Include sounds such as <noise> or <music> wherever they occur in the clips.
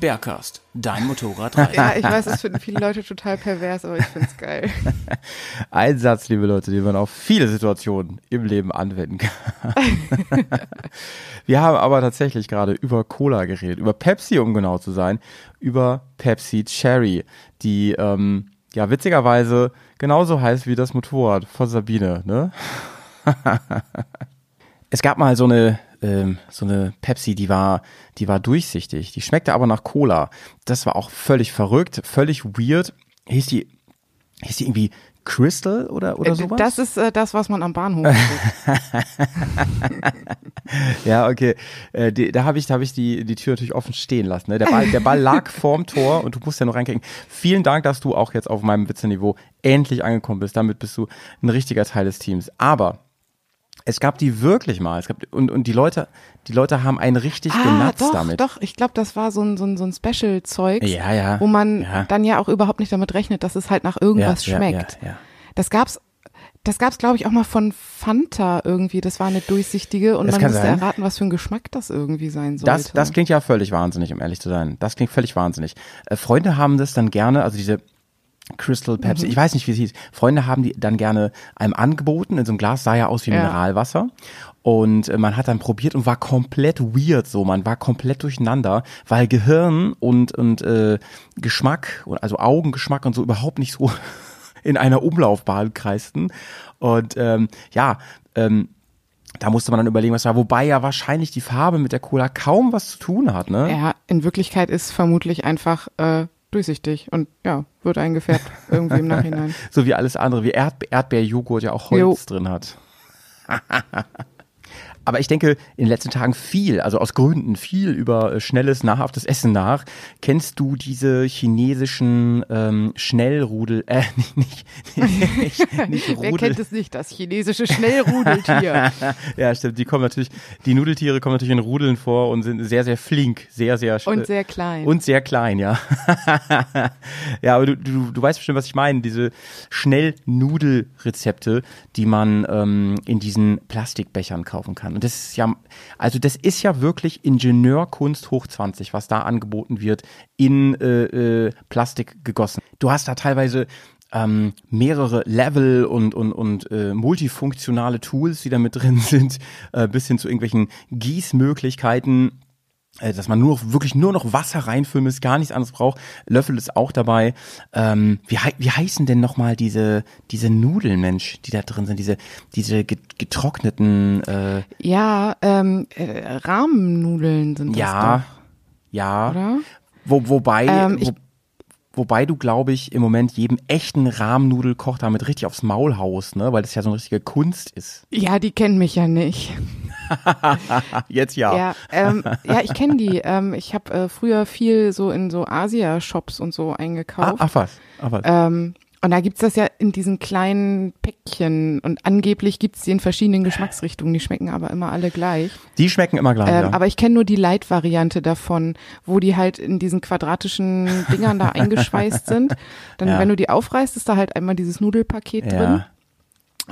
Bergcast, dein Motorrad. <laughs> Ja, ich weiß, das finden viele Leute total pervers, aber ich find's geil. <laughs> Ein Satz, liebe Leute, den man auf viele Situationen im Leben anwenden kann. <laughs> Wir haben aber tatsächlich gerade über Cola geredet, über Pepsi, um genau zu sein, über Pepsi Cherry, die ähm, ja witzigerweise genauso heißt wie das Motorrad von Sabine, ne? es gab mal so eine ähm, so eine Pepsi, die war die war durchsichtig, die schmeckte aber nach Cola. Das war auch völlig verrückt, völlig weird. Hieß die hieß die irgendwie Crystal oder oder sowas? Das ist äh, das, was man am Bahnhof. <laughs> Ja, okay. Äh, die, da habe ich, da hab ich die, die Tür natürlich offen stehen lassen. Ne? Der, Ball, der Ball lag <laughs> vorm Tor und du musst ja nur reinkriegen. Vielen Dank, dass du auch jetzt auf meinem Witzeniveau endlich angekommen bist. Damit bist du ein richtiger Teil des Teams. Aber es gab die wirklich mal. Es gab, und, und die Leute, die Leute haben einen richtig Ah, genatzt doch, damit. doch. Ich glaube, das war so ein, so ein, so ein Special-Zeug, Ja, ja. wo man Ja. dann ja auch überhaupt nicht damit rechnet, dass es halt nach irgendwas schmeckt. Das gab's, das gab's, glaube ich, auch mal von Fanta irgendwie. Das war eine durchsichtige und Das man musste sein. erraten, was für ein Geschmack das irgendwie sein sollte. Das, das klingt ja völlig wahnsinnig, um ehrlich zu sein. Das klingt völlig wahnsinnig. Äh, Freunde haben das dann gerne, also diese Crystal Pepsi, Mhm. ich weiß nicht, wie es hieß. Freunde haben die dann gerne einem angeboten. In so einem Glas sah ja aus wie Ja. Mineralwasser. Und äh, man hat dann probiert und war komplett weird so. Man war komplett durcheinander, weil Gehirn und, und äh, Geschmack, also Augengeschmack und so überhaupt nicht so <laughs> in einer Umlaufbahn kreisten. Und ähm, ja, ähm, da musste man dann überlegen, was war. Wobei ja wahrscheinlich die Farbe mit der Cola kaum was zu tun hat, ne? Ja, in Wirklichkeit ist vermutlich einfach äh, durchsichtig und ja, wird eingefärbt irgendwie im Nachhinein. <laughs> So wie alles andere, wie Erdbe Erdbeerjoghurt ja auch Holz Jo. drin hat. <laughs> Aber ich denke in den letzten Tagen viel, also aus Gründen viel über äh, schnelles, nahrhaftes Essen nach. Kennst du diese chinesischen ähm, Schnellrudel, äh, <laughs> nicht, nicht, nicht, nicht <laughs> Wer Rudel. kennt es nicht, das chinesische Schnellrudeltier. <laughs> Ja, stimmt, die kommen natürlich, die Nudeltiere kommen natürlich in Rudeln vor und sind sehr, sehr flink, sehr, sehr sch- Und sehr klein. Und sehr klein, ja. ja, aber du, du, du weißt bestimmt, was ich meine. Diese Schnellnudelrezepte, die man ähm, in diesen Plastikbechern kaufen kann. Und das ist ja, also das ist ja wirklich Ingenieurkunst hoch 20, was da angeboten wird, in äh, äh, Plastik gegossen. Du hast da teilweise ähm, mehrere Level und, und, und äh, multifunktionale Tools, die da mit drin <laughs> sind, äh, bis hin zu irgendwelchen Gießmöglichkeiten dass man nur wirklich nur noch Wasser reinfüllen muss, gar nichts anderes braucht. Löffel ist auch dabei. Ähm, wie, wie heißen denn nochmal diese, diese Nudeln, Mensch, die da drin sind, diese, diese get- getrockneten, äh, ja, ähm, äh, Rahmennudeln sind das ja, doch, ja, oder? Wo, wobei, Ähm, wo, wobei du, glaube ich, im Moment jedem echten Rahmennudelkoch damit richtig aufs Maul haust, ne, weil das ja so eine richtige Kunst ist. Ja, die kennen mich ja nicht. <laughs> Jetzt ja. Ja, ähm, ja ich kenne die. Ähm, ich habe äh, früher viel so in so Asia-Shops und so Ah, eingekauft. ach was, ach was. Ähm, und da gibt's das ja in diesen kleinen Päckchen und angeblich gibt's die in verschiedenen Geschmacksrichtungen. Die schmecken aber immer alle gleich. Die schmecken immer gleich, Ähm, ja. Aber ich kenne nur die Light-Variante davon, wo die halt in diesen quadratischen Dingern da eingeschweißt sind. Dann, Ja. wenn du die aufreißt, ist da halt einmal dieses Nudelpaket drin, ja.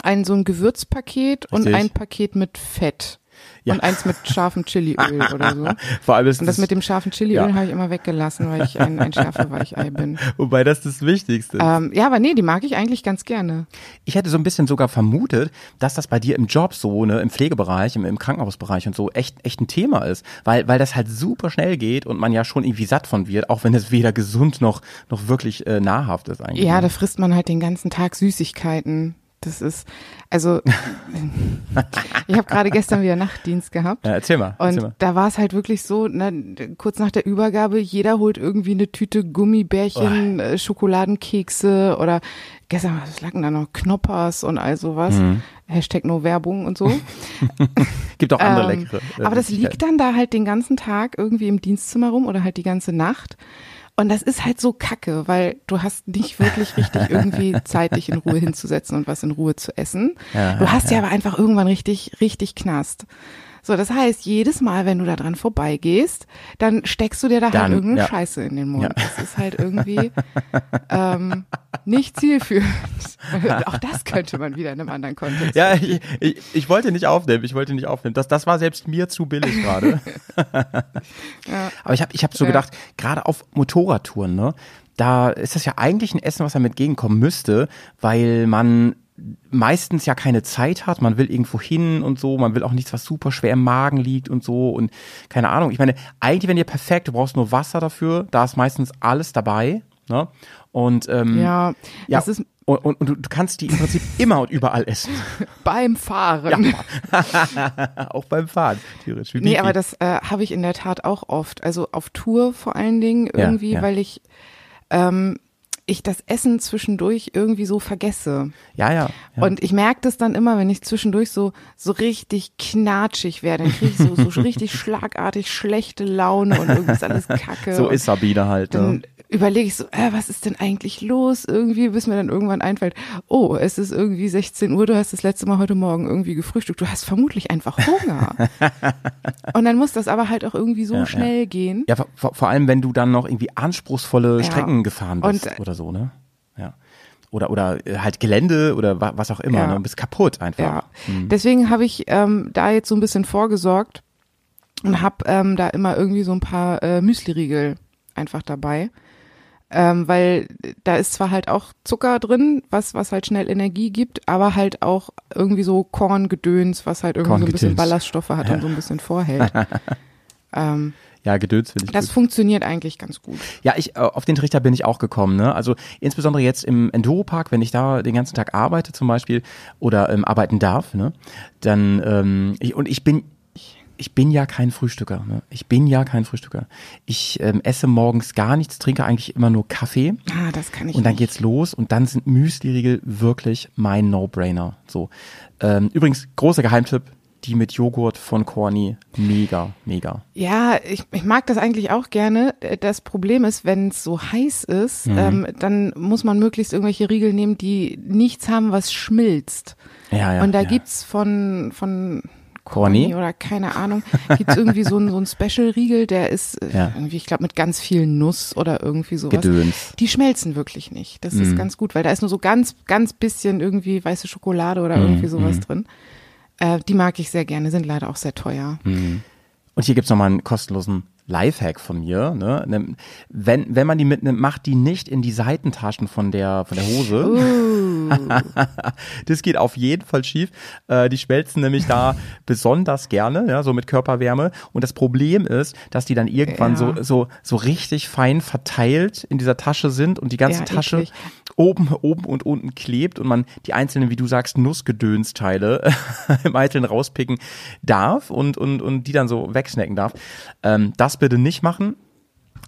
ein so ein Gewürzpaket und Richtig. ein Paket mit Fett. Ja. Und eins mit scharfem Chiliöl <laughs> oder so. Vor allem ist Und das mit dem scharfen Chiliöl Ja. habe ich immer weggelassen, weil ich ein, ein Schärfeweichei bin. <laughs> wobei das das Wichtigste ist. Ähm, ja, aber nee, die mag ich eigentlich ganz gerne. Ich hätte so ein bisschen sogar vermutet, dass das bei dir im Job so, ne, im Pflegebereich, im, im Krankenhausbereich und so echt, echt ein Thema ist. Weil, weil das halt super schnell geht und man ja schon irgendwie satt von wird, auch wenn es weder gesund noch, noch wirklich äh, nahrhaft ist eigentlich. Ja, ne? da frisst man halt den ganzen Tag Süßigkeiten. Das ist, also, ich habe gerade gestern wieder Nachtdienst gehabt. Ja, erzähl mal. erzähl Und mal. da war es halt wirklich so, ne, kurz nach der Übergabe, jeder holt irgendwie eine Tüte Gummibärchen, äh, Schokoladenkekse oder gestern, was lag denn da noch? Knoppers und all sowas. Mhm. Hashtag no Werbung und so. <laughs> Gibt auch andere Ähm, leckere. äh, aber das liegt dann da halt den ganzen Tag irgendwie im Dienstzimmer rum oder halt die ganze Nacht. Und das ist halt so kacke, weil du hast nicht wirklich richtig <laughs> irgendwie Zeit, dich in Ruhe hinzusetzen und was in Ruhe zu essen. Ja, du hast ja aber einfach irgendwann richtig, richtig Knast. So, das heißt, jedes Mal, wenn du da dran vorbeigehst, dann steckst du dir da Dann, halt irgendeine ja. Scheiße in den Mund. Ja. Das ist halt irgendwie ähm, nicht zielführend. <laughs> Auch das könnte man wieder in einem anderen Kontext. Ja, ich, ich, ich wollte nicht aufnehmen, ich wollte nicht aufnehmen. Das, das war selbst mir zu billig gerade. <laughs> Aber ich habe ich hab so Ja. gedacht, gerade auf Motorradtouren, ne, da ist das ja eigentlich ein Essen, was einem entgegenkommen müsste, weil man meistens ja keine Zeit hat, man will irgendwo hin und so, man will auch nichts, was super schwer im Magen liegt und so und keine Ahnung. Ich meine, eigentlich wenn ihr perfekt, du brauchst nur Wasser dafür, da ist meistens alles dabei, ne? Und ähm, Ja, ja, das ist und, und, und du, kannst die im Prinzip <laughs> immer und überall essen. beim Fahren. <laughs> auch beim Fahren, theoretisch. Nee, aber das äh, habe ich in der Tat auch oft. Also auf Tour vor allen Dingen irgendwie, ja. weil ich ähm, ich das Essen zwischendurch irgendwie so vergesse. ja, ja. ja. Und ich merke das dann immer, wenn ich zwischendurch so so richtig knatschig werde, dann kriege ich so, so <laughs> richtig schlagartig schlechte Laune und irgendwie ist alles kacke. so ist Sabine halt. dann Ne? Überlege ich so, äh, was ist denn eigentlich los irgendwie, bis mir dann irgendwann einfällt, oh, es ist irgendwie 16 Uhr, du hast das letzte Mal heute Morgen irgendwie gefrühstückt, du hast vermutlich einfach Hunger. <laughs> und dann muss das aber halt auch irgendwie so Ja, ja. schnell gehen. Ja, vor, vor allem, wenn du dann noch irgendwie anspruchsvolle Ja. Strecken gefahren bist Und, äh, oder so, ne? Ja. Oder, oder äh, halt Gelände oder wa was auch immer, Ja. ne? Du bist kaputt einfach. Ja, deswegen habe ich ähm, da jetzt so ein bisschen vorgesorgt und habe ähm, da immer irgendwie so ein paar äh, Müsli-Riegel einfach dabei. Ähm, weil da ist zwar halt auch Zucker drin, was, was halt schnell Energie gibt, aber halt auch irgendwie so Korngedöns, was halt irgendwie so ein bisschen. Ballaststoffe hat und so ein bisschen vorhält. <laughs> ähm, Ja, Gedöns finde ich das gut. funktioniert eigentlich ganz gut. Ja, ich, äh, auf den Trichter bin ich auch gekommen, ne? Also insbesondere jetzt im Enduro-Park, wenn ich da den ganzen Tag arbeite zum Beispiel oder ähm, arbeiten darf, ne? Dann, ähm, ich, und ich bin, ich bin ja kein Frühstücker, ne? Ich bin ja kein Frühstücker. Ich ähm, esse morgens gar nichts, trinke eigentlich immer nur Kaffee. Ah, das kann ich Und dann nicht. geht's los und dann sind Müsli-Riegel wirklich mein No-Brainer. So. Ähm, übrigens, großer Geheimtipp, die mit Joghurt von Corny. Mega, mega. Ja, ich, ich mag das eigentlich auch gerne. Das Problem ist, wenn es so heiß ist, Mhm. ähm, dann muss man möglichst irgendwelche Riegel nehmen, die nichts haben, was schmilzt. Ja, ja. Und da ja. gibt's von, von Corny? oder keine Ahnung, gibt's irgendwie so einen so einen Special-Riegel, der ist äh, Ja. irgendwie, ich glaube, mit ganz viel Nuss oder irgendwie sowas. Gedöns. Die schmelzen wirklich nicht. Das Mhm. ist ganz gut, weil da ist nur so ganz, ganz bisschen irgendwie weiße Schokolade oder irgendwie Mhm. sowas drin. Äh, die mag ich sehr gerne, sind leider auch sehr teuer. Mhm. Und hier gibt's noch mal einen kostenlosen Lifehack von mir. Ne? Wenn, wenn man die mitnimmt, macht die nicht in die Seitentaschen von der, von der Hose. Uh, <laughs> Das geht auf jeden Fall schief. Äh, die schmelzen nämlich da <laughs> besonders gerne, ja, so mit Körperwärme. Und das Problem ist, dass die dann irgendwann Ja. so, so, so richtig fein verteilt in dieser Tasche sind und die ganze Ja, Tasche eklig. oben, oben und unten klebt und man die einzelnen, wie du sagst, Nussgedönsteile <laughs> im Einzelnen rauspicken darf und, und, und die dann so wegsnacken darf. Ähm, das bitte nicht machen.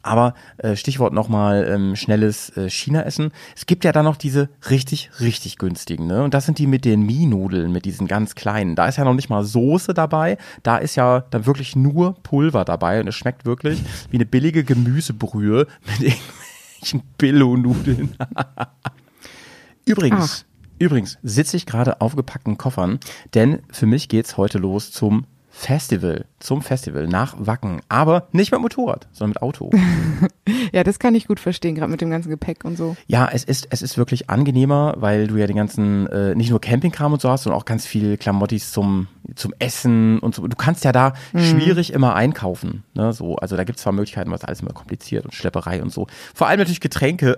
Aber äh, Stichwort nochmal ähm, schnelles äh, China-Essen. Es gibt ja dann noch diese richtig, richtig günstigen. Ne? Und das sind die mit den Mie-Nudeln, mit diesen ganz kleinen. Da ist ja noch nicht mal Soße dabei. Da ist ja dann wirklich nur Pulver dabei. Und es schmeckt wirklich wie eine billige Gemüsebrühe mit irgendwelchen Billo-Nudeln. <laughs> Übrigens, übrigens sitze ich gerade auf gepackten Koffern, denn für mich geht's heute los zum Festival, zum Festival nach Wacken, aber nicht mit Motorrad, sondern mit Auto. <laughs> ja, das kann ich gut verstehen, gerade mit dem ganzen Gepäck und so. Ja, es ist, es ist wirklich angenehmer, weil du ja den ganzen, äh, nicht nur Campingkram und so hast, sondern auch ganz viel Klamottis zum, zum Essen und so. Du kannst ja da schwierig immer einkaufen. Ne? So, also da gibt's zwar Möglichkeiten, aber es ist alles immer kompliziert und Schlepperei und so. Vor allem natürlich Getränke,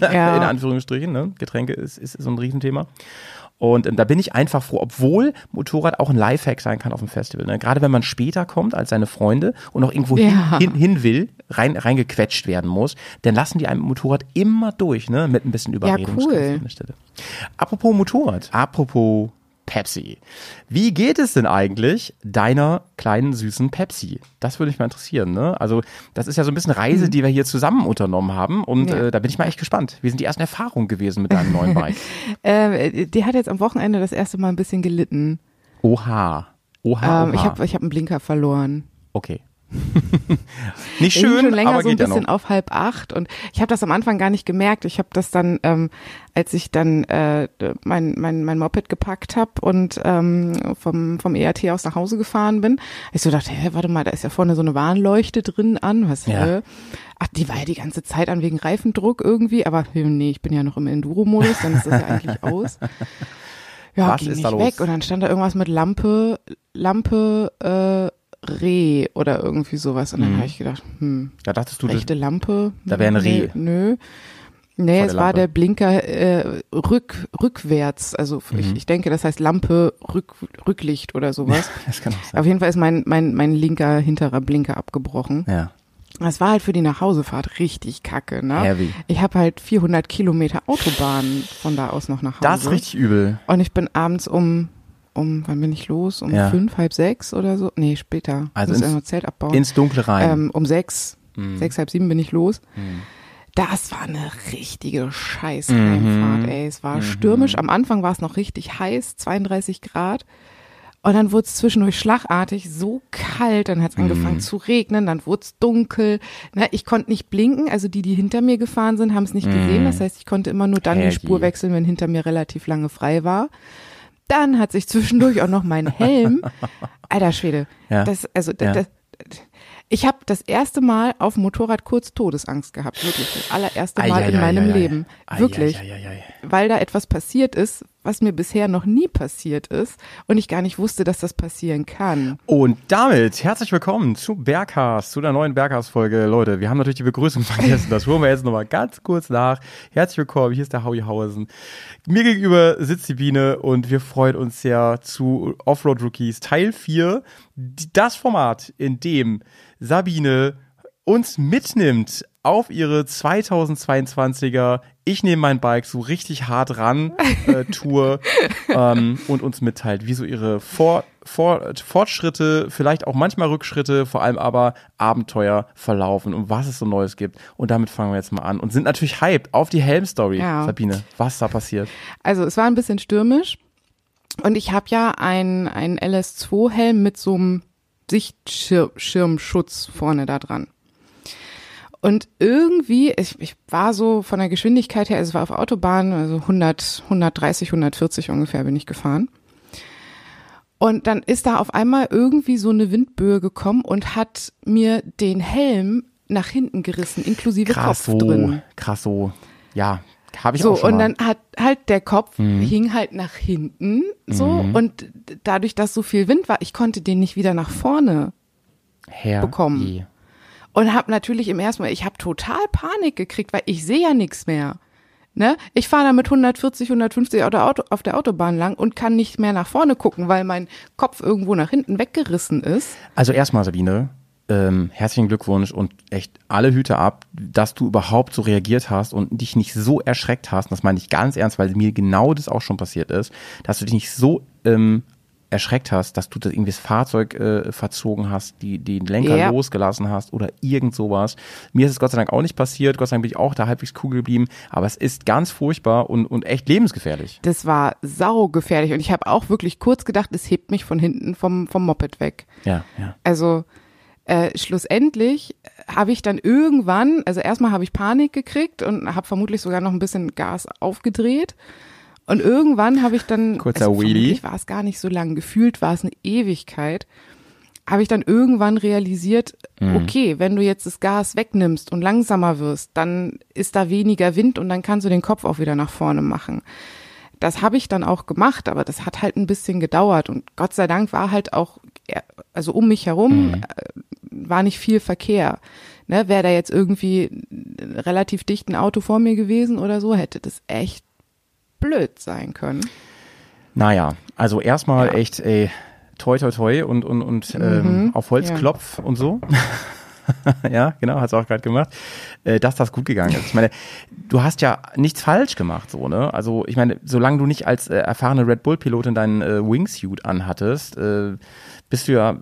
Ja. <laughs> in Anführungsstrichen. Ne? Getränke ist, ist so ein Riesenthema. Und ähm, da bin ich einfach froh, obwohl Motorrad auch ein Lifehack sein kann auf dem Festival. Ne? Gerade wenn man später kommt als seine Freunde und noch irgendwo Ja. hin, hin, hin will, rein, reingequetscht werden muss, dann lassen die einem Motorrad immer durch, ne? Mit ein bisschen Überredung. cool. an der Stelle. Apropos Motorrad, apropos Pepsi. Wie geht es denn eigentlich deiner kleinen süßen Pepsi? Das würde mich mal interessieren. Ne? Also das ist ja so ein bisschen Reise, die wir hier zusammen unternommen haben und Ja. äh, da bin ich mal echt gespannt. Wie sind die ersten Erfahrungen gewesen mit deinem neuen Bike? <laughs> Äh, die hat jetzt am Wochenende das erste Mal ein bisschen gelitten. Oha. Oha, Ähm, oha. ich habe ich hab einen Blinker verloren. okay. <laughs> Nicht schön, schon länger aber so ein geht ja bisschen noch. auf halb acht und ich habe das am Anfang gar nicht gemerkt. Ich habe das dann, ähm, als ich dann äh, mein, mein, mein Moped gepackt habe und ähm, vom, vom ERT aus nach Hause gefahren bin, ich so dachte, hä, warte mal, da ist ja vorne so eine Warnleuchte drin an. Was? Ja. Äh? Ach, die war ja die ganze Zeit an wegen Reifendruck irgendwie, aber nee, ich bin ja noch im Enduro-Modus, dann ist das ja eigentlich <laughs> aus. Ja, Was ging ist nicht weg und dann stand da irgendwas mit Lampe, Lampe, äh, Reh oder irgendwie sowas. Und dann Mhm. habe ich gedacht, hm, Da dachtest du, das, rechte Lampe. Da wäre ein Reh. Nö. Nee, es war der Blinker äh, rück, rückwärts. Also Mhm. ich, ich denke, das heißt Lampe, rück, Rücklicht oder sowas. <laughs> das kann auch sein. Auf jeden Fall ist mein, mein, mein linker, hinterer Blinker abgebrochen. Ja, Das war halt für die Nachhausefahrt richtig kacke, ne? heavy. Ich habe halt 400 Kilometer Autobahn von da aus noch nach Hause. Das ist richtig übel. Und ich bin abends um, um, wann bin ich los? Um Ja. fünf, halb sechs oder so? Nee, später. Also Muss ins- ja noch Zelt abbauen. Ins Dunkle rein. ähm, um sechs, Mhm. sechs, halb sieben bin ich los. Mhm. Das war eine richtige Scheißheimfahrt, Mhm. ey. Es war stürmisch. Am Anfang war es noch richtig heiß, 32 Grad. Und dann wurde es zwischendurch schlagartig so kalt, dann hat es angefangen Mhm. zu regnen, dann wurde es dunkel. Ne, ich konnte nicht blinken, also die, die hinter mir gefahren sind, haben es nicht gesehen. Das heißt, ich konnte immer nur dann Mhm. Herrje. die Spur wechseln, wenn hinter mir relativ lange frei war. Dann hat sich zwischendurch auch noch mein Helm. <laughs> Alter Schwede. Ja. Das, also, Ja. das, ich habe das erste Mal auf dem Motorrad kurz Todesangst gehabt, wirklich. Das allererste Mal in meinem Eieieiei. Leben. Wirklich weil da etwas passiert ist, was mir bisher noch nie passiert ist und ich gar nicht wusste, dass das passieren kann. Und damit herzlich willkommen zu Berghast, zu der neuen Berghast-Folge. Leute, wir haben natürlich die Begrüßung <laughs> vergessen. Das holen wir jetzt nochmal ganz kurz nach. Herzlich willkommen, hier ist der Howie Hausen. Mir gegenüber sitzt die Biene und wir freuen uns sehr zu Offroad Rookies Teil 4. Die- Das Format, in dem Sabine uns mitnimmt auf ihre 2022er Ich nehme mein Bike so richtig hart ran äh, <laughs> Tour ähm, und uns mitteilt, wie so ihre Vor Vor Fortschritte, vielleicht auch manchmal Rückschritte, vor allem aber Abenteuer verlaufen und was es so Neues gibt. Und damit fangen wir jetzt mal an und sind natürlich hyped auf die Helm-Story. Ja. Sabine, was da passiert? Also es war ein bisschen stürmisch und ich habe ja einen, einen LS2-Helm mit so einem Sichtschirmschutz vorne da dran. Und irgendwie, ich, ich war so von der Geschwindigkeit her, also es war auf Autobahn, also 100, 130, 140 ungefähr bin ich gefahren. Und dann ist da auf einmal irgendwie so eine Windböe gekommen und hat mir den Helm nach hinten gerissen, inklusive Krass Kopf so, drin. krass so. Ja, habe ich So, auch schon und mal. dann hat halt der Kopf Mhm. hing halt nach hinten so und dadurch, dass so viel Wind war, ich konnte den nicht wieder nach vorne Herr bekommen. je. Und habe natürlich im ersten Mal, ich habe total Panik gekriegt, weil ich sehe ja nichts mehr. Ne? Ich fahre da mit 140, 150 auf der, Autobahn lang und kann nicht mehr nach vorne gucken, weil mein Kopf irgendwo nach hinten weggerissen ist. Also erstmal, Sabine, ähm, herzlichen Glückwunsch und echt alle Hüte ab, dass du überhaupt so reagiert hast und dich nicht so erschreckt hast. Das meine ich ganz ernst, weil mir genau das auch schon passiert ist, dass du dich nicht so ähm, erschreckt hast, dass du das irgendwie das Fahrzeug äh, verzogen hast, die den Lenker Ja. losgelassen hast oder irgend sowas. Mir ist es Gott sei Dank auch nicht passiert. Gott sei Dank bin ich auch da halbwegs cool geblieben. Aber es ist ganz furchtbar und, und echt lebensgefährlich. Das war saugefährlich und ich habe auch wirklich kurz gedacht, es hebt mich von hinten vom, vom Moped weg. Ja, ja. Also äh, schlussendlich habe ich dann irgendwann, also erstmal habe ich Panik gekriegt und habe vermutlich sogar noch ein bisschen Gas aufgedreht. Und irgendwann habe ich dann, Kurzer also Wheelie. war es gar nicht so lang, gefühlt war es eine Ewigkeit, habe ich dann irgendwann realisiert, Mhm. okay, wenn du jetzt das Gas wegnimmst und langsamer wirst, dann ist da weniger Wind und dann kannst du den Kopf auch wieder nach vorne machen. Das habe ich dann auch gemacht, aber das hat halt ein bisschen gedauert und Gott sei Dank war halt auch, also um mich herum äh, war nicht viel Verkehr. Ne, wäre da jetzt irgendwie relativ dicht ein Auto vor mir gewesen oder so, hätte das echt blöd sein können. Naja, also erstmal Ja. echt, ey, toi toi toi und, und, und ähm, Mhm, auf Holz ja. und so. <laughs> ja, genau, hat's auch gerade gemacht, äh, dass das gut gegangen ist. Ich meine, du hast ja nichts falsch gemacht, so, ne? Also, ich meine, solange du nicht als äh, erfahrene Red Bull-Pilotin deinen äh, Wingsuit anhattest, äh, bist du ja,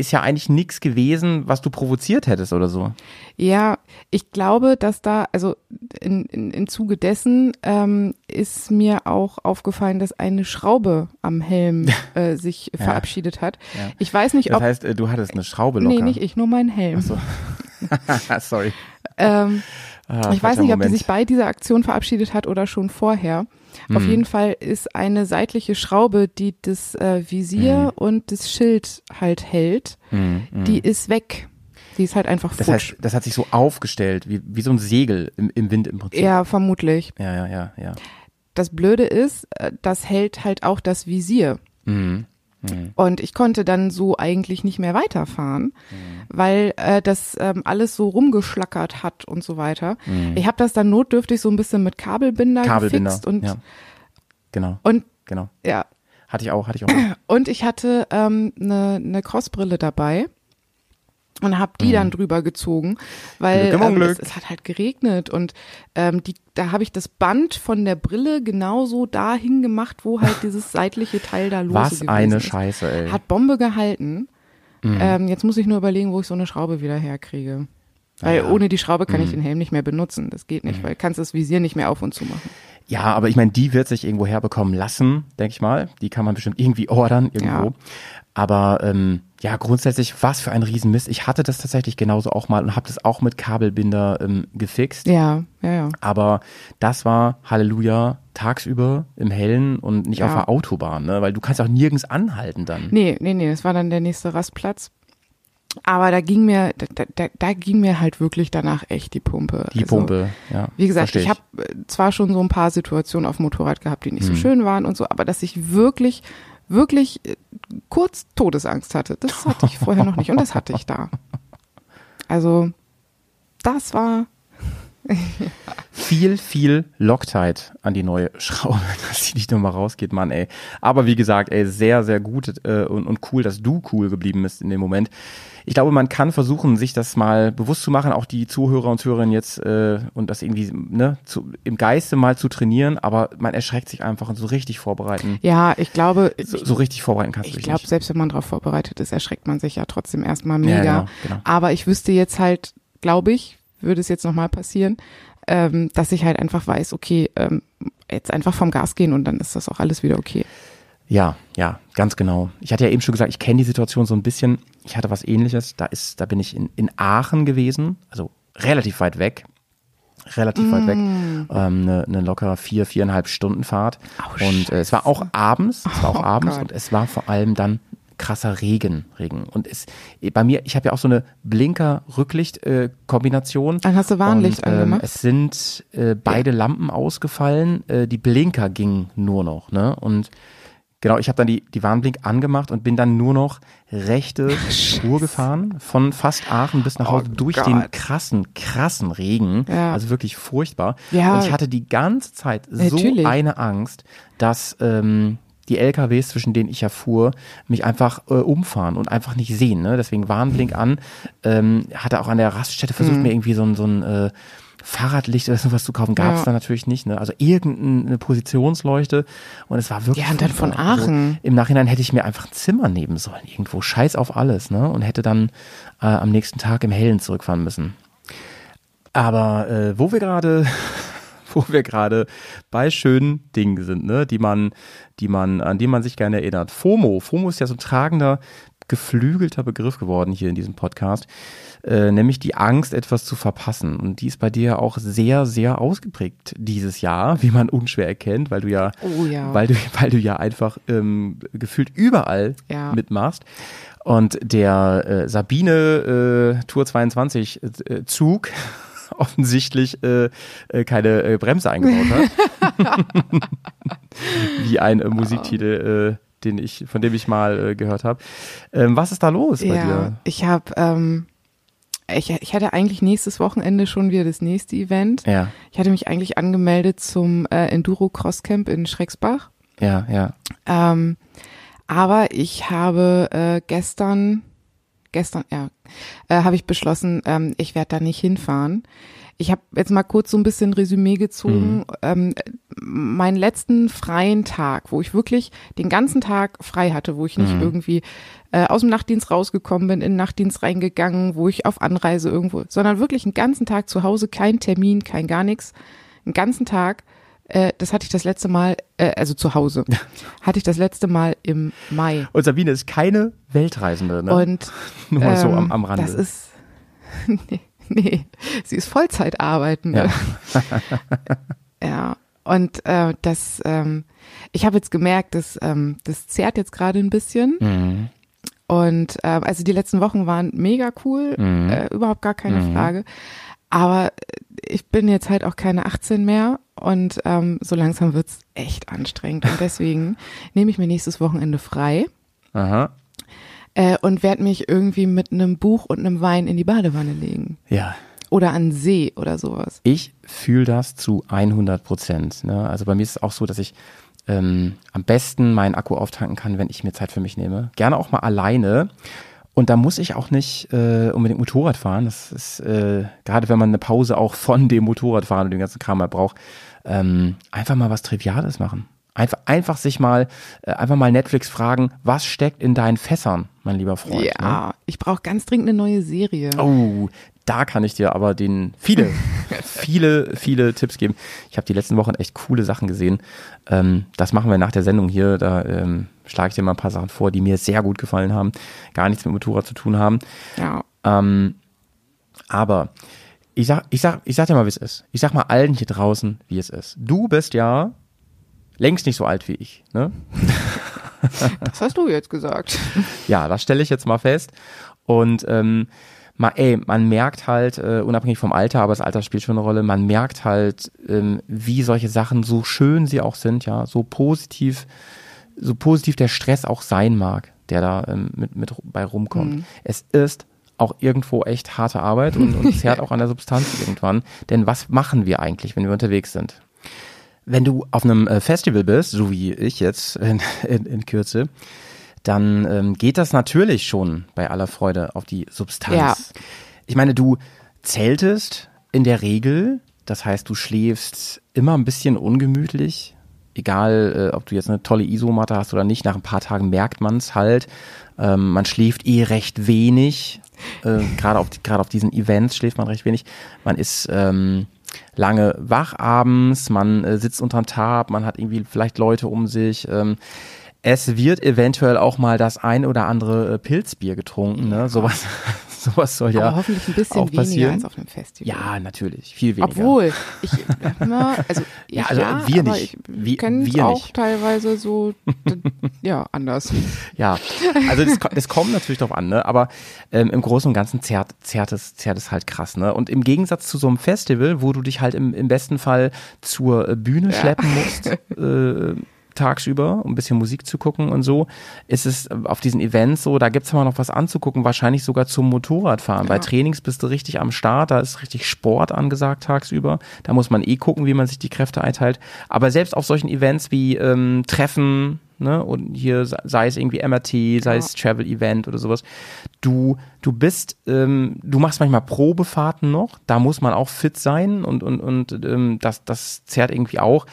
ist ja eigentlich nichts gewesen, was du provoziert hättest oder so. Ja, ich glaube, dass da, also in, in, in Zuge dessen ähm, ist mir auch aufgefallen, dass eine Schraube am Helm <laughs> äh, sich verabschiedet hat. Ja. Ich weiß nicht, Das ob. heißt, äh, du hattest eine Schraube locker. nee, nicht ich, nur mein Helm. So. <laughs> Sorry. Ähm, Ah, ich weiß nicht, ob die sich bei dieser Aktion verabschiedet hat oder schon vorher. Auf Mhm. jeden Fall ist eine seitliche Schraube, die das äh, Visier Mhm. und das Schild halt hält, die ist weg. Die ist halt einfach Das futsch. heißt, das hat sich so aufgestellt, wie, wie so ein Segel im, im Wind im Prinzip. ja, vermutlich. Ja, ja, ja, ja. Das Blöde ist, äh, das hält halt auch das Visier. Mhm. Und ich konnte dann so eigentlich nicht mehr weiterfahren, Mhm. weil äh, das ähm, alles so rumgeschlackert hat und so weiter. Mhm. Ich habe das dann notdürftig so ein bisschen mit Kabelbinder, Kabelbinder. gefixt und ja. Genau, und genau. ja Hatte ich auch, hatte ich auch. und ich hatte ähm, eine ne Crossbrille dabei und habe die dann drüber gezogen, weil ähm, es, es hat halt geregnet und ähm, die, da habe ich das Band von der Brille genauso dahin gemacht, wo halt <laughs> dieses seitliche Teil da lose Was gewesen eine ist. Scheiße, ey. Hat Bombe gehalten. Mhm. Ähm, jetzt muss ich nur überlegen, wo ich so eine Schraube wieder herkriege. Weil Ja. Mhm. ohne die Schraube kann ich den Helm nicht mehr benutzen. Das geht nicht, weil kannst das Visier nicht mehr auf und zu machen. Ja, aber ich meine, die wird sich irgendwo herbekommen lassen, denke ich mal. Die kann man bestimmt irgendwie <laughs> ordern irgendwo. Ja. Aber ähm, ja, grundsätzlich, was für ein Riesenmist. Ich hatte das tatsächlich genauso auch mal und habe das auch mit Kabelbinder ähm, gefixt. Ja, ja, ja. Aber das war Halleluja tagsüber im Hellen und nicht Ja. auf der Autobahn, ne? Weil du kannst auch nirgends anhalten dann. Nee, nee, nee, das war dann der nächste Rastplatz. Aber da ging mir, da, da, da ging mir halt wirklich danach echt die Pumpe. Die Also, Pumpe, ja. Wie gesagt, versteh ich habe zwar schon so ein paar Situationen auf dem Motorrad gehabt, die nicht so schön waren und so, aber dass ich wirklich, wirklich äh, kurz Todesangst hatte, das hatte ich vorher noch nicht und das hatte ich da. Also, das war, viel, viel Loctite an die neue Schraube, <laughs> dass sie nicht nochmal rausgeht, Mann, ey. Aber wie gesagt, ey, sehr, sehr gut äh, und, und cool, dass du cool geblieben bist in dem Moment. Ich glaube, man kann versuchen, sich das mal bewusst zu machen, auch die Zuhörer und Zuhörerinnen jetzt äh, und das irgendwie ne, zu, im Geiste mal zu trainieren, aber man erschreckt sich einfach und so richtig vorbereiten. ja, ich glaube, So, so richtig vorbereiten kannst du Ich glaube, selbst wenn man darauf vorbereitet ist, erschreckt man sich ja trotzdem erstmal Ja, mega. genau, genau. Aber ich wüsste jetzt halt, glaube ich, würde es jetzt nochmal passieren, ähm, dass ich halt einfach weiß, okay, ähm, jetzt einfach vom Gas gehen und dann ist das auch alles wieder okay. Ja, ja, ganz genau. Ich hatte ja eben schon gesagt, ich kenne die Situation so ein bisschen. Ich hatte was ähnliches. Da ist, da bin ich in, in Aachen gewesen, also relativ weit weg. Relativ weit weg. Ähm, eine, eine locker vier, viereinhalb Stunden Fahrt. Oh, und äh, es war auch abends, es war auch Oh abends Gott. und es war vor allem dann krasser Regen, Regen. Und es bei mir, ich habe ja auch so eine Blinker-Rücklicht-Kombination. Dann hast du Warnlicht und, ähm, angemacht? Es sind äh, beide Lampen ausgefallen, äh, die Blinker gingen nur noch, ne? Und genau, ich habe dann die, die Warnblink angemacht und bin dann nur noch rechte Spur gefahren, von fast Aachen bis nach Oh Hause durch Gott. den krassen, krassen Regen. Ja. Also wirklich furchtbar. Ja. Und ich hatte die ganze Zeit so Natürlich. eine Angst, dass ähm, die LKWs, zwischen denen ich ja fuhr, mich einfach äh, umfahren und einfach nicht sehen. Ne? Deswegen Warnblink an. Ähm, hatte auch an der Raststätte versucht, Mhm. mir irgendwie so ein, so ein äh, Fahrradlicht oder sowas zu kaufen. Gab es Ja. da natürlich nicht. Ne? Also irgendeine Positionsleuchte. Und es war wirklich. Ja, und dann von. Also, Aachen. Im Nachhinein hätte ich mir einfach ein Zimmer nehmen sollen. Irgendwo. Scheiß auf alles. Ne? Und hätte dann äh, am nächsten Tag im Hellen zurückfahren müssen. Aber äh, wo wir gerade, <laughs> wo wir gerade bei schönen Dingen sind, ne, die man, die man, an die man sich gerne erinnert. FOMO. FOMO ist ja so ein tragender, geflügelter Begriff geworden hier in diesem Podcast, äh, nämlich die Angst, etwas zu verpassen. Und die ist bei dir auch sehr, sehr ausgeprägt dieses Jahr, <laughs> wie man unschwer erkennt, weil du ja, Oh ja. weil du, <laughs> weil du ja einfach ähm, gefühlt überall Ja. mitmachst. Und der äh, Sabine äh, Tour 22 äh, Zug <laughs> offensichtlich äh, äh, keine äh, Bremse eingebaut hat. <laughs> Wie ein äh, Musiktitel, äh, den ich, von dem ich mal gehört habe. Ähm, was ist da los bei ja, dir? ich habe, ähm, ich, ich hatte eigentlich nächstes Wochenende schon wieder das nächste Event. Ja. Ich hatte mich eigentlich angemeldet zum äh, Enduro Cross Camp in Schrecksbach. Ja, ja. Ähm, aber ich habe äh, gestern, gestern, ja, äh, habe ich beschlossen, ähm, ich werde da nicht hinfahren. Ich habe jetzt mal kurz so ein bisschen Resümee gezogen. Ähm, meinen letzten freien Tag, wo ich wirklich den ganzen Tag frei hatte, wo ich nicht irgendwie äh, aus dem Nachtdienst rausgekommen bin, in den Nachtdienst reingegangen, wo ich auf Anreise irgendwo, sondern wirklich einen ganzen Tag zu Hause, kein Termin, kein gar nichts, einen ganzen Tag. Äh, das hatte ich das letzte Mal, äh, also zu Hause, hatte ich das letzte Mal im Mai. Und Sabine ist keine Weltreisende, ne? Und <laughs> Nur mal so ähm, am, am Rande. Das ist <laughs> nee, nee, sie ist Vollzeit arbeitende. <laughs> Ja. Und äh, das, ähm, ich habe jetzt gemerkt, dass ähm, das zerrt jetzt gerade ein bisschen. Mhm. Und äh, also die letzten Wochen waren mega cool, Mhm. äh, überhaupt gar keine Frage. Aber äh, ich bin jetzt halt auch keine 18 mehr und ähm, so langsam wird's echt anstrengend. Und deswegen <laughs> nehme ich mir nächstes Wochenende frei Aha. äh, und werde mich irgendwie mit einem Buch und einem Wein in die Badewanne legen. Ja. Oder an See oder sowas. Ich fühle das zu 100 Prozent. Ne? Also bei mir ist es auch so, dass ich ähm, am besten meinen Akku auftanken kann, wenn ich mir Zeit für mich nehme. Gerne auch mal alleine. Und da muss ich auch nicht äh, unbedingt Motorrad fahren. Das ist äh, gerade, wenn man eine Pause auch von dem Motorradfahren und dem ganzen Kram mal braucht, ähm, einfach mal was Triviales machen. Einfach, einfach sich mal, äh, einfach mal Netflix fragen, was steckt in deinen Fässern, mein lieber Freund. Ne? Ja, ich brauche ganz dringend eine neue Serie. Oh, da kann ich dir aber den viele, <laughs> viele, viele Tipps geben. Ich habe die letzten Wochen echt coole Sachen gesehen. Ähm, das machen wir nach der Sendung hier. Da ähm, schlage ich dir mal ein paar Sachen vor, die mir sehr gut gefallen haben, gar nichts mit Motorrad zu tun haben. Ja. Ähm, aber ich sag, ich sag, ich sag dir mal, wie es ist. Ich sag mal allen hier draußen, wie es ist. Du bist ja längst nicht so alt wie ich. Ne? <laughs> Das hast du jetzt gesagt. Ja, das stelle ich jetzt mal fest. Und ähm, mal, ey, man merkt halt, äh, unabhängig vom Alter, aber das Alter spielt schon eine Rolle, man merkt halt, ähm, wie solche Sachen, so schön sie auch sind, ja, so positiv, so positiv der Stress auch sein mag, der da ähm, mit, mit bei rumkommt. Es ist auch irgendwo echt harte Arbeit und, und zerrt <laughs> auch an der Substanz irgendwann. Denn was machen wir eigentlich, wenn wir unterwegs sind? Wenn du auf einem äh, Festival bist, so wie ich jetzt in, in, in Kürze, dann ähm, geht das natürlich schon bei aller Freude auf die Substanz. Ja. Ich meine, du zeltest in der Regel, das heißt, du schläfst immer ein bisschen ungemütlich, egal äh, ob du jetzt eine tolle Isomatte hast oder nicht, nach ein paar Tagen merkt man es halt. Ähm, man schläft eh recht wenig, äh, <laughs> gerade auf, gerade auf diesen Events schläft man recht wenig. Man ist ähm, lange wach abends, man äh, sitzt unterm Tab, man hat irgendwie vielleicht Leute um sich. Ähm, es wird eventuell auch mal das ein oder andere äh, Pilzbier getrunken, ne? Sowas, <laughs> sowas soll ja Aber hoffentlich ein bisschen auch weniger passieren. als auf einem Festival. Ja, natürlich, viel weniger. Obwohl, ich immer, also, <laughs> Ja, ich, also ja, wir nicht. ich Wir- kenne wir auch nicht. teilweise so, <laughs> ja, anders. Ja, also das, das kommt natürlich drauf an, ne? aber ähm, im Großen und Ganzen zerrt, zerrt, es, zerrt es halt krass. Ne? Und im Gegensatz zu so einem Festival, wo du dich halt im, im besten Fall zur äh, Bühne schleppen musst, äh, tagsüber, um ein bisschen Musik zu gucken und so, ist es auf diesen Events so, da gibt's immer noch was anzugucken, wahrscheinlich sogar zum Motorradfahren. Bei Trainings bist du richtig am Start, da ist richtig Sport angesagt tagsüber. Da muss man eh gucken, wie man sich die Kräfte einteilt. Aber selbst auf solchen Events wie ähm, Treffen, ne, und hier se- sei es irgendwie MRT, sei es Travel Event oder sowas, du, du bist, ähm, du machst manchmal Probefahrten noch, da muss man auch fit sein und, und, und ähm, das, das zerrt irgendwie auch.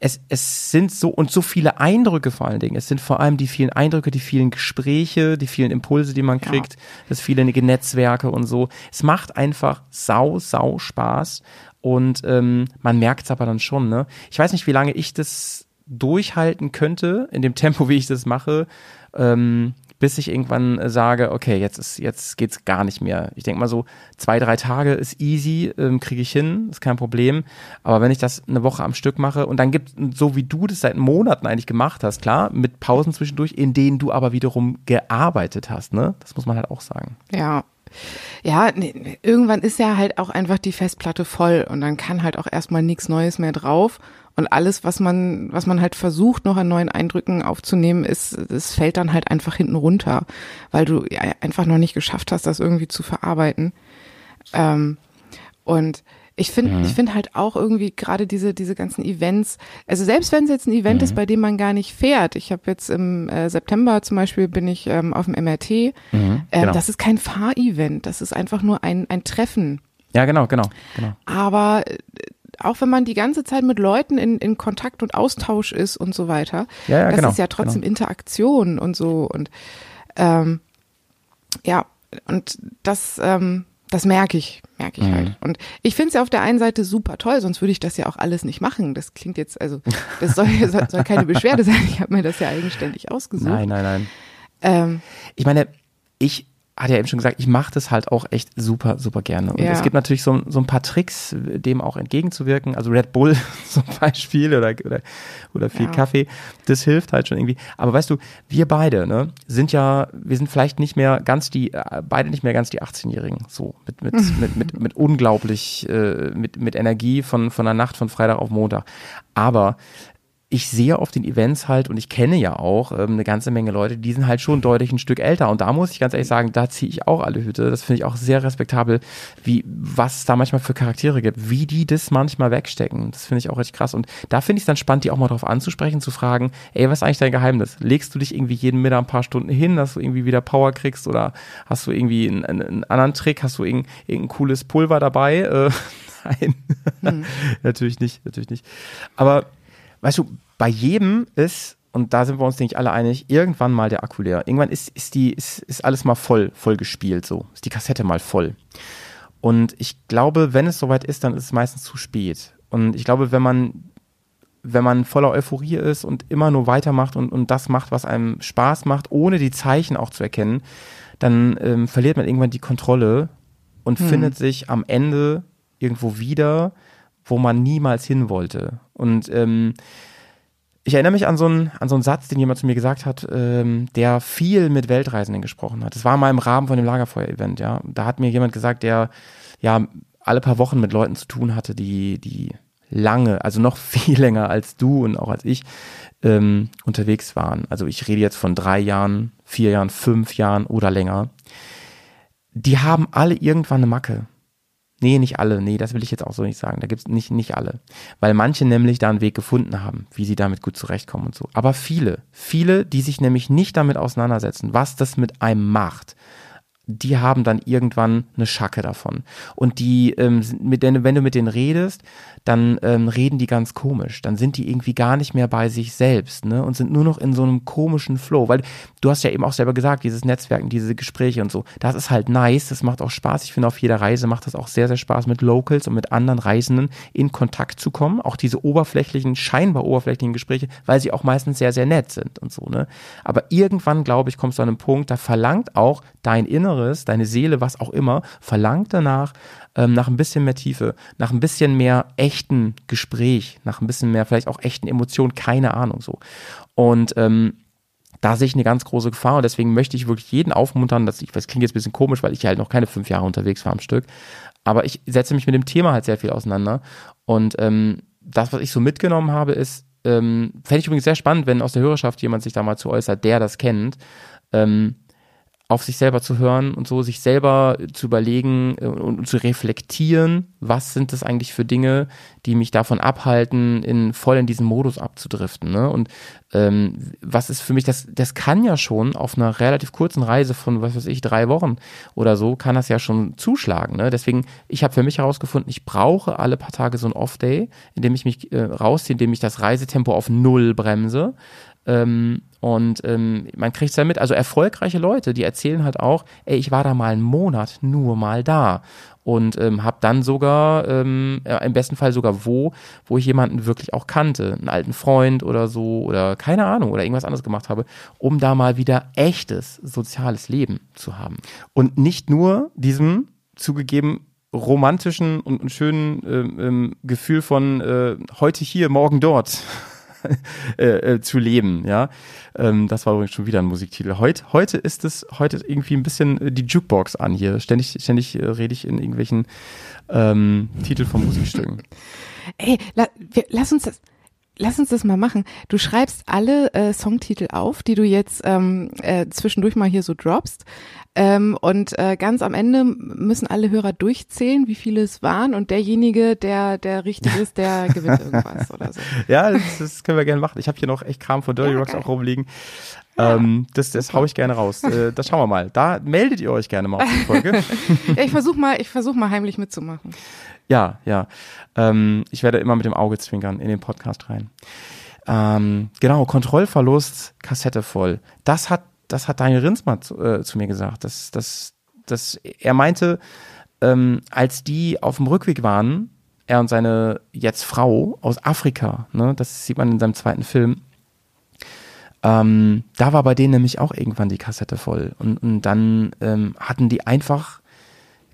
Es, es sind so und so viele Eindrücke vor allen Dingen. Es sind vor allem die vielen Eindrücke, die vielen Gespräche, die vielen Impulse, die man kriegt, das viele Netzwerke und so. Es macht einfach sau, sau Spaß. Und ähm, man merkt es aber dann schon, ne? Ich weiß nicht, wie lange ich das durchhalten könnte, in dem Tempo, wie ich das mache, ähm, bis ich irgendwann äh, sage, okay, jetzt ist, jetzt geht's gar nicht mehr. Ich denke mal so, zwei, drei Tage ist easy, ähm, kriege ich hin, ist kein Problem. Aber wenn ich das eine Woche am Stück mache und dann gibt, so wie du das seit Monaten eigentlich gemacht hast, klar, mit Pausen zwischendurch, in denen du aber wiederum gearbeitet hast, ne? Das muss man halt auch sagen. Ja. Ja, nee, irgendwann ist ja halt auch einfach die Festplatte voll und dann kann halt auch erstmal nichts Neues mehr drauf. Und alles, was man, was man halt versucht, noch an neuen Eindrücken aufzunehmen, ist, es fällt dann halt einfach hinten runter, weil du einfach noch nicht geschafft hast, das irgendwie zu verarbeiten. Ähm, und Ich finde, Mhm. ich finde halt auch irgendwie gerade diese, diese ganzen Events, also selbst wenn es jetzt ein Event Mhm. ist, bei dem man gar nicht fährt. Ich habe jetzt im äh, September zum Beispiel bin ich ähm, auf dem MRT. Ähm, genau. Das ist kein Fahrevent, das ist einfach nur ein, ein Treffen. Ja, genau, genau, genau. Aber äh, auch wenn man die ganze Zeit mit Leuten in, in Kontakt und Austausch ist und so weiter, Ja, ja, das genau, ist ja trotzdem Interaktion und so und ähm, ja, und das, ähm, das merke ich, merke ich Mhm. halt. Und ich finde es ja auf der einen Seite super toll, sonst würde ich das ja auch alles nicht machen. Das klingt jetzt, also das soll, <laughs> soll, soll keine Beschwerde sein. Ich habe mir das ja eigenständig ausgesucht. Nein, nein, nein. Ähm, Ich meine, ich hatte ja eben schon gesagt, ich mache das halt auch echt super, super gerne. Und Ja. es gibt natürlich so, so ein paar Tricks, dem auch entgegenzuwirken. Also Red Bull <laughs> zum Beispiel oder, oder, oder viel Ja. Kaffee, das hilft halt schon irgendwie. Aber weißt du, wir beide ne, sind ja, wir sind vielleicht nicht mehr ganz die, äh, beide nicht mehr ganz die 18-Jährigen. So, mit, mit, <laughs> mit, mit, mit unglaublich, äh, mit, mit Energie von, von der Nacht von Freitag auf Montag. Aber ich sehe auf den Events halt und ich kenne ja auch ähm, eine ganze Menge Leute, die sind halt schon deutlich ein Stück älter. Und da muss ich ganz ehrlich sagen, da ziehe ich auch alle Hüte. Das finde ich auch sehr respektabel, wie was es da manchmal für Charaktere gibt, wie die das manchmal wegstecken. Das finde ich auch richtig krass. Und da finde ich es dann spannend, die auch mal drauf anzusprechen, zu fragen, ey, was ist eigentlich dein Geheimnis? Legst du dich irgendwie jeden Mittag ein paar Stunden hin, dass du irgendwie wieder Power kriegst oder hast du irgendwie einen, einen, anderen Trick? Hast du irgendein, irgendein cooles Pulver dabei? Äh, <laughs> nein, <laughs> natürlich nicht, natürlich nicht. Aber weißt du, bei jedem ist, und da sind wir uns, denke ich, alle einig, irgendwann mal der Akku leer. Irgendwann ist, ist, die, ist, ist alles mal voll, voll gespielt, so. Ist die Kassette mal voll. Und ich glaube, wenn es soweit ist, dann ist es meistens zu spät. Und ich glaube, wenn man, wenn man voller Euphorie ist und immer nur weitermacht und, und das macht, was einem Spaß macht, ohne die Zeichen auch zu erkennen, dann ähm, verliert man irgendwann die Kontrolle und findet sich am Ende irgendwo wieder, wo man niemals hin wollte. Und ähm, ich erinnere mich an so, einen, an so einen Satz, den jemand zu mir gesagt hat, ähm, der viel mit Weltreisenden gesprochen hat. Das war mal im Rahmen von dem Lagerfeuer-Event, ja. Da hat mir jemand gesagt, der ja alle paar Wochen mit Leuten zu tun hatte, die, die lange, also noch <laughs> viel länger als du und auch als ich, ähm, unterwegs waren. Also ich rede jetzt von drei Jahren, vier Jahren, fünf Jahren oder länger. Die haben alle irgendwann eine Macke. Nee, nicht alle. Nee, das will ich jetzt auch so nicht sagen. Da gibt's nicht, nicht alle. Weil manche nämlich da einen Weg gefunden haben, wie sie damit gut zurechtkommen und so. Aber viele, viele, die sich nämlich nicht damit auseinandersetzen, was das mit einem macht, die haben dann irgendwann eine Schacke davon. Und die, ähm, mit denen, wenn du mit denen redest, dann ähm, reden die ganz komisch. Dann sind die irgendwie gar nicht mehr bei sich selbst, ne? Und sind nur noch in so einem komischen Flow. Weil du hast ja eben auch selber gesagt, dieses Netzwerken, diese Gespräche und so, das ist halt nice, das macht auch Spaß. Ich finde, auf jeder Reise macht das auch sehr, sehr Spaß, mit Locals und mit anderen Reisenden in Kontakt zu kommen. Auch diese oberflächlichen, scheinbar oberflächlichen Gespräche, weil sie auch meistens sehr, sehr nett sind und so, ne? Aber irgendwann, glaube ich, kommst du an einen Punkt, da verlangt auch dein Inneres, deine Seele, was auch immer, verlangt danach, ähm, nach ein bisschen mehr Tiefe, nach ein bisschen mehr echten Gespräch, nach ein bisschen mehr vielleicht auch echten Emotionen, keine Ahnung so. Und ähm, da sehe ich eine ganz große Gefahr und deswegen möchte ich wirklich jeden aufmuntern, dass ich, das klingt jetzt ein bisschen komisch, weil ich halt noch keine fünf Jahre unterwegs war am Stück, aber ich setze mich mit dem Thema halt sehr viel auseinander und ähm, das, was ich so mitgenommen habe, ist, ähm, fände ich übrigens sehr spannend, wenn aus der Hörerschaft jemand sich da mal zu äußert, der das kennt, ähm, auf sich selber zu hören und so, sich selber zu überlegen äh, und, zu reflektieren, was sind das eigentlich für Dinge, die mich davon abhalten, in voll in diesen Modus abzudriften. Ne? Und ähm, was ist für mich, das, das kann ja schon auf einer relativ kurzen Reise von, was weiß ich, drei Wochen oder so, kann das ja schon zuschlagen. Ne? Deswegen, ich habe für mich herausgefunden, ich brauche alle paar Tage so ein Off-Day, in dem ich mich äh, rausziehe, in dem ich das Reisetempo auf Null bremse. Ähm, und ähm, man kriegt es ja mit, also erfolgreiche Leute, die erzählen halt auch, ey, ich war da mal einen Monat nur mal da. Und ähm, habe dann sogar ähm, äh, im besten Fall sogar wo, wo ich jemanden wirklich auch kannte, einen alten Freund oder so oder keine Ahnung oder irgendwas anderes gemacht habe, um da mal wieder echtes soziales Leben zu haben. Und nicht nur diesem zugegeben romantischen und, und schönen ähm, ähm, Gefühl von äh, heute hier, morgen dort <laughs> äh, äh, zu leben, ja. Ähm, das war übrigens schon wieder ein Musiktitel. Heut, heute ist es, heute ist irgendwie ein bisschen äh, die Jukebox an hier. Ständig, ständig äh, rede ich in irgendwelchen ähm, Titel von Musikstücken. <laughs> Ey, la, wir, lass uns das. lass uns das mal machen. Du schreibst alle äh, Songtitel auf, die du jetzt ähm, äh, zwischendurch mal hier so droppst. Ähm, und äh, ganz am Ende müssen alle Hörer durchzählen, wie viele es waren. Und derjenige, der der richtig ist, der <laughs> gewinnt irgendwas oder so. Ja, das, das können wir gerne machen. Ich habe hier noch echt Kram von Dirty Ja, Rocks geil. auch rumliegen. Ähm, das das hau ich gerne raus. Äh, das schauen wir mal. Da meldet ihr euch gerne mal auf die Folge. <laughs> Ja, ich versuch mal, ich versuch mal heimlich mitzumachen. Ja, ja. Ähm, ich werde immer mit dem Auge zwinkern in den Podcast rein. Ähm, genau, Kontrollverlust, Kassette voll. Das hat, das hat Daniel Rinsmann zu, äh, zu mir gesagt. Das, das, das, er meinte, ähm, als die auf dem Rückweg waren, er und seine jetzt Frau aus Afrika, ne, das sieht man in seinem zweiten Film, ähm, da war bei denen nämlich auch irgendwann die Kassette voll. Und, und dann ähm, hatten die einfach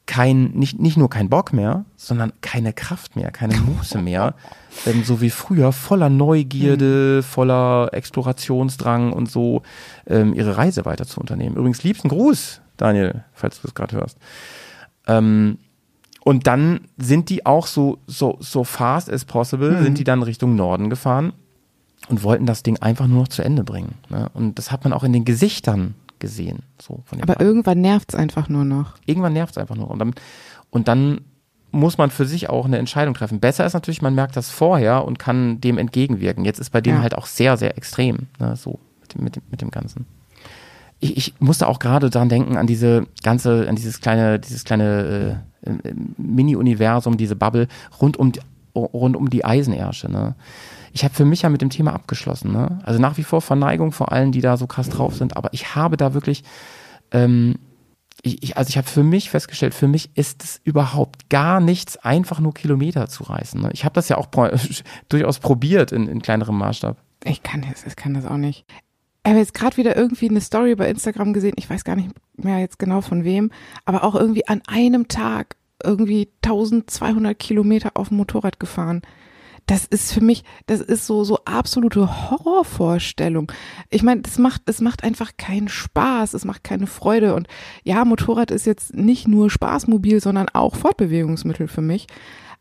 kein, nicht, nicht nur kein Bock mehr, sondern keine Kraft mehr, keine Muße mehr. <laughs> ähm, so wie früher, voller Neugierde, voller Explorationsdrang und so ähm, ihre Reise weiter zu unternehmen. Übrigens, liebsten Gruß, Daniel, falls du es gerade hörst. Ähm, und dann sind die auch so, so, so fast as possible, sind die dann Richtung Norden gefahren und wollten das Ding einfach nur noch zu Ende bringen. Ne? Und das hat man auch in den Gesichtern gesehen. So von Aber beiden. irgendwann nervt's einfach nur noch. Irgendwann nervt es einfach nur. Und dann, und dann muss man für sich auch eine Entscheidung treffen. Besser ist natürlich, man merkt das vorher und kann dem entgegenwirken. Jetzt ist bei denen Ja. halt auch sehr, sehr extrem, ne, so mit dem, mit dem, mit dem Ganzen. Ich, ich musste auch gerade daran denken, an diese ganze, an dieses kleine, dieses kleine äh, äh, Mini-Universum, diese Bubble rund um die, rund um die Eisenersche. Ne? Ich habe für mich ja mit dem Thema abgeschlossen. Ne? Also nach wie vor Verneigung vor allen, die da so krass drauf sind, aber ich habe da wirklich ähm, ich, also ich habe für mich festgestellt, für mich ist es überhaupt gar nichts, einfach nur Kilometer zu reißen. Ne? Ich habe das ja auch pro, <laughs> durchaus probiert in, in kleinerem Maßstab. Ich kann das, ich kann das auch nicht. Ich habe jetzt gerade wieder irgendwie eine Story bei Instagram gesehen, ich weiß gar nicht mehr jetzt genau von wem, aber auch irgendwie an einem Tag irgendwie 1200 Kilometer auf dem Motorrad gefahren. Das ist für mich, das ist so so absolute Horrorvorstellung. Ich meine, das macht es macht einfach keinen Spaß, es macht keine Freude und ja, Motorrad ist jetzt nicht nur Spaßmobil, sondern auch Fortbewegungsmittel für mich.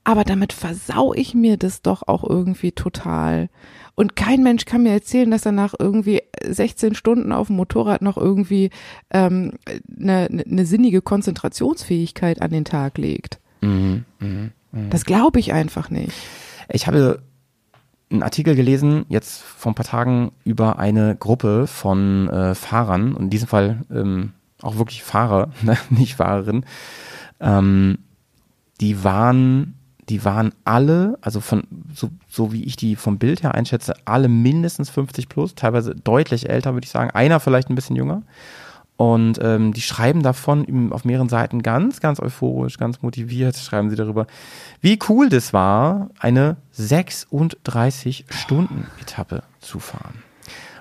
Aber damit versau ich mir das doch auch irgendwie total. Und kein Mensch kann mir erzählen, dass er nach irgendwie 16 Stunden auf dem Motorrad noch irgendwie ähm, eine, eine sinnige Konzentrationsfähigkeit an den Tag legt. Das glaube ich einfach nicht. Ich habe einen Artikel gelesen, jetzt vor ein paar Tagen, über eine Gruppe von äh, Fahrern, in diesem Fall ähm, auch wirklich Fahrer, <laughs> ne? nicht Fahrerin, ähm, die waren, die waren alle, also von, so, so wie ich die vom Bild her einschätze, alle mindestens 50 plus, teilweise deutlich älter, würde ich sagen. Einer vielleicht ein bisschen jünger. Und ähm, die schreiben davon auf mehreren Seiten ganz, ganz euphorisch, ganz motiviert, schreiben sie darüber, wie cool das war, eine 36-Stunden-Etappe zu fahren.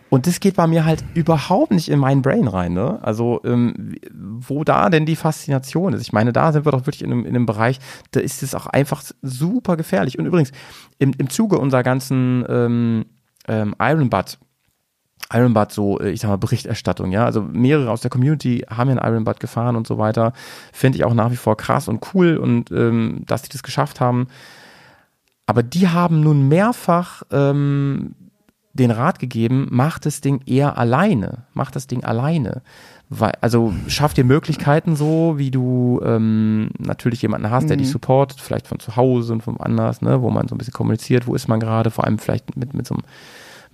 Und das geht bei mir halt überhaupt nicht in meinen Brain rein, ne? Also, ähm, wo da denn die Faszination ist? Ich meine, da sind wir doch wirklich in einem, in einem Bereich, da ist es auch einfach super gefährlich. Und übrigens, im, im Zuge unserer ganzen ähm, ähm, Iron Butt Iron Butt so, äh, ich sag mal, Berichterstattung, ja. Also mehrere aus der Community haben ja einen Iron Butt gefahren und so weiter. Finde ich auch nach wie vor krass und cool und ähm, dass die das geschafft haben. Aber die haben nun mehrfach ähm, den Rat gegeben, mach das Ding eher alleine. Mach das Ding alleine. Weil, also schaff dir Möglichkeiten so, wie du ähm, natürlich jemanden hast, der dich supportet, vielleicht von zu Hause und von anders, ne, wo man so ein bisschen kommuniziert, wo ist man gerade, vor allem vielleicht mit, mit so einem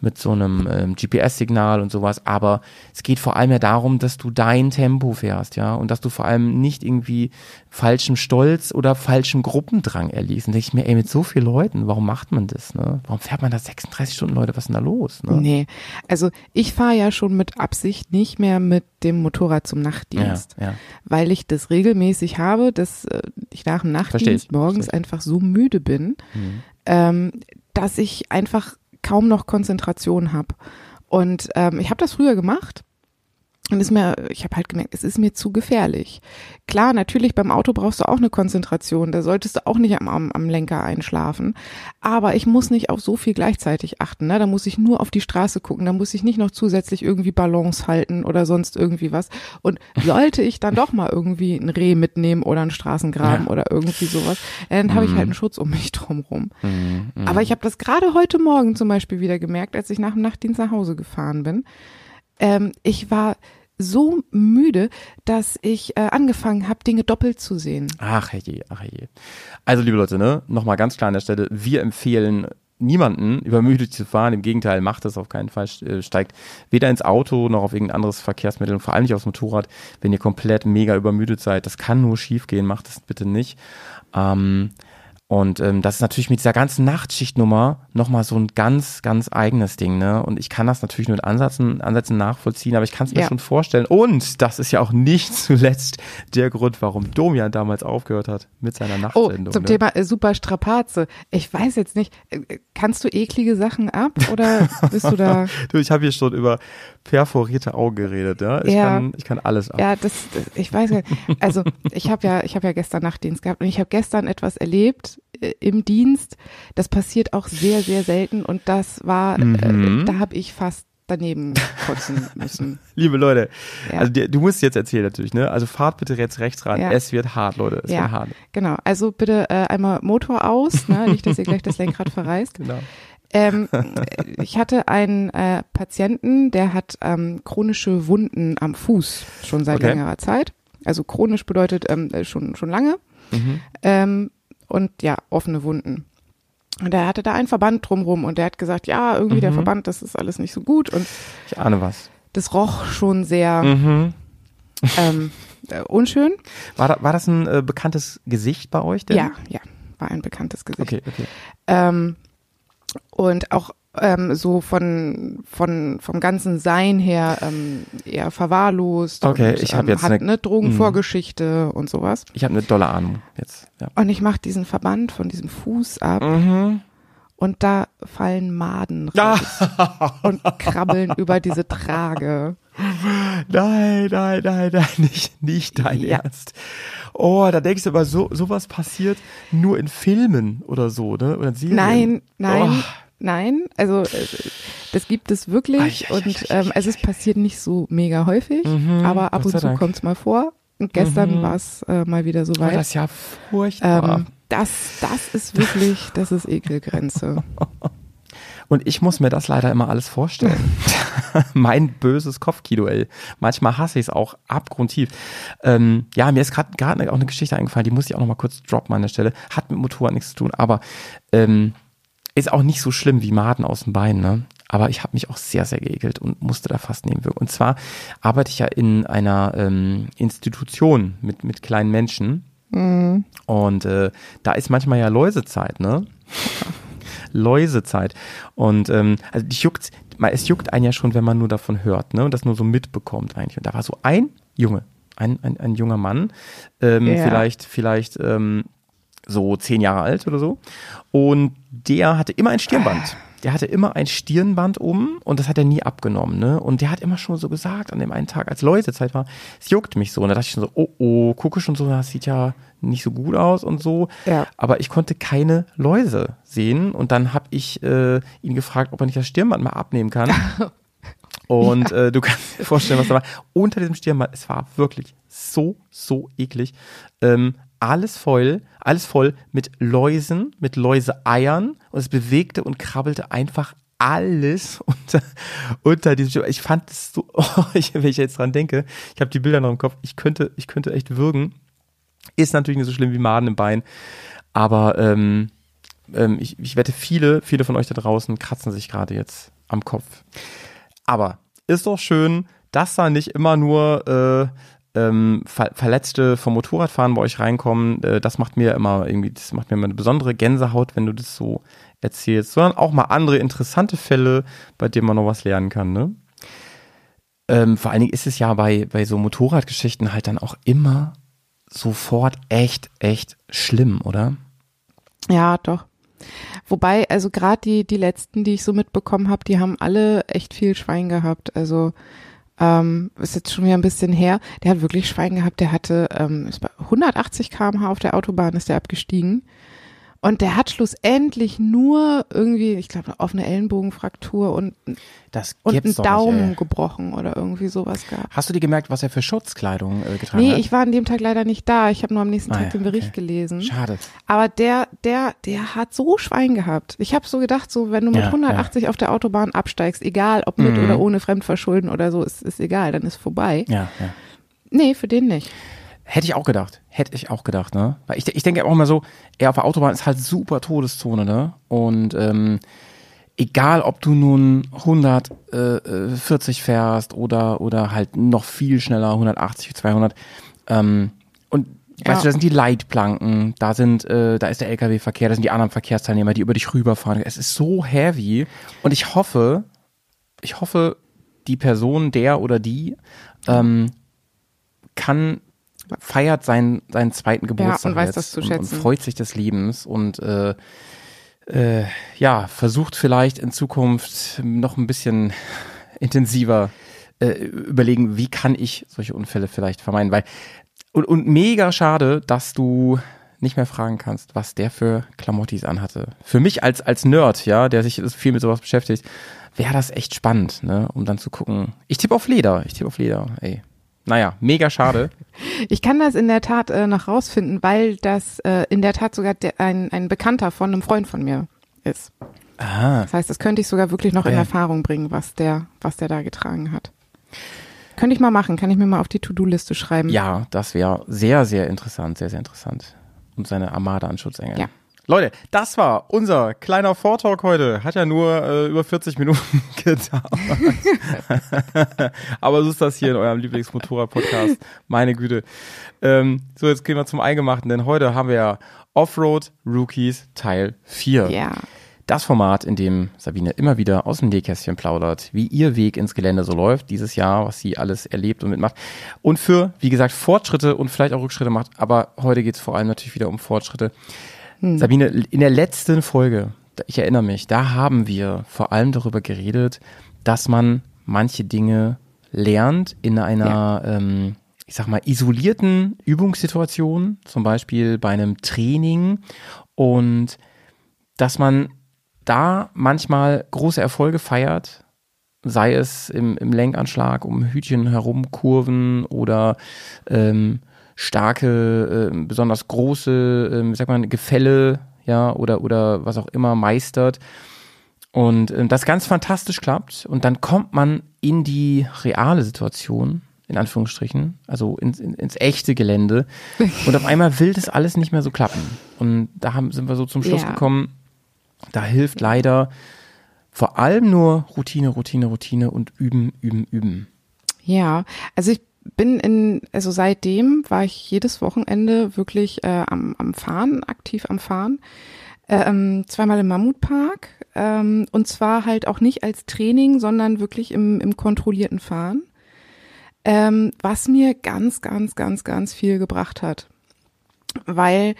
mit so einem ähm, GPS-Signal und sowas, aber es geht vor allem ja darum, dass du dein Tempo fährst, ja, und dass du vor allem nicht irgendwie falschem Stolz oder falschem Gruppendrang erliegst. Und denke ich mir, ey, mit so vielen Leuten, warum macht man das, ne? Warum fährt man da 36 Stunden, Leute, was ist denn da los, ne? Nee, also ich fahre ja schon mit Absicht nicht mehr mit dem Motorrad zum Nachtdienst, Ja, ja. weil ich das regelmäßig habe, dass äh, ich nach dem Nachtdienst morgens einfach so müde bin, ähm, dass ich einfach kaum noch Konzentration habe. Und ähm, ich habe das früher gemacht Und ist mir, ich habe halt gemerkt, es ist mir zu gefährlich. Klar, natürlich beim Auto brauchst du auch eine Konzentration. Da solltest du auch nicht am, am, am Lenker einschlafen. Aber ich muss nicht auf so viel gleichzeitig achten. Ne? Da muss ich nur auf die Straße gucken. Da muss ich nicht noch zusätzlich irgendwie Balance halten oder sonst irgendwie was. Und sollte ich dann doch mal irgendwie ein Reh mitnehmen oder einen Straßengraben Ja. oder irgendwie sowas, dann habe ich halt einen Schutz um mich drumrum. Aber ich habe das gerade heute Morgen zum Beispiel wieder gemerkt, als ich nach dem Nachtdienst nach Hause gefahren bin. Ähm, ich war so müde, dass ich äh, angefangen habe, Dinge doppelt zu sehen. Ach je, ach je. Also, liebe Leute, ne, nochmal ganz klar an der Stelle, wir empfehlen niemanden übermüdet zu fahren. Im Gegenteil, macht das auf keinen Fall, äh, steigt weder ins Auto noch auf irgendein anderes Verkehrsmittel und vor allem nicht aufs Motorrad, wenn ihr komplett mega übermüdet seid. Das kann nur schief gehen, macht das bitte nicht. Ähm, und ähm, das ist natürlich mit dieser ganzen Nachtschichtnummer nochmal so ein ganz, ganz eigenes Ding, ne? Und ich kann das natürlich nur in Ansätzen, Ansätzen nachvollziehen, aber ich kann es mir Ja. schon vorstellen. Und das ist ja auch nicht <laughs> zuletzt der Grund, warum Domian damals aufgehört hat mit seiner Oh, Nachtsendung. zum ne? Thema äh, super Strapaze. Ich weiß jetzt nicht, äh, äh, kannst du eklige Sachen ab oder <laughs> bist du da? Du, ich habe hier schon über perforierte Augen geredet, ja? Ich, Ja. kann, ich kann alles ab. Ja, das, das ich weiß ja. Also ich habe ja, ich habe ja gestern Nachtdienst gehabt und ich habe gestern etwas erlebt im Dienst. Das passiert auch sehr, sehr selten und das war, Mhm. äh, da habe ich fast daneben kotzen <laughs> müssen. Liebe Leute, Ja. also du musst jetzt erzählen natürlich, ne? Also fahrt bitte jetzt rechts ran. Ja. Es wird hart, Leute. Es Ja. wird hart. Genau. Also bitte äh, einmal Motor aus, ne? nicht, dass ihr gleich das Lenkrad <laughs> verreißt. Genau. Ähm, <laughs> ich hatte einen äh, Patienten, der hat ähm, chronische Wunden am Fuß schon seit Okay. längerer Zeit. Also chronisch bedeutet ähm, äh, schon schon lange. Mhm. Und ja, offene Wunden. Und er hatte da einen Verband drumrum und der hat gesagt, ja, irgendwie der Mhm. Verband, das ist alles nicht so gut. Und Ich ahne was. das roch schon sehr Mhm. ähm, äh, unschön. War, da, war das ein äh, bekanntes Gesicht bei euch denn? Ja, ja, war ein bekanntes Gesicht. Okay, okay. Ähm, und auch ähm, so von, von vom ganzen Sein her ähm, eher verwahrlost. Okay, und, ich hab ähm, jetzt hat eine- eine Drogenvorgeschichte und sowas. Ich habe eine dolle Ahnung jetzt. Ja. Und ich mache diesen Verband von diesem Fuß ab Mhm. und da fallen Maden Ah. raus <laughs> und krabbeln über diese Trage. Nein, nein, nein, nein, nicht, nicht dein Ja. Ernst. Oh, da denkst du aber, so, sowas passiert nur in Filmen oder so, ne? Oder in Serien. Nein, nein, Oh. Nein. Also äh, das gibt es wirklich ai, ai, und ai, ähm, also es passiert nicht so mega häufig, Mhm, aber ab und zu kommt es mal vor. Und gestern Mhm. war es äh, mal wieder so Oh, weit. das ist ja furchtbar. Ähm, das, das ist wirklich, das ist Ekelgrenze. <laughs> Und ich muss mir das leider immer alles vorstellen. <laughs> mein böses Kopfkino-L. Manchmal hasse ich es auch abgrundtief. Ähm, ja, mir ist gerade gerade auch eine Geschichte eingefallen, die muss ich auch noch mal kurz droppen an der Stelle. Hat mit Motorrad nichts zu tun, aber ähm, ist auch nicht so schlimm wie Maden aus dem Bein, ne? Aber ich habe mich auch sehr, sehr geekelt und musste da fast nebenwirken. Und zwar arbeite ich ja in einer ähm, Institution mit, mit kleinen Menschen. Und äh, da ist manchmal ja Läusezeit, ne? <laughs> Läusezeit. Und ähm, also dich juckt, es juckt einen ja schon, wenn man nur davon hört, ne? Und das nur so mitbekommt eigentlich. Und da war so ein Junge, ein, ein, ein junger Mann, ähm, Ja. vielleicht, vielleicht ähm, so zehn Jahre alt oder so. Und der hatte immer ein Stirnband. Der hatte immer ein Stirnband um und das hat er nie abgenommen, ne? Und der hat immer schon so gesagt an dem einen Tag, als Läusezeit war, es juckt mich so. Und da dachte ich schon so, oh oh, gucke schon so, das sieht ja nicht so gut aus und so. Ja. Aber ich konnte keine Läuse sehen und dann habe ich äh, ihn gefragt, ob er nicht das Stirnband mal abnehmen kann. <laughs> Und äh, du kannst dir vorstellen, was da war. Unter diesem Stirnband, es war wirklich so, so eklig. Ähm, alles voll, alles voll mit Läusen, mit Läuseeiern und es bewegte und krabbelte einfach alles <laughs> unter, unter diesem Stirnband. Ich fand es so, <laughs> oh, wenn ich jetzt dran denke, ich habe die Bilder noch im Kopf, ich könnte, ich könnte echt würgen. Ist natürlich nicht so schlimm wie Maden im Bein, aber ähm, ähm, ich, ich wette, viele, viele von euch da draußen kratzen sich gerade jetzt am Kopf. Aber ist doch schön, dass da nicht immer nur äh, ähm, Ver Verletzte vom Motorradfahren bei euch reinkommen. Äh, das macht mir immer irgendwie, das macht mir immer eine besondere Gänsehaut, wenn du das so erzählst, sondern auch mal andere interessante Fälle, bei denen man noch was lernen kann, ne? Ähm, vor allen Dingen ist es ja bei, bei so Motorradgeschichten halt dann auch immer sofort echt, echt schlimm, oder? Ja, doch. Wobei, also gerade die, die letzten, die ich so mitbekommen habe, die haben alle echt viel Schwein gehabt. Also ähm, ist jetzt schon wieder ein bisschen her, der hat wirklich Schwein gehabt, der hatte ähm, ist bei 180 km/h auf der Autobahn ist der abgestiegen und der hat schlussendlich nur irgendwie, ich glaube, offene Ellenbogenfraktur und, Das und einen Daumen nicht, gebrochen oder irgendwie sowas gehabt. Hast du dir gemerkt, was er für Schutzkleidung äh, getragen Nee, hat? ich war an dem Tag leider nicht da. Ich habe nur am nächsten Ah Tag ja, den Bericht okay. gelesen. Schade. Aber der, der, der hat so Schwein gehabt. Ich habe so gedacht, so wenn du mit Ja, 180 auf der Autobahn absteigst, egal ob mit Mhm. oder ohne Fremdverschulden oder so, ist, ist egal, dann ist vorbei. Ja, ja. Nee, für den nicht. Hätte ich auch gedacht. Hätte ich auch gedacht, ne? Weil ich, ich denke auch immer so, er auf der Autobahn ist halt super Todeszone, ne? Und ähm, egal, ob du nun 140 fährst oder, oder halt noch viel schneller, 180, 200, ähm, und Ja. weißt du, da sind die Leitplanken, da sind, äh, da ist der LKW-Verkehr, da sind die anderen Verkehrsteilnehmer, die über dich rüberfahren. Es ist so heavy. Und ich hoffe, ich hoffe, die Person, der oder die, ähm, kann feiert seinen, seinen zweiten Geburtstag und weiß jetzt das zu und, schätzen. und freut sich des Lebens und äh, äh, ja, versucht vielleicht in Zukunft noch ein bisschen intensiver äh, überlegen, wie kann ich solche Unfälle vielleicht vermeiden, weil und, und mega schade, dass du nicht mehr fragen kannst, was der für Klamottis anhatte. Für mich als, als Nerd, ja, der sich viel mit sowas beschäftigt, wäre das echt spannend, ne, um dann zu gucken. Ich tippe auf Leder, ich tippe auf Leder, ey. Naja, mega schade. <laughs> Ich kann das in der Tat äh, noch rausfinden, weil das äh, in der Tat sogar der, ein, ein Bekannter von einem Freund von mir ist. Ah, Das heißt, das könnte ich sogar wirklich noch in Okay. Erfahrung bringen, was der, was der da getragen hat. Könnte ich mal machen, kann ich mir mal auf die To-Do-Liste schreiben. Ja, das wäre sehr, sehr interessant, sehr, sehr interessant. Und seine Armada an Schutzengeln. Ja. Leute, das war unser kleiner Vortalk heute. Hat ja nur äh, über 40 Minuten <laughs> gedauert. Aber so ist das hier in eurem Lieblingsmotorrad-Podcast. Meine Güte. Ähm, so, jetzt gehen wir zum Eingemachten, denn heute haben wir ja Offroad Rookies Teil 4. Ja. Das Format, in dem Sabine immer wieder aus dem Nähkästchen plaudert, wie ihr Weg ins Gelände so läuft dieses Jahr, was sie alles erlebt und mitmacht. Und für, wie gesagt, Fortschritte und vielleicht auch Rückschritte macht. Aber heute geht es vor allem natürlich wieder um Fortschritte. Sabine, in der letzten Folge, ich erinnere mich, da haben wir vor allem darüber geredet, dass man manche Dinge lernt in einer, ähm, ich sag mal, isolierten Übungssituation, zum Beispiel bei einem Training und dass man da manchmal große Erfolge feiert, sei es im, im Lenkanschlag um Hütchen herum Kurven oder ähm, starke, äh, besonders große, ähm, sag mal, Gefälle, ja, oder, oder was auch immer meistert. Und ähm, das ganz fantastisch klappt. Und dann kommt man in die reale Situation, in Anführungsstrichen, also ins, in, ins echte Gelände. <laughs> Und auf einmal will das alles nicht mehr so klappen. Und da haben, sind wir so zum Schluss Ja. gekommen, da hilft leider vor allem nur Routine, Routine, Routine und üben, üben, üben. Ja, also ich bin in, also seitdem war ich jedes Wochenende wirklich äh, am, am Fahren, aktiv am Fahren. Ähm, zweimal im Mammutpark ähm, und zwar halt auch nicht als Training, sondern wirklich im, im kontrollierten Fahren, ähm, was mir ganz, ganz, ganz, ganz viel gebracht hat, weil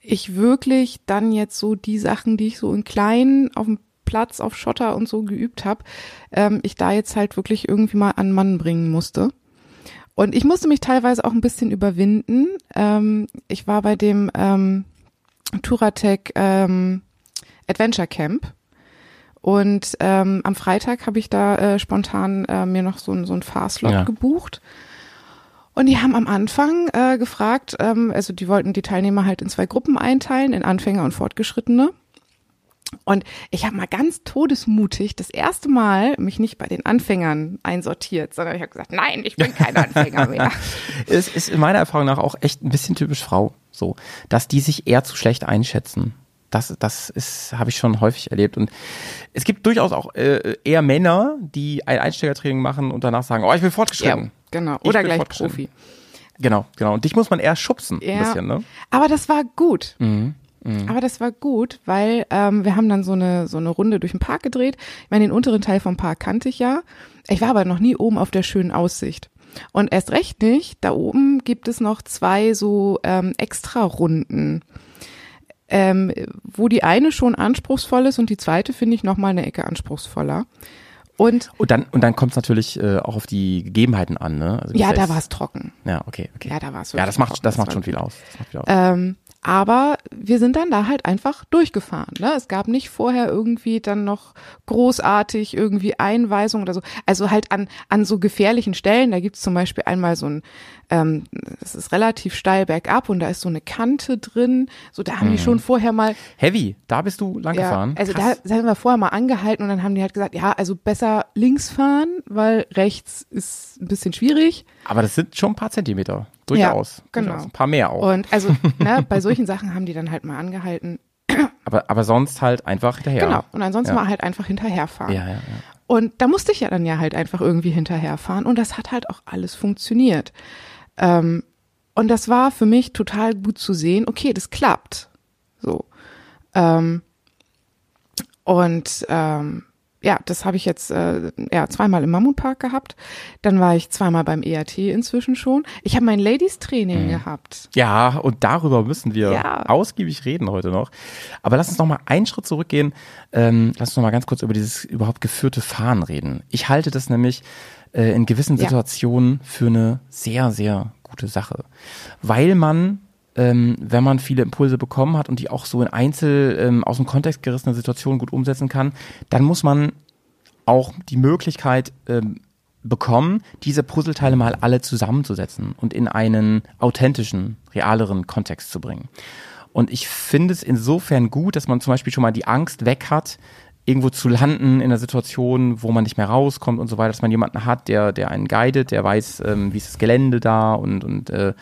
ich wirklich dann jetzt so die Sachen, die ich so in kleinen auf dem Platz auf Schotter und so geübt habe, ähm, ich da jetzt halt wirklich irgendwie mal an Mann bringen musste. Und ich musste mich teilweise auch ein bisschen überwinden. Ähm, ich war bei dem ähm, Touratec ähm, Adventure Camp und ähm, am Freitag habe ich da äh, spontan äh, mir noch so, ein- so ein Fahrslot Ja. gebucht. Und die haben am Anfang äh, gefragt, ähm, also die wollten die Teilnehmer halt in zwei Gruppen einteilen, in Anfänger und Fortgeschrittene. Und ich habe mal ganz todesmutig das erste Mal mich nicht bei den Anfängern einsortiert, sondern ich habe gesagt, nein, ich bin kein Anfänger mehr. <laughs> Es ist in meiner Erfahrung nach auch echt ein bisschen typisch Frau, so, dass die sich eher zu schlecht einschätzen. Das, das ist, habe ich schon häufig erlebt. Und es gibt durchaus auch äh, eher Männer, die ein Einsteigertraining machen und danach sagen, oh, ich bin fortgeschritten. genau. Ich Oder gleich. Profi. Genau, genau. Und dich muss man eher schubsen, ein Ja. bisschen, ne? Aber das war gut. Mhm. Aber das war gut, weil ähm, wir haben dann so eine so eine Runde durch den Park gedreht. Ich meine, den unteren Teil vom Park kannte ich ja. Ich war aber noch nie oben auf der schönen Aussicht. Und erst recht nicht. Da oben gibt es noch zwei so ähm, extra Runden, ähm, wo die eine schon anspruchsvoll ist und die zweite finde ich noch mal eine Ecke anspruchsvoller. Und Und dann, und dann kommt es natürlich äh, auch auf die Gegebenheiten an, ne? Also ja, da war es trocken. Ja, okay, okay. Ja, da war es Ja, das macht, trocken. das macht schon viel aus. Das macht viel aus. Ähm, aber wir sind dann da halt einfach durchgefahren. Ne? Es gab nicht vorher irgendwie dann noch großartig irgendwie Einweisungen oder so. Also halt an, an so gefährlichen Stellen. Da gibt's zum Beispiel einmal so ein, ähm, es ist relativ steil bergab und da ist so eine Kante drin. So, da haben die schon vorher mal Heavy, da bist du lang ja, gefahren. also Krass. da, da haben wir vorher mal angehalten und dann haben die halt gesagt, ja, also besser links fahren, weil rechts ist ein bisschen schwierig. Aber das sind schon ein paar Zentimeter. Durchaus. genau. Durchaus. Ein paar mehr auch. Und also, <laughs> ne, bei solchen Sachen haben die dann halt mal angehalten. <clears throat> aber, aber sonst halt einfach hinterher. Genau. Und ansonsten Ja. mal halt einfach hinterherfahren. Ja, ja, ja. Und da musste ich ja dann ja halt einfach irgendwie hinterherfahren und das hat halt auch alles funktioniert. Ähm, und das war für mich total gut zu sehen, okay, das klappt. So. Ähm, und ähm, ja, das habe ich jetzt äh, ja zweimal im Mammutpark gehabt. Dann war ich zweimal beim ERT inzwischen schon. Ich habe mein Ladies-Training gehabt. Ja, und darüber müssen wir Ja. ausgiebig reden heute noch. Aber lass uns noch mal einen Schritt zurückgehen. Ähm, lass uns noch mal ganz kurz über dieses überhaupt geführte Fahren reden. Ich halte das nämlich äh, in gewissen Ja. Situationen für eine sehr, sehr gute Sache. Weil man, ähm, wenn man viele Impulse bekommen hat und die auch so in Einzel ähm, aus dem Kontext gerissene Situationen gut umsetzen kann, dann muss man auch die Möglichkeit ähm, bekommen, diese Puzzleteile mal alle zusammenzusetzen und in einen authentischen, realeren Kontext zu bringen. Und ich finde es insofern gut, dass man zum Beispiel schon mal die Angst weg hat, irgendwo zu landen in einer Situation, wo man nicht mehr rauskommt und so weiter, dass man jemanden hat, der, der einen guidet, der weiß, ähm, wie ist das Gelände da und, und äh,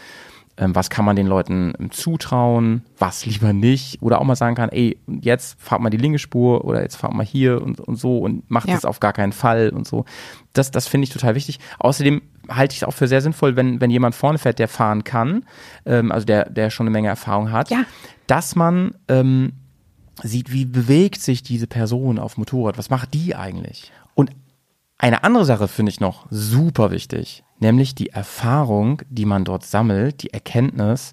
ähm, was kann man den Leuten ähm, zutrauen, was lieber nicht. Oder auch mal sagen kann, ey, jetzt fahrt mal die linke Spur oder jetzt fahrt mal hier und, und so und macht Ja. es auf gar keinen Fall und so. Das, das finde ich total wichtig. Außerdem halte ich es auch für sehr sinnvoll, wenn, wenn jemand vorne fährt, der fahren kann, ähm, also der, der schon eine Menge Erfahrung hat, Ja. dass man ähm, sieht, wie bewegt sich diese Person auf Motorrad, was macht die eigentlich? Und eine andere Sache finde ich noch super wichtig, nämlich die Erfahrung, die man dort sammelt, die Erkenntnis,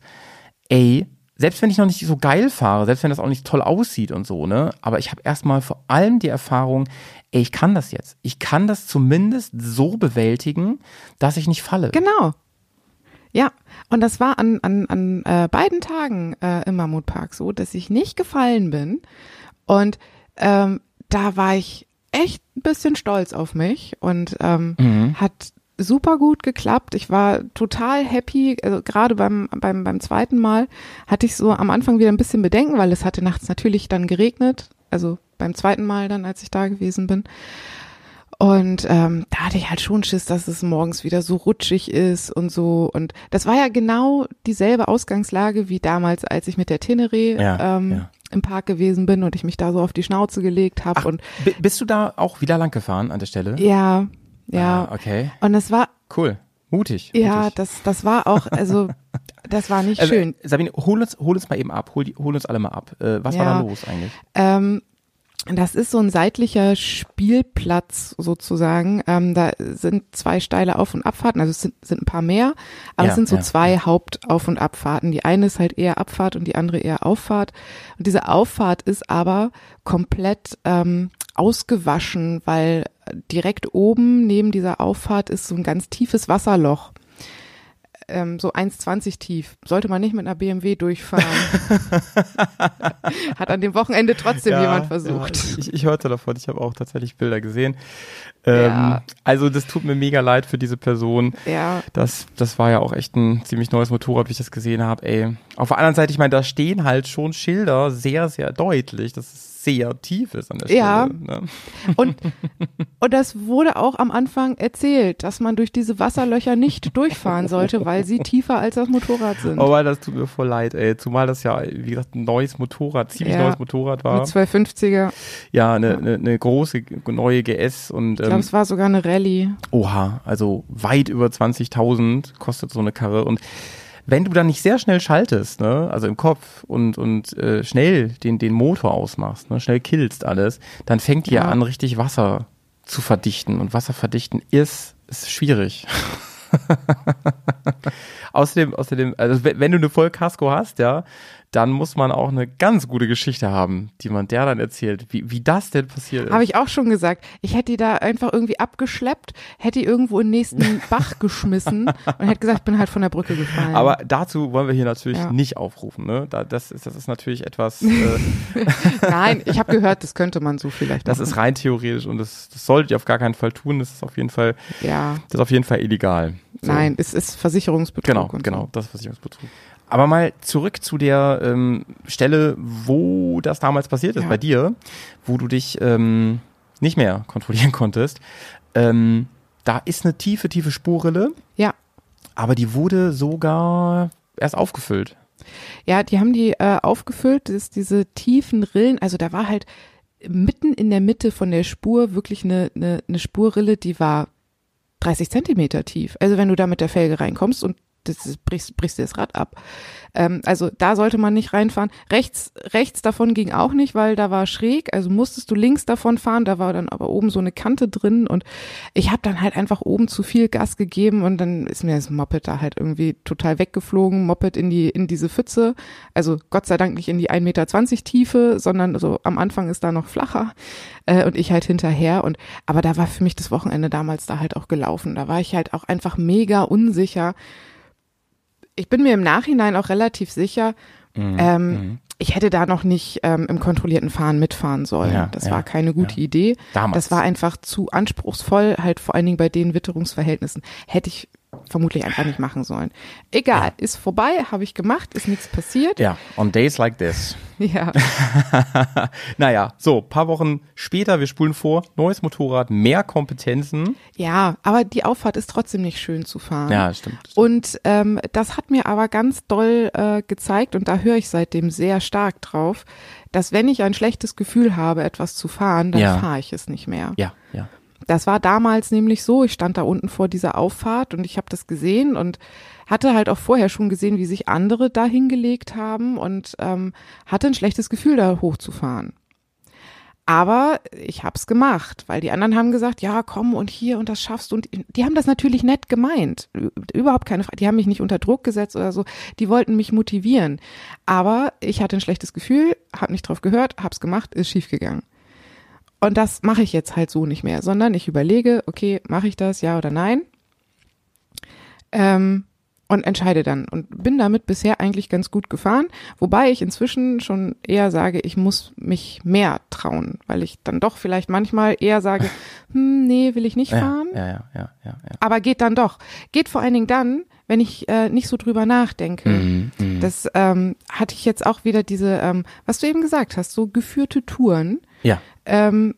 ey, selbst wenn ich noch nicht so geil fahre, selbst wenn das auch nicht toll aussieht und so, ne, aber ich habe erstmal vor allem die Erfahrung, ey, ich kann das jetzt. Ich kann das zumindest so bewältigen, dass ich nicht falle. Genau. Ja, und das war an, an, an äh, beiden Tagen äh, im Mammutpark so, dass ich nicht gefallen bin. Und ähm, da war ich echt ein bisschen stolz auf mich und ähm, hat super gut geklappt. Ich war total happy. Also gerade beim, beim, beim zweiten Mal hatte ich so am Anfang wieder ein bisschen Bedenken, weil es hatte nachts natürlich dann geregnet. Also beim zweiten Mal dann, als ich da gewesen bin. Und ähm, da hatte ich halt schon Schiss, dass es morgens wieder so rutschig ist und so. Und das war ja genau dieselbe Ausgangslage wie damals, als ich mit der Teneré Ja, ähm, ja. im Park gewesen bin und ich mich da so auf die Schnauze gelegt habe. Und bi- bist du da auch wieder lang gefahren an der Stelle? ja, ja. Ah, okay. Und es war, Cool. Mutig. ja, mutig. das, das war auch, also <laughs> das war nicht Also, schön. Sabine, hol uns, hol uns mal eben ab. Hol, hol uns alle mal ab. Äh, was war Ja. da los eigentlich? Ähm, das ist so ein seitlicher Spielplatz sozusagen. Ähm, da sind zwei steile Auf- und Abfahrten, also es sind, sind ein paar mehr, aber Ja, es sind so ja, zwei Hauptauf- und Abfahrten. Die eine ist halt eher Abfahrt und die andere eher Auffahrt. Und diese Auffahrt ist aber komplett ähm, ausgewaschen, weil direkt oben neben dieser Auffahrt ist so ein ganz tiefes Wasserloch. Ähm, so 1,20 tief. Sollte man nicht mit einer BMW durchfahren. <laughs> Hat an dem Wochenende trotzdem jemand versucht. Ja, ich, ich hörte davon, ich habe auch tatsächlich Bilder gesehen. Ähm, Ja. Also das tut mir mega leid für diese Person. Ja, Das, das war ja auch echt ein ziemlich neues Motorrad, wie ich das gesehen habe. Ey. Auf der anderen Seite, ich meine, da stehen halt schon Schilder sehr, sehr deutlich, dass es sehr tief ist an der Stelle. Ja. Ne? und, <laughs> und das wurde auch am Anfang erzählt, dass man durch diese Wasserlöcher nicht durchfahren sollte, weil sie tiefer als das Motorrad sind. Aber das tut mir voll leid, ey. Zumal das ja, wie gesagt, ein neues Motorrad, ziemlich Ja. neues Motorrad war. Mit 250er. Ja, eine, eine, eine große neue GS und Ich glaube, ähm, es war sogar eine Rallye. oha, also weit über 20.000 kostet so eine Karre und wenn du dann nicht sehr schnell schaltest, ne, also im Kopf und und äh, schnell den den Motor ausmachst, ne, schnell killst alles, dann fängt die ja Ja. an richtig Wasser zu verdichten und Wasser verdichten ist ist schwierig. <laughs> außerdem, außerdem, also wenn du eine Vollkasko hast, ja, dann muss man auch eine ganz gute Geschichte haben, die man der dann erzählt, wie, wie das denn passiert ist. Habe ich auch schon gesagt. Ich hätte die da einfach irgendwie abgeschleppt, hätte die irgendwo in den nächsten <laughs> Bach geschmissen und hätte gesagt, ich bin halt von der Brücke gefallen. Aber dazu wollen wir hier natürlich Ja. nicht aufrufen. Ne? Da, das, ist, das ist natürlich etwas, <laughs> äh, Nein, ich habe gehört, das könnte man so vielleicht das machen. ist rein theoretisch und das, das solltet ihr auf gar keinen Fall tun. Das ist auf jeden Fall, Ja, das ist auf jeden Fall illegal. So. nein, es ist Versicherungsbetrug. Genau, genau, So. das ist Versicherungsbetrug. Aber mal zurück zu der ähm, Stelle, wo das damals passiert ist, Ja. bei dir, wo du dich ähm, nicht mehr kontrollieren <laughs> konntest. Ähm, da ist eine tiefe, tiefe Spurrille, Ja, aber die wurde sogar erst aufgefüllt. ja, die haben die äh, aufgefüllt, das ist diese tiefen Rillen, also da war halt mitten in der Mitte von der Spur wirklich eine, eine, eine Spurrille, die war 30 Zentimeter tief. Also wenn du da mit der Felge reinkommst und das ist, brichst, brichst dir das Rad ab. Ähm, also da sollte man nicht reinfahren. Rechts, rechts davon ging auch nicht, weil da war schräg. Also musstest du links davon fahren. Da war dann aber oben so eine Kante drin und ich habe dann halt einfach oben zu viel Gas gegeben und dann ist mir das Moped da halt irgendwie total weggeflogen. Moped in die in diese Pfütze. Also Gott sei Dank nicht in die 1,20 Meter Tiefe, sondern so am Anfang ist da noch flacher äh, und ich halt hinterher. Und aber da war für mich das Wochenende damals da halt auch gelaufen. Da war ich halt auch einfach mega unsicher ich bin mir im Nachhinein auch relativ sicher, Mhm. ähm, ich hätte da noch nicht ähm, im kontrollierten Fahren mitfahren sollen. Ja, das ja, war keine gute ja. Idee. Damals. Das war einfach zu anspruchsvoll, halt vor allen Dingen bei den Witterungsverhältnissen. Hätte ich vermutlich einfach nicht machen sollen. Egal, ist vorbei, habe ich gemacht, ist nichts passiert. Ja, on days like this. <laughs> Ja. <laughs> Naja, so, paar Wochen später, wir spulen vor, neues Motorrad, mehr Kompetenzen. ja, aber die Auffahrt ist trotzdem nicht schön zu fahren. Ja, stimmt. stimmt. Und ähm, das hat mir aber ganz doll äh, gezeigt, und da höre ich seitdem sehr stark drauf, dass wenn ich ein schlechtes Gefühl habe, etwas zu fahren, dann Ja. fahre ich es nicht mehr. Ja, ja. Das war damals nämlich so, ich stand da unten vor dieser Auffahrt und ich habe das gesehen und hatte halt auch vorher schon gesehen, wie sich andere da hingelegt haben und ähm, hatte ein schlechtes Gefühl, da hochzufahren. Aber ich hab's gemacht, weil die anderen haben gesagt, ja, komm und hier und das schaffst du. Und die haben das natürlich nett gemeint. Überhaupt keine Frage. Die haben mich nicht unter Druck gesetzt oder so. Die wollten mich motivieren. Aber ich hatte ein schlechtes Gefühl, hab nicht drauf gehört, hab's gemacht, ist schiefgegangen. Und das mache ich jetzt halt so nicht mehr, sondern ich überlege, okay, mache ich das, ja oder nein? Ähm, und entscheide dann und bin damit bisher eigentlich ganz gut gefahren, wobei ich inzwischen schon eher sage, ich muss mich mehr trauen, weil ich dann doch vielleicht manchmal eher sage, <laughs> hm, nee, will ich nicht fahren, ja, ja, ja, ja. ja. aber geht dann doch. Geht vor allen Dingen dann, wenn ich äh, nicht so drüber nachdenke. Mhm, mhm. Das ähm, hatte ich jetzt auch wieder diese, ähm, was du eben gesagt hast, so geführte Touren. Ja, Ähm,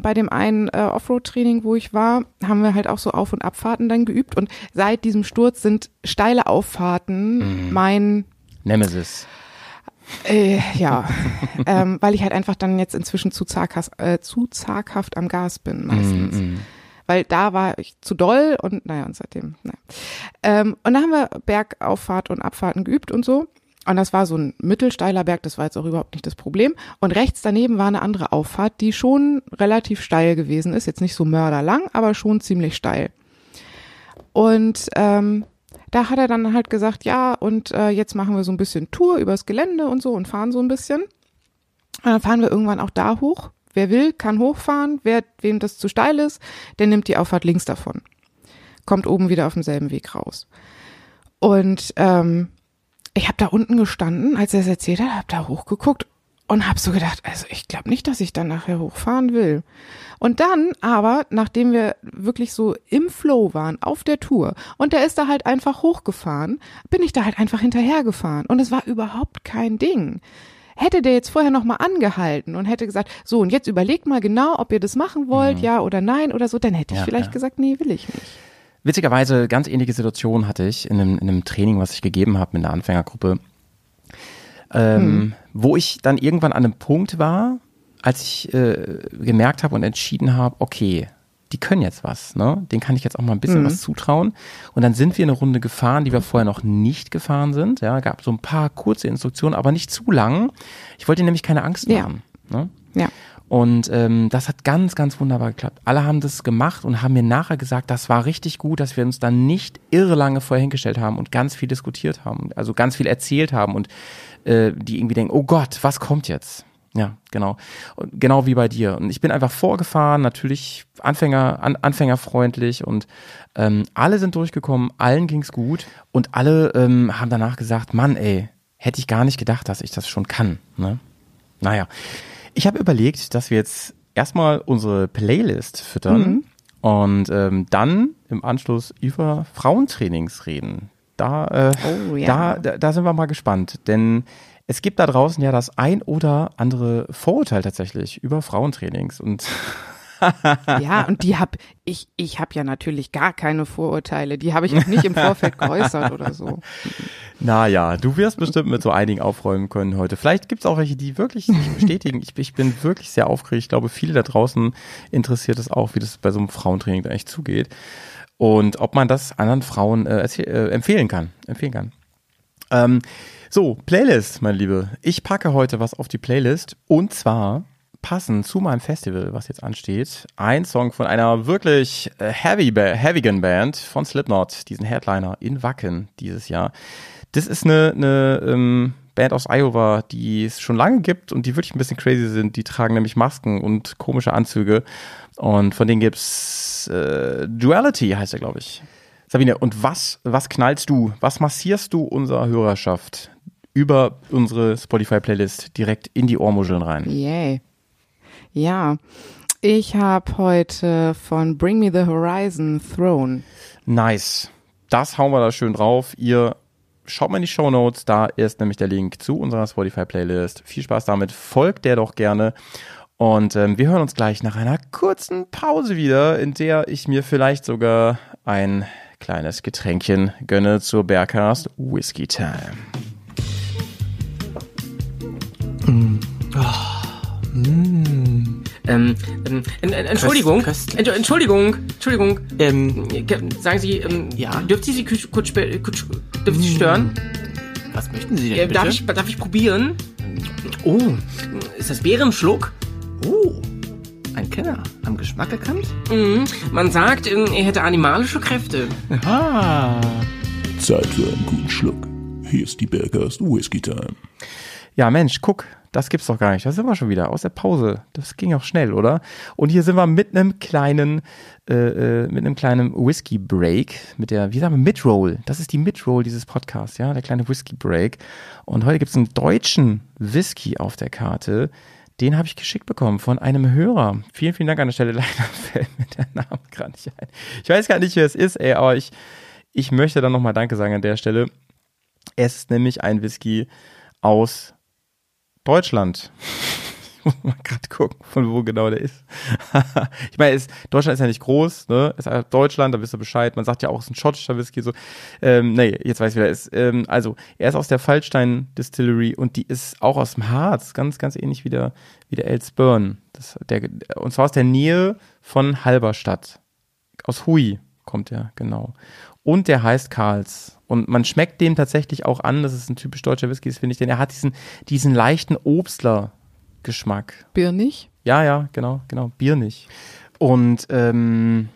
bei dem einen äh, Offroad-Training, wo ich war, haben wir halt auch so Auf- und Abfahrten dann geübt. Und seit diesem Sturz sind steile Auffahrten mein, Nemesis. äh, ja, <laughs> ähm, weil ich halt einfach dann jetzt inzwischen zu, zaghaft, äh, zu zaghaft am Gas bin meistens. Mhm, mhm. Weil da war ich zu doll und naja, und seitdem, naja. Ähm, und dann haben wir Bergauffahrt und Abfahrten geübt und so. Und das war so ein mittelsteiler Berg, das war jetzt auch überhaupt nicht das Problem. Und rechts daneben war eine andere Auffahrt, die schon relativ steil gewesen ist. Jetzt nicht so mörderlang, aber schon ziemlich steil. Und ähm, da hat er dann halt gesagt, ja, und äh, jetzt machen wir so ein bisschen Tour übers Gelände und so und fahren so ein bisschen. Und dann fahren wir irgendwann auch da hoch. Wer will, kann hochfahren. Wer, wem das zu steil ist, der nimmt die Auffahrt links davon. Kommt oben wieder auf demselben Weg raus. Und ähm, ich habe da unten gestanden, als er es erzählt hat, habe da hochgeguckt und habe so gedacht, also ich glaube nicht, dass ich dann nachher hochfahren will. Und dann aber, nachdem wir wirklich so im Flow waren, auf der Tour, und der ist da halt einfach hochgefahren, bin ich da halt einfach hinterhergefahren. Und es war überhaupt kein Ding. Hätte der jetzt vorher nochmal angehalten und hätte gesagt, so, und jetzt überlegt mal genau, ob ihr das machen wollt, ja oder nein oder so, dann hätte ich Ja, vielleicht ja. gesagt, nee, will ich nicht. Witzigerweise, ganz ähnliche Situation hatte ich in einem, in einem Training, was ich gegeben habe mit einer Anfängergruppe, ähm, wo ich dann irgendwann an einem Punkt war, als ich äh, gemerkt habe und entschieden habe, okay, die können jetzt was, ne? Den kann ich jetzt auch mal ein bisschen was zutrauen. Und dann sind wir eine Runde gefahren, die wir vorher noch nicht gefahren sind. Ja, gab so ein paar kurze Instruktionen, aber nicht zu lang. Ich wollte nämlich keine Angst Ja. machen. Ne? Ja. Und ähm, das hat ganz, ganz wunderbar geklappt. Alle haben das gemacht und haben mir nachher gesagt, das war richtig gut, dass wir uns dann nicht irre lange vorher hingestellt haben und ganz viel diskutiert haben, also ganz viel erzählt haben und äh, die irgendwie denken, oh Gott, was kommt jetzt? Ja, genau. Und genau wie bei dir. Und ich bin einfach vorgefahren, natürlich Anfänger, an, anfängerfreundlich und ähm, alle sind durchgekommen, allen ging's gut und alle ähm, haben danach gesagt, Mann, ey, hätte ich gar nicht gedacht, dass ich das schon kann. Ne? Naja, ich habe überlegt, dass wir jetzt erstmal unsere Playlist füttern und ähm, dann im Anschluss über Frauentrainings reden. Da, äh, Oh, ja. da, da sind wir mal gespannt, denn es gibt da draußen ja das ein oder andere Vorurteil tatsächlich über Frauentrainings und <laughs> Ja, und die hab ich, ich habe ja natürlich gar keine Vorurteile. Die habe ich auch nicht im Vorfeld geäußert oder so. naja, du wirst bestimmt mit so einigen aufräumen können heute. Vielleicht gibt's auch welche, die wirklich nicht bestätigen. Ich, ich bin wirklich sehr aufgeregt. Ich glaube, viele da draußen interessiert es auch, wie das bei so einem Frauentraining da echt zugeht und ob man das anderen Frauen äh, äh, empfehlen kann. Empfehlen kann. Ähm, so, Playlist, meine Liebe. Ich packe heute was auf die Playlist und zwar passend zu meinem Festival, was jetzt ansteht, ein Song von einer wirklich äh, heavy ba Heavigan Band von Slipknot, diesen Headliner in Wacken dieses Jahr. Das ist eine, eine ähm, Band aus Iowa, die es schon lange gibt und die wirklich ein bisschen crazy sind. Die tragen nämlich Masken und komische Anzüge und von denen gibt's äh, Duality heißt er, glaube ich. Sabine, und was, was knallst du? Was massierst du unserer Hörerschaft über unsere Spotify-Playlist direkt in die Ohrmuscheln rein? Yay. Ja, ich habe heute von Bring Me the Horizon Throne. Nice. Das hauen wir da schön drauf. Ihr schaut mal in die Show Notes, da ist nämlich der Link zu unserer Spotify-Playlist. Viel Spaß damit, folgt der doch gerne. Und ähm, wir hören uns gleich nach einer kurzen Pause wieder, in der ich mir vielleicht sogar ein kleines Getränkchen gönne zur Bergcast Whiskey Time. Ähm, ähm, en- Entschuldigung. Entsch- Entschuldigung, Entschuldigung. Ähm, Sagen Sie, ähm, Ja? dürfte ich Sie kurz, kurz, ich Sie stören? was möchten Sie denn Äh, bitte? darf, ich, darf ich probieren? oh, Ist das Bärenschluck? oh, ein Kenner. Am Geschmack erkannt? Mhm. Man sagt, ähm, er hätte animalische Kräfte. Ah, Zeit für einen guten Schluck. Hier ist die Bergast Whisky Time. Ja, Mensch, guck, das gibt's doch gar nicht. Da sind wir schon wieder aus der Pause. Das ging auch schnell, oder? Und hier sind wir mit einem kleinen, äh, äh, mit einem kleinen Whisky Break, mit der, wie sagen wir, Midroll. Das ist die Midroll dieses Podcasts, ja, der kleine Whisky Break. Und heute gibt's einen deutschen Whisky auf der Karte. Den habe ich geschickt bekommen von einem Hörer. Vielen, vielen Dank an der Stelle. <laughs> Leider fällt mir der Name gerade nicht ein. Ich weiß gar nicht, wer es ist, ey, aber ich, ich möchte dann nochmal Danke sagen an der Stelle. Es ist nämlich ein Whisky aus Deutschland. Ich <laughs> muss mal gerade gucken, von wo genau der ist. <laughs> ich meine, ist, Deutschland ist ja nicht groß, ne? Ist halt Deutschland, da wisst ihr Bescheid. Man sagt ja auch, es ist ein schottischer Whisky, so. Ähm, nee, jetzt weiß ich, wer er ist. Ähm, also, er ist aus der Fallstein Distillery und die ist auch aus dem Harz, ganz, ganz ähnlich wie der, wie der Elsburn. Das, der, und zwar aus der Nähe von Halberstadt. Aus Hui kommt er, genau. Und der heißt Karls. Und man schmeckt dem tatsächlich auch an, dass es ein typisch deutscher Whisky ist, finde ich, denn er hat diesen, diesen leichten Obstler-Geschmack. Birnig. Ja, ja, genau, genau, biernig. Und ähm,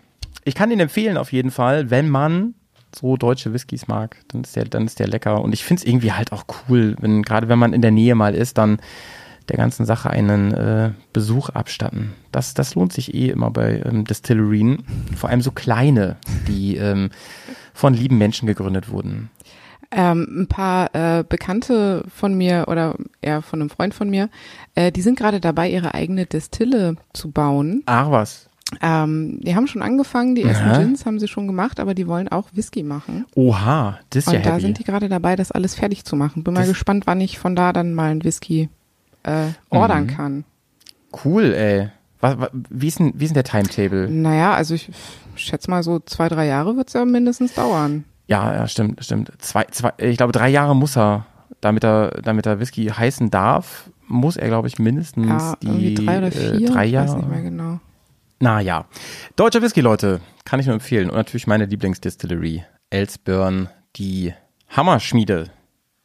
ich kann ihn empfehlen auf jeden Fall, wenn man so deutsche Whiskys mag, dann ist der, dann ist der lecker. Und ich finde es irgendwie halt auch cool, wenn, gerade wenn man in der Nähe mal ist, dann der ganzen Sache einen äh, Besuch abstatten. Das, das lohnt sich eh immer bei ähm, Distillerien. Vor allem so kleine, die ähm, von lieben Menschen gegründet wurden. Ähm, ein paar äh, Bekannte von mir oder eher von einem Freund von mir, äh, die sind gerade dabei, ihre eigene Destille zu bauen. Ach was. Ähm, die haben schon angefangen, die ersten Ja. Gins haben sie schon gemacht, aber die wollen auch Whisky machen. Oha, das ist Und ja da heavy. sind die gerade dabei, das alles fertig zu machen. Bin mal Das- gespannt, wann ich von da dann mal ein Whisky äh, ordern Mhm. kann. Cool, ey. Was, was, wie, ist denn, wie ist denn der Timetable? Naja, also ich schätze mal so zwei, drei Jahre wird's ja mindestens dauern. Ja, ja, stimmt, stimmt. Zwei, zwei, ich glaube, drei Jahre muss er, damit er, damit er Whisky heißen darf, muss er, glaube ich, mindestens Ja, die drei oder vier. Äh, drei ich Jahre. weiß nicht mehr genau. Na ja. Deutscher Whisky, Leute, kann ich nur empfehlen. Und natürlich meine Lieblingsdistillery, Elsburn, die Hammerschmiede,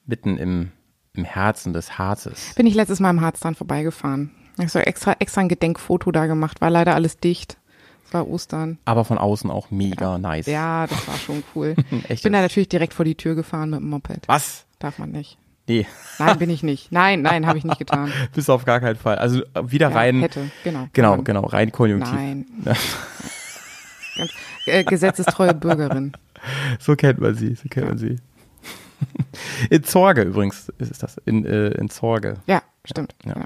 mitten im, im Herzen des Harzes. Bin ich letztes Mal im Harz dran vorbeigefahren. Ich habe so extra, extra ein Gedenkfoto da gemacht, war leider alles dicht. Es war Ostern. Aber von außen auch mega nice. Ja, das war schon cool. <laughs> Ich bin da natürlich direkt vor die Tür gefahren mit dem Moped. Was? Darf man nicht. Nee, Nein, bin ich nicht. Nein, nein, habe ich nicht getan. <laughs> bis auf gar keinen Fall. Also äh, wieder Ja, rein. hätte, genau. Genau, Nein. genau, rein konjunktiv. Nein. <laughs> Ganz, äh, gesetzestreue Bürgerin. So kennt man sie, so kennt man sie. <laughs> In Zorge übrigens ist das, in, äh, in Zorge. Ja, stimmt. Ja. Ja.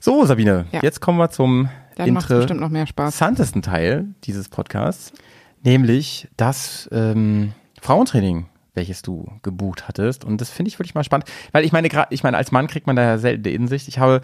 So, Sabine, Ja. jetzt kommen wir zum Dann interessantesten Teil dieses Podcasts, nämlich das ähm, Frauentraining, welches du gebucht hattest. Und das finde ich wirklich mal spannend, weil ich meine, gerade, ich meine, als Mann kriegt man da ja selten die Insicht. Ich habe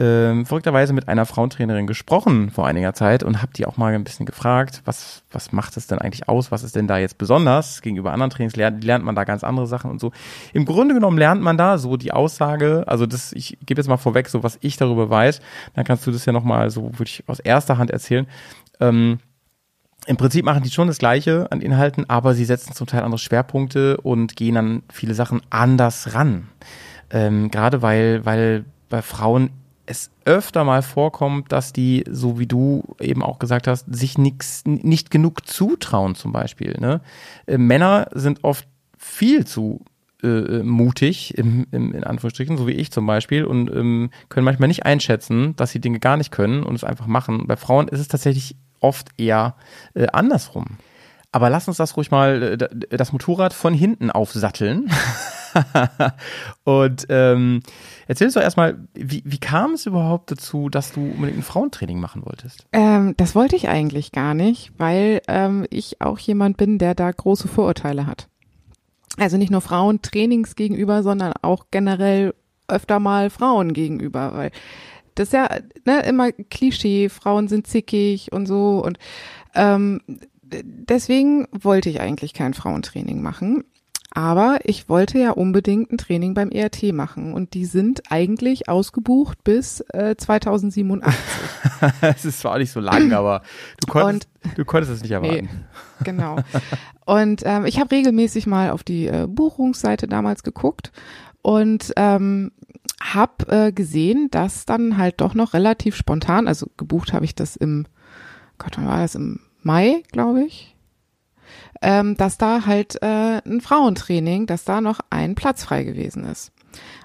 ähm, verrückterweise mit einer Frauentrainerin gesprochen vor einiger Zeit und habe die auch mal ein bisschen gefragt, was, was macht es denn eigentlich aus? Was ist denn da jetzt besonders gegenüber anderen Trainings? Lernt, lernt man da ganz andere Sachen und so. Im Grunde genommen lernt man da so die Aussage, also das, ich gebe jetzt mal vorweg, so was ich darüber weiß, dann kannst du das ja nochmal so wirklich aus erster Hand erzählen. Ähm, im Prinzip machen die schon das Gleiche an Inhalten, aber sie setzen zum Teil andere Schwerpunkte und gehen an viele Sachen anders ran. Ähm, Gerade weil, weil bei Frauen es öfter mal vorkommt, dass die, so wie du eben auch gesagt hast, sich nix, nicht genug zutrauen zum Beispiel. Ne? Äh, Männer sind oft viel zu äh, mutig, im, im, in Anführungsstrichen, so wie ich zum Beispiel, und ähm, können manchmal nicht einschätzen, dass sie Dinge gar nicht können und es einfach machen. Bei Frauen ist es tatsächlich oft eher äh, andersrum. Aber lass uns das ruhig mal, äh, das Motorrad von hinten aufsatteln. <laughs> und ähm, erzähl uns doch erstmal, wie, wie kam es überhaupt dazu, dass du unbedingt ein Frauentraining machen wolltest? Ähm, das wollte ich eigentlich gar nicht, weil ähm, ich auch jemand bin, der da große Vorurteile hat. Also nicht nur Frauen Trainings gegenüber, sondern auch generell öfter mal Frauen gegenüber, weil das ist ja ne, immer Klischee, Frauen sind zickig und so und ähm, deswegen wollte ich eigentlich kein Frauentraining machen. Aber ich wollte ja unbedingt ein Training beim ERT machen und die sind eigentlich ausgebucht bis äh, 2087. <laughs> Es ist zwar auch nicht so lang, aber du konntest, du konntest es nicht erwarten. Genau. <laughs> Und ähm, ich habe regelmäßig mal auf die äh, Buchungsseite damals geguckt und ähm, habe äh, gesehen, dass dann halt doch noch relativ spontan, also gebucht habe ich das im, Gott, wann war das? Im Mai, glaube ich. Ähm, dass da halt äh, ein Frauentraining, dass da noch ein Platz frei gewesen ist.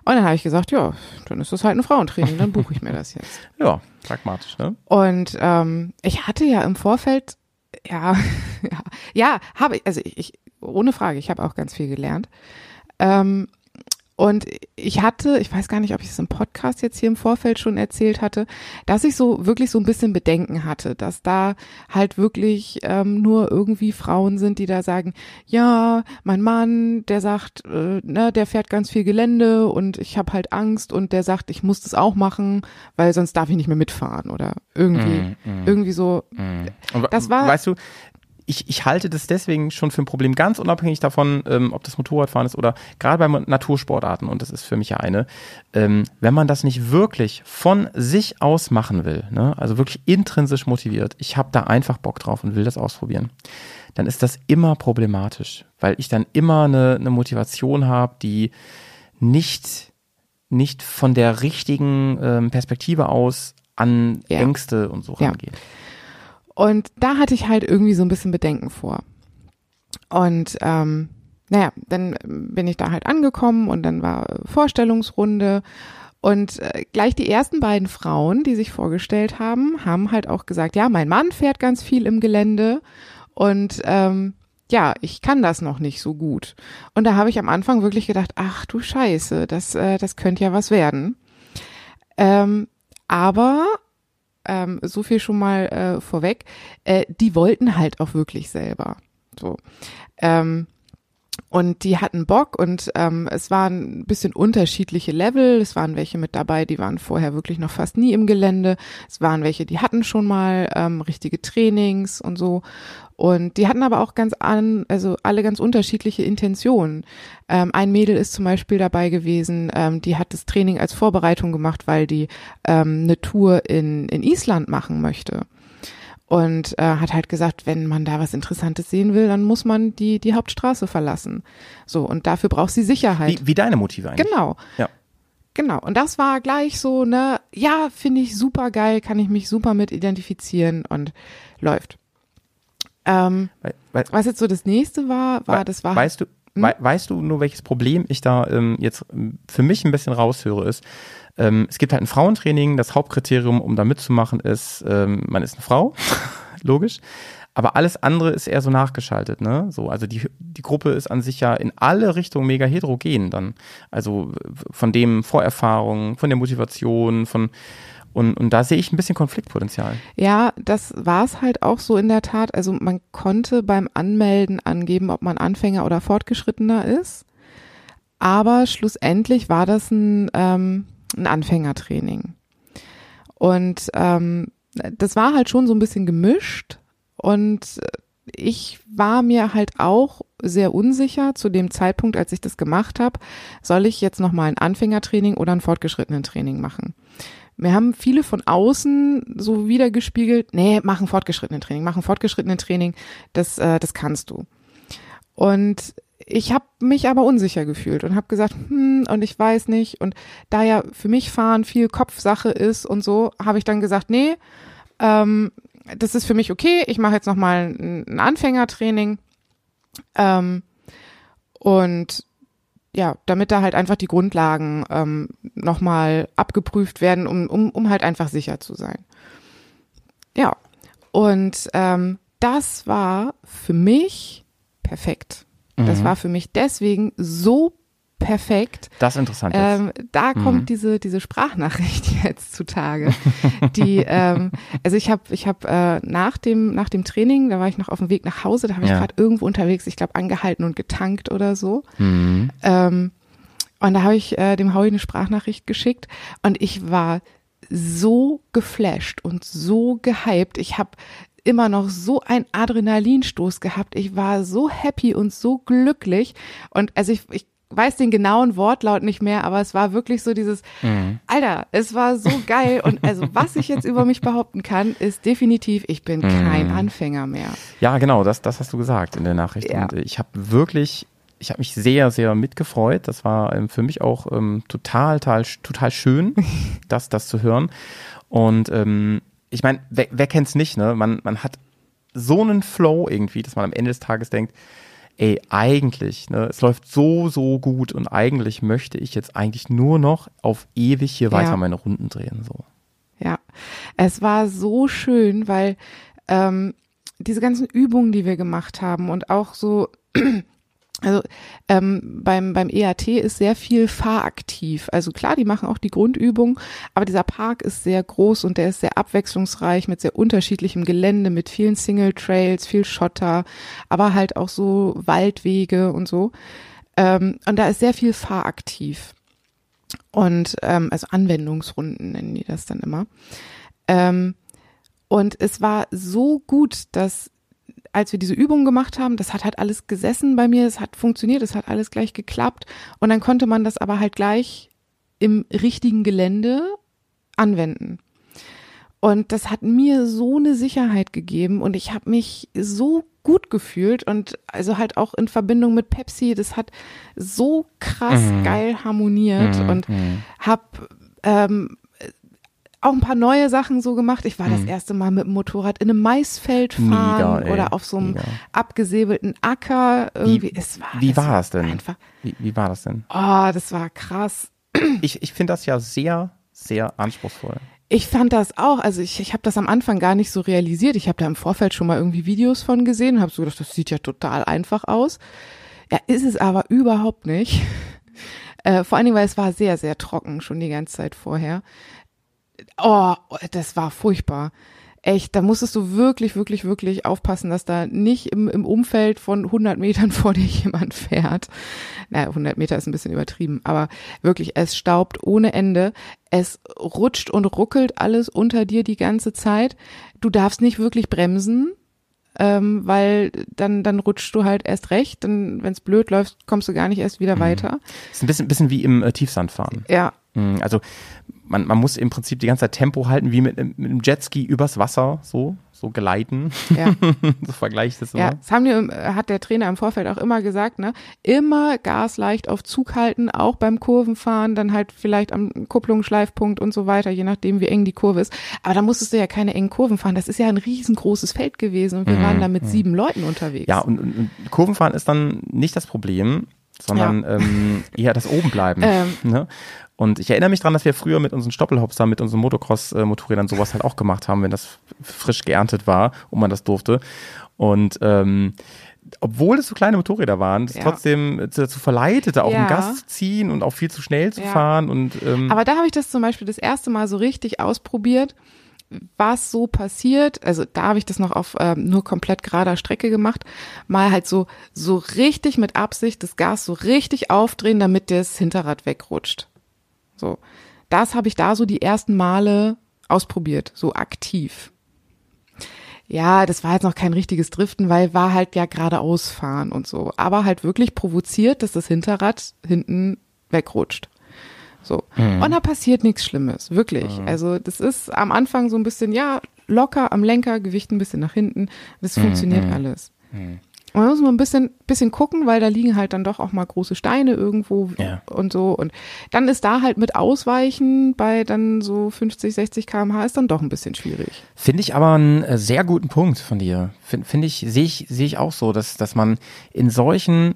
Und dann habe ich gesagt, ja, dann ist das halt ein Frauentraining, dann buche ich mir das jetzt. <laughs> Ja, pragmatisch, ne? Und ähm, ich hatte ja im Vorfeld, ja, <laughs> ja, ja, habe ich, also ich, ich, ohne Frage, ich habe auch ganz viel gelernt. Ähm, und ich hatte, ich weiß gar nicht, ob ich es im Podcast jetzt hier im Vorfeld schon erzählt hatte, dass ich so wirklich so ein bisschen Bedenken hatte, dass da halt wirklich ähm, nur irgendwie Frauen sind, die da sagen, ja, mein Mann, der sagt, äh, ne, der fährt ganz viel Gelände und ich habe halt Angst und der sagt, ich muss das auch machen, weil sonst darf ich nicht mehr mitfahren oder irgendwie, irgendwie so. Wa- Das war- weißt du, ich, ich halte das deswegen schon für ein Problem, ganz unabhängig davon, ähm, ob das Motorradfahren ist oder gerade bei Natursportarten, und das ist für mich ja eine, ähm, wenn man das nicht wirklich von sich aus machen will, ne, also wirklich intrinsisch motiviert, ich habe da einfach Bock drauf und will das ausprobieren, dann ist das immer problematisch, weil ich dann immer eine, eine Motivation habe, die nicht, nicht von der richtigen ähm, Perspektive aus an Ja. Ängste und so Ja. Und da hatte ich halt irgendwie so ein bisschen Bedenken vor. Und ähm, naja, dann bin ich da halt angekommen und dann war Vorstellungsrunde. Und äh, gleich die ersten beiden Frauen, die sich vorgestellt haben, haben halt auch gesagt, ja, mein Mann fährt ganz viel im Gelände und ähm, ja, ich kann das noch nicht so gut. Und da habe ich am Anfang wirklich gedacht, ach du Scheiße, das, äh, das könnte ja was werden. Ähm, aber ähm, so viel schon mal äh, vorweg, äh, die wollten halt auch wirklich selber. So. Ähm, und die hatten Bock und ähm, es waren ein bisschen unterschiedliche Level. Es waren welche mit dabei, die waren vorher wirklich noch fast nie im Gelände. Es waren welche, die hatten schon mal ähm, richtige Trainings und so. Und die hatten aber auch ganz an, also alle ganz unterschiedliche Intentionen. Ähm, ein Mädel ist zum Beispiel dabei gewesen, ähm, die hat das Training als Vorbereitung gemacht, weil die ähm, eine Tour in, in Island machen möchte. Und äh, hat halt gesagt, wenn man da was Interessantes sehen will, dann muss man die, die Hauptstraße verlassen. So, und dafür braucht sie Sicherheit. Wie, wie deine Motive eigentlich. Genau. Ja. Genau. Und das war gleich so, ne, ja, finde ich super geil, kann ich mich super mit identifizieren und läuft. Ähm, Weil, weil, was jetzt so das nächste war, war, we- das war Weißt du, wei weißt du nur, welches Problem ich da ähm, jetzt ähm, für mich ein bisschen raushöre, ist, ähm, es gibt halt ein Frauentraining, das Hauptkriterium, um da mitzumachen, ist, ähm, man ist eine Frau, <laughs> logisch. Aber alles andere ist eher so nachgeschaltet, ne? So, also die, die Gruppe ist an sich ja in alle Richtungen mega heterogen dann. Also von dem Vorerfahrung, von der Motivation, von und, und da sehe ich ein bisschen Konfliktpotenzial. Ja, das war es halt auch so in der Tat. Also man konnte beim Anmelden angeben, ob man Anfänger oder Fortgeschrittener ist. Aber schlussendlich war das ein, ähm, ein Anfängertraining. Und ähm, das war halt schon so ein bisschen gemischt. Und ich war mir halt auch sehr unsicher zu dem Zeitpunkt, als ich das gemacht habe, soll ich jetzt nochmal ein Anfängertraining oder ein fortgeschrittenen Training machen. Mir haben viele von außen so wiedergespiegelt, nee, mach ein fortgeschrittenen Training, mach ein fortgeschrittenen Training, das, äh, das kannst du. Und ich habe mich aber unsicher gefühlt und habe gesagt, hm, und ich weiß nicht. Und da ja für mich Fahren viel Kopfsache ist und so, habe ich dann gesagt, nee, ähm, das ist für mich okay. Ich mache jetzt nochmal ein, ein Anfängertraining. Ähm, und ja, damit da halt einfach die Grundlagen ähm, nochmal abgeprüft werden, um, um, um halt einfach sicher zu sein. Ja, und ähm, das war für mich perfekt. Das Mhm. war für mich deswegen so perfekt. Das ist interessant. Ähm, da kommt Mhm. diese diese Sprachnachricht <laughs> jetzt zutage. Die, ähm, also ich habe ich habe äh, nach dem nach dem Training, da war ich noch auf dem Weg nach Hause, da habe ich Ja. gerade irgendwo unterwegs, ich glaube angehalten und getankt oder so. Mhm. Ähm, und da habe ich äh, dem Howie eine Sprachnachricht geschickt und ich war so geflasht und so gehypt. Ich habe immer noch so einen Adrenalinstoß gehabt. Ich war so happy und so glücklich. Und also ich, ich weiß den genauen Wortlaut nicht mehr, aber es war wirklich so dieses, Alter, es war so geil. Und also was ich jetzt über mich behaupten kann, ist definitiv, ich bin kein Anfänger mehr. Ja, genau, das, das hast du gesagt in der Nachricht. Ja. Und ich habe wirklich, ich habe mich sehr, sehr mitgefreut. Das war ähm, für mich auch ähm, total, total, total schön, <laughs> das, das zu hören. Und ähm, ich meine, wer, wer kennt's nicht, ne? Man, man hat so einen Flow irgendwie, dass man am Ende des Tages denkt, ey, eigentlich, ne, es läuft so, so gut und eigentlich möchte ich jetzt eigentlich nur noch auf ewig hier weiter Ja. meine Runden drehen, so. Ja, es war so schön, weil ähm, diese ganzen Übungen, die wir gemacht haben und auch so, also ähm, beim, beim EAT ist sehr viel fahraktiv. Also klar, die machen auch die Grundübung, aber dieser Park ist sehr groß und der ist sehr abwechslungsreich mit sehr unterschiedlichem Gelände, mit vielen Single Trails, viel Schotter, aber halt auch so Waldwege und so. Ähm, und da ist sehr viel fahraktiv. Und ähm, also Anwendungsrunden nennen die das dann immer. Ähm, und es war so gut, dass als wir diese Übungen gemacht haben, das hat halt alles gesessen bei mir, es hat funktioniert, es hat alles gleich geklappt. Und dann konnte man das aber halt gleich im richtigen Gelände anwenden. Und das hat mir so eine Sicherheit gegeben und ich habe mich so gut gefühlt und also halt auch in Verbindung mit Pepsi, das hat so krass geil harmoniert Mhm, und mhm. hab ähm, auch ein paar neue Sachen so gemacht. Ich war das Mhm. erste Mal mit dem Motorrad in einem Maisfeld fahren Mega, oder auf so einem Mega. abgesäbelten Acker. Irgendwie. Wie, es war, wie es war das denn? Einfach, Wie, wie war das denn? oh, das war krass. Ich, ich finde das ja sehr, sehr anspruchsvoll. Ich fand das auch, also ich, ich habe das am Anfang gar nicht so realisiert. Ich habe da im Vorfeld schon mal irgendwie Videos von gesehen und habe so gedacht, das sieht ja total einfach aus. Ja, ist es aber überhaupt nicht. Äh, vor allen Dingen, weil es war sehr, sehr trocken schon die ganze Zeit vorher. Oh, das war furchtbar. Echt, da musstest du wirklich, wirklich, wirklich aufpassen, dass da nicht im, im Umfeld von 100 Metern <laughs> vor dir jemand fährt. Naja, 100 Meter ist ein bisschen übertrieben, aber wirklich, es staubt ohne Ende. Es rutscht und ruckelt alles unter dir die ganze Zeit. Du darfst nicht wirklich bremsen, ähm, weil dann, dann rutschst du halt erst recht. Dann, wenn es blöd läuft, kommst du gar nicht erst wieder weiter. Ist ein bisschen, bisschen wie im äh, Tiefsandfahren. Ja, Also man, man muss im Prinzip die ganze Zeit Tempo halten, wie mit, einem- mit einem Jetski übers Wasser, so, so gleiten. Ja. <laughs> so vergleiche ich das immer. Ja, das haben die, äh, hat der Trainer im Vorfeld auch immer gesagt, ne? Immer Gas leicht auf Zug halten, auch beim Kurvenfahren, dann halt vielleicht am Kupplungsschleifpunkt und so weiter, je nachdem, wie eng die Kurve ist. Aber da musstest du ja keine engen Kurven fahren. Das ist ja ein riesengroßes Feld gewesen und wir waren da mit sieben Leuten unterwegs. Mhm, Ja, und, und, und Kurvenfahren ist dann nicht das Problem, sondern ähm, eher das Obenbleiben. <laughs> Ähm. Ne? Und ich erinnere mich dran, dass wir früher mit unseren Stoppelhops da, mit unseren Motocross-Motorrädern sowas halt auch gemacht haben, wenn das frisch geerntet war und man das durfte. Und ähm, obwohl es so kleine Motorräder waren, das Ja. trotzdem dazu verleitete, auch Ja. einen Gas zu ziehen und auch viel zu schnell zu Ja. fahren. Und ähm, Aber da habe ich das zum Beispiel das erste Mal so richtig ausprobiert, was so passiert. Also da habe ich das noch auf ähm, nur komplett gerader Strecke gemacht. Mal halt so, so richtig mit Absicht das Gas so richtig aufdrehen, damit das Hinterrad wegrutscht. So. Das habe ich da so die ersten Male ausprobiert, so aktiv. Ja, das war jetzt noch kein richtiges Driften, weil war halt ja geradeaus fahren und so. Aber halt wirklich provoziert, dass das Hinterrad hinten wegrutscht. So. Und da passiert nichts Schlimmes, wirklich. Also das ist am Anfang so ein bisschen, ja, locker am Lenker, Gewicht ein bisschen nach hinten. Das funktioniert alles. Und man muss nur ein bisschen, bisschen gucken, weil da liegen halt dann doch auch mal große Steine irgendwo Ja. und so. Und dann ist da halt mit Ausweichen bei dann so 50, 60 km/h ist dann doch ein bisschen schwierig. Finde ich aber einen äh, sehr guten Punkt von dir. Finde find ich, sehe ich, sehe ich auch so, dass, dass man in solchen,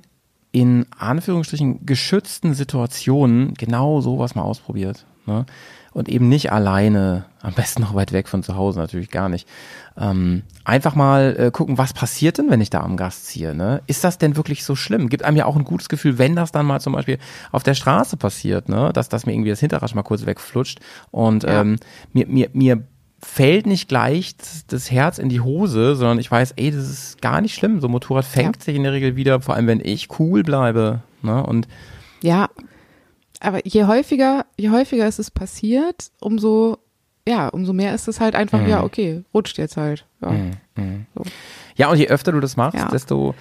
in Anführungsstrichen geschützten Situationen genau sowas mal ausprobiert. Ne? Und eben nicht alleine, am besten noch weit weg von zu Hause, natürlich gar nicht. Ähm, einfach mal äh, gucken, was passiert denn, wenn ich da am Gas ziehe? Ne? Ist das denn wirklich so schlimm? Gibt einem ja auch ein gutes Gefühl, wenn das dann mal zum Beispiel auf der Straße passiert, ne? dass, dass mir irgendwie das Hinterrad mal kurz wegflutscht und Ja. ähm, mir, mir, mir fällt nicht gleich das, Herz in die Hose, sondern ich weiß, ey, das ist gar nicht schlimm. So ein Motorrad fängt sich in der Regel wieder, vor allem wenn ich cool bleibe. Ne? Und Ja, aber je häufiger, je häufiger ist es passiert, umso, ja, umso mehr ist es halt einfach, ja, okay, rutscht jetzt halt. Ja. ja, und je öfter du das machst, Ja. desto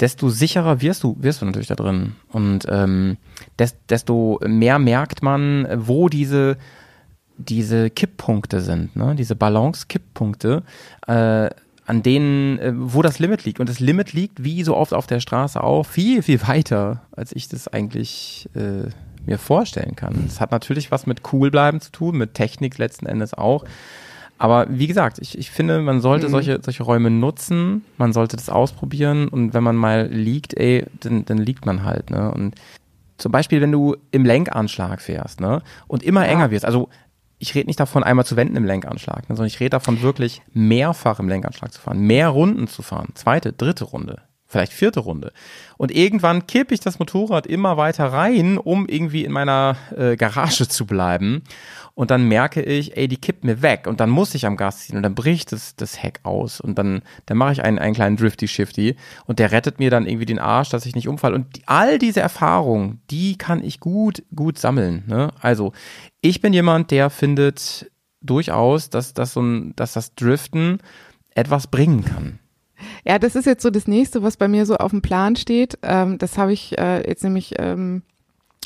desto sicherer wirst du, wirst du natürlich da drin. Und ähm, des, desto mehr merkt man, wo diese, diese Kipppunkte sind, ne? diese Balance-Kipppunkte, äh, an denen, äh, wo das Limit liegt. Und das Limit liegt, wie so oft auf der Straße auch, viel, viel weiter, als ich das eigentlich äh, mir vorstellen kann. Es hat natürlich was mit cool bleiben zu tun, mit Technik letzten Endes auch. Aber wie gesagt, ich, ich finde, man sollte solche, solche Räume nutzen, man sollte das ausprobieren und wenn man mal liegt, ey, dann, dann liegt man halt, ne? Und zum Beispiel, wenn du im Lenkanschlag fährst, ne? Und immer enger wirst, also ich rede nicht davon, einmal zu wenden im Lenkanschlag, ne, sondern ich rede davon, wirklich mehrfach im Lenkanschlag zu fahren, mehr Runden zu fahren, zweite, dritte Runde, vielleicht vierte Runde. Und irgendwann kippe ich das Motorrad immer weiter rein, um irgendwie in meiner äh, Garage zu bleiben. Und dann merke ich, ey, die kippt mir weg. Und dann muss ich am Gas ziehen und dann bricht das, das Heck aus. Und dann, dann mache ich einen, einen kleinen Drifty-Shifty und der rettet mir dann irgendwie den Arsch, dass ich nicht umfalle. Und die, all diese Erfahrungen, die kann ich gut, gut sammeln. Ne? Also, ich bin jemand, der findet durchaus, dass, dass, so ein, dass das Driften etwas bringen kann. Ja, das ist jetzt so das nächste, was bei mir so auf dem Plan steht. Ähm, das habe ich äh, jetzt nämlich, ähm,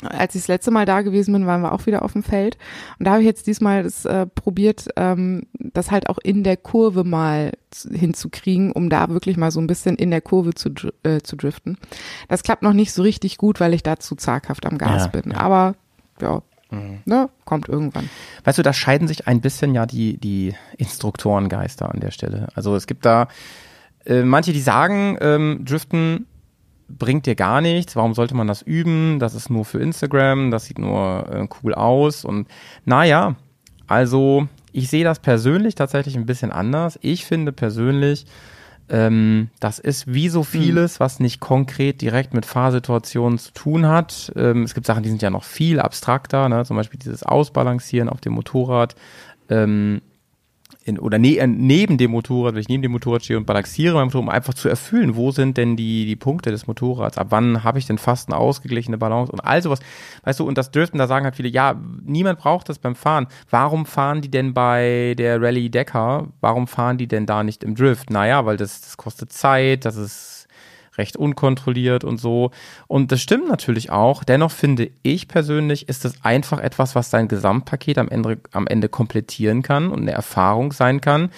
als ich das letzte Mal da gewesen bin, waren wir auch wieder auf dem Feld. Und da habe ich jetzt diesmal das äh, probiert, ähm, das halt auch in der Kurve mal hinzukriegen, um da wirklich mal so ein bisschen in der Kurve zu, äh, zu driften. Das klappt noch nicht so richtig gut, weil ich da zu zaghaft am Gas Ja, bin. ja. Aber ja, ne, kommt irgendwann. Weißt du, da scheiden sich ein bisschen ja die, die Instruktorengeister an der Stelle. Also es gibt da äh, manche, die sagen, ähm, Driften bringt dir gar nichts, warum sollte man das üben? Das ist nur für Instagram, das sieht nur äh, cool aus und naja, also ich sehe das persönlich tatsächlich ein bisschen anders. Ich finde persönlich, ähm, das ist wie so vieles, was nicht konkret direkt mit Fahrsituationen zu tun hat. Ähm, es gibt Sachen, die sind ja noch viel abstrakter, ne? zum Beispiel dieses Ausbalancieren auf dem Motorrad. Ähm, in, oder ne, äh, neben dem Motorrad, wenn ich neben dem Motorrad stehe und balanciere mein Motorrad, um einfach zu erfüllen, wo sind denn die, die Punkte des Motorrads, ab wann habe ich denn fast eine ausgeglichene Balance und all sowas. Weißt du, und das Driften, da sagen halt viele, ja, niemand braucht das beim Fahren. Warum fahren die denn bei der Rallye Dakar? Warum fahren die denn da nicht im Drift? Naja, weil das, das kostet Zeit, das ist recht unkontrolliert und so. Und das stimmt natürlich auch. Dennoch finde ich persönlich, ist es einfach etwas, was sein Gesamtpaket am Ende, am Ende komplettieren kann und eine Erfahrung sein kann,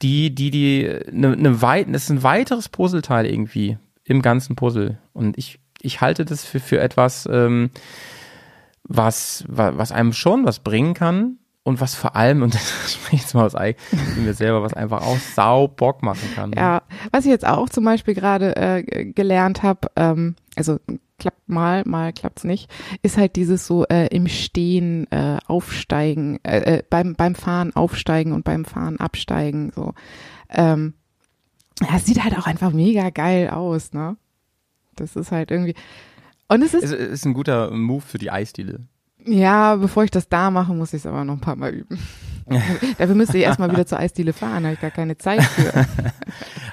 die, die, die, eine, eine ist ein weiteres Puzzleteil irgendwie im ganzen Puzzle. Und ich, ich halte das für, für etwas, ähm, was, was einem schon was bringen kann, und was vor allem, und <laughs> das spreche ich jetzt mal aus Ei, mir selber, was einfach auch sau Bock machen kann. Ja, was ich jetzt auch zum Beispiel gerade äh, gelernt habe, ähm, also klappt mal, mal klappt's nicht, ist halt dieses so äh, im Stehen äh, aufsteigen, äh, äh, beim, beim Fahren aufsteigen und beim Fahren absteigen, so. Ähm, ja, es sieht halt auch einfach mega geil aus, ne? Das ist halt irgendwie. Und es ist. Es ist ein guter Move für die Eisdiele. Ja, bevor ich das da mache, muss ich es aber noch ein paar Mal üben. <laughs> Dafür müsste ich erstmal wieder zur Eisdiele fahren, habe ich gar keine Zeit für. <laughs>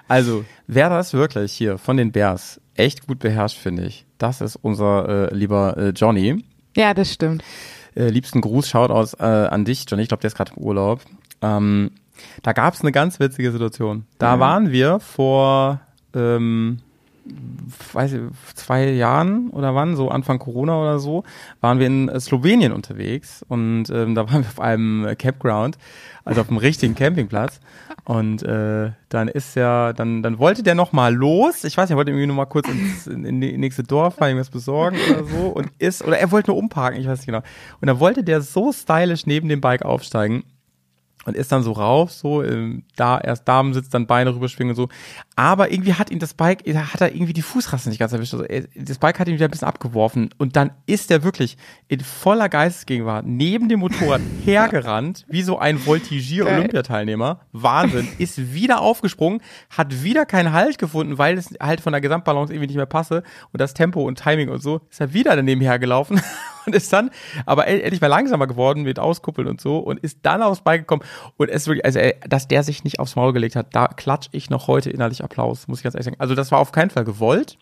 Also, wer das wirklich hier von den Bears echt gut beherrscht, finde ich, das ist unser äh, lieber äh, Johnny. Ja, das stimmt. Äh, liebsten Gruß, schaut aus äh, an dich, Johnny. Ich glaube, der ist gerade im Urlaub. Ähm, da gab es eine ganz witzige Situation. Da Ja. waren wir vor ähm, weiß ich, zwei Jahren oder wann, so Anfang Corona oder so, waren wir in äh, Slowenien unterwegs und ähm, da waren wir auf einem Campground, also auf einem richtigen Campingplatz. Und äh, dann ist ja, dann, dann wollte der noch mal los. Ich weiß nicht, er wollte irgendwie noch mal kurz ins in, in nächste Dorf mal irgendwas besorgen oder so und ist, oder er wollte nur umparken, ich weiß nicht genau. Und dann wollte der so stylisch neben dem Bike aufsteigen und ist dann so rauf, so ähm, da erst Damensitz, dann Beine rüberschwingen und so. Aber irgendwie hat ihn das Bike, er hat er irgendwie die Fußrasse nicht ganz erwischt. Also er, das Bike hat ihn wieder ein bisschen abgeworfen und dann ist er wirklich in voller Geistesgegenwart neben dem Motorrad <laughs> hergerannt, wie so ein Voltigier-Olympiateilnehmer. Wahnsinn. <laughs> Ist wieder aufgesprungen, hat wieder keinen Halt gefunden, weil es halt von der Gesamtbalance irgendwie nicht mehr passe und das Tempo und Timing und so, ist er wieder daneben hergelaufen und <laughs> ist dann aber e- endlich mal langsamer geworden mit Auskuppeln und so und ist dann aufs Bike gekommen und es ist wirklich, also ey, dass der sich nicht aufs Maul gelegt hat, da klatsch ich noch heute innerlich Applaus, muss ich ganz ehrlich sagen. Also das war auf keinen Fall gewollt.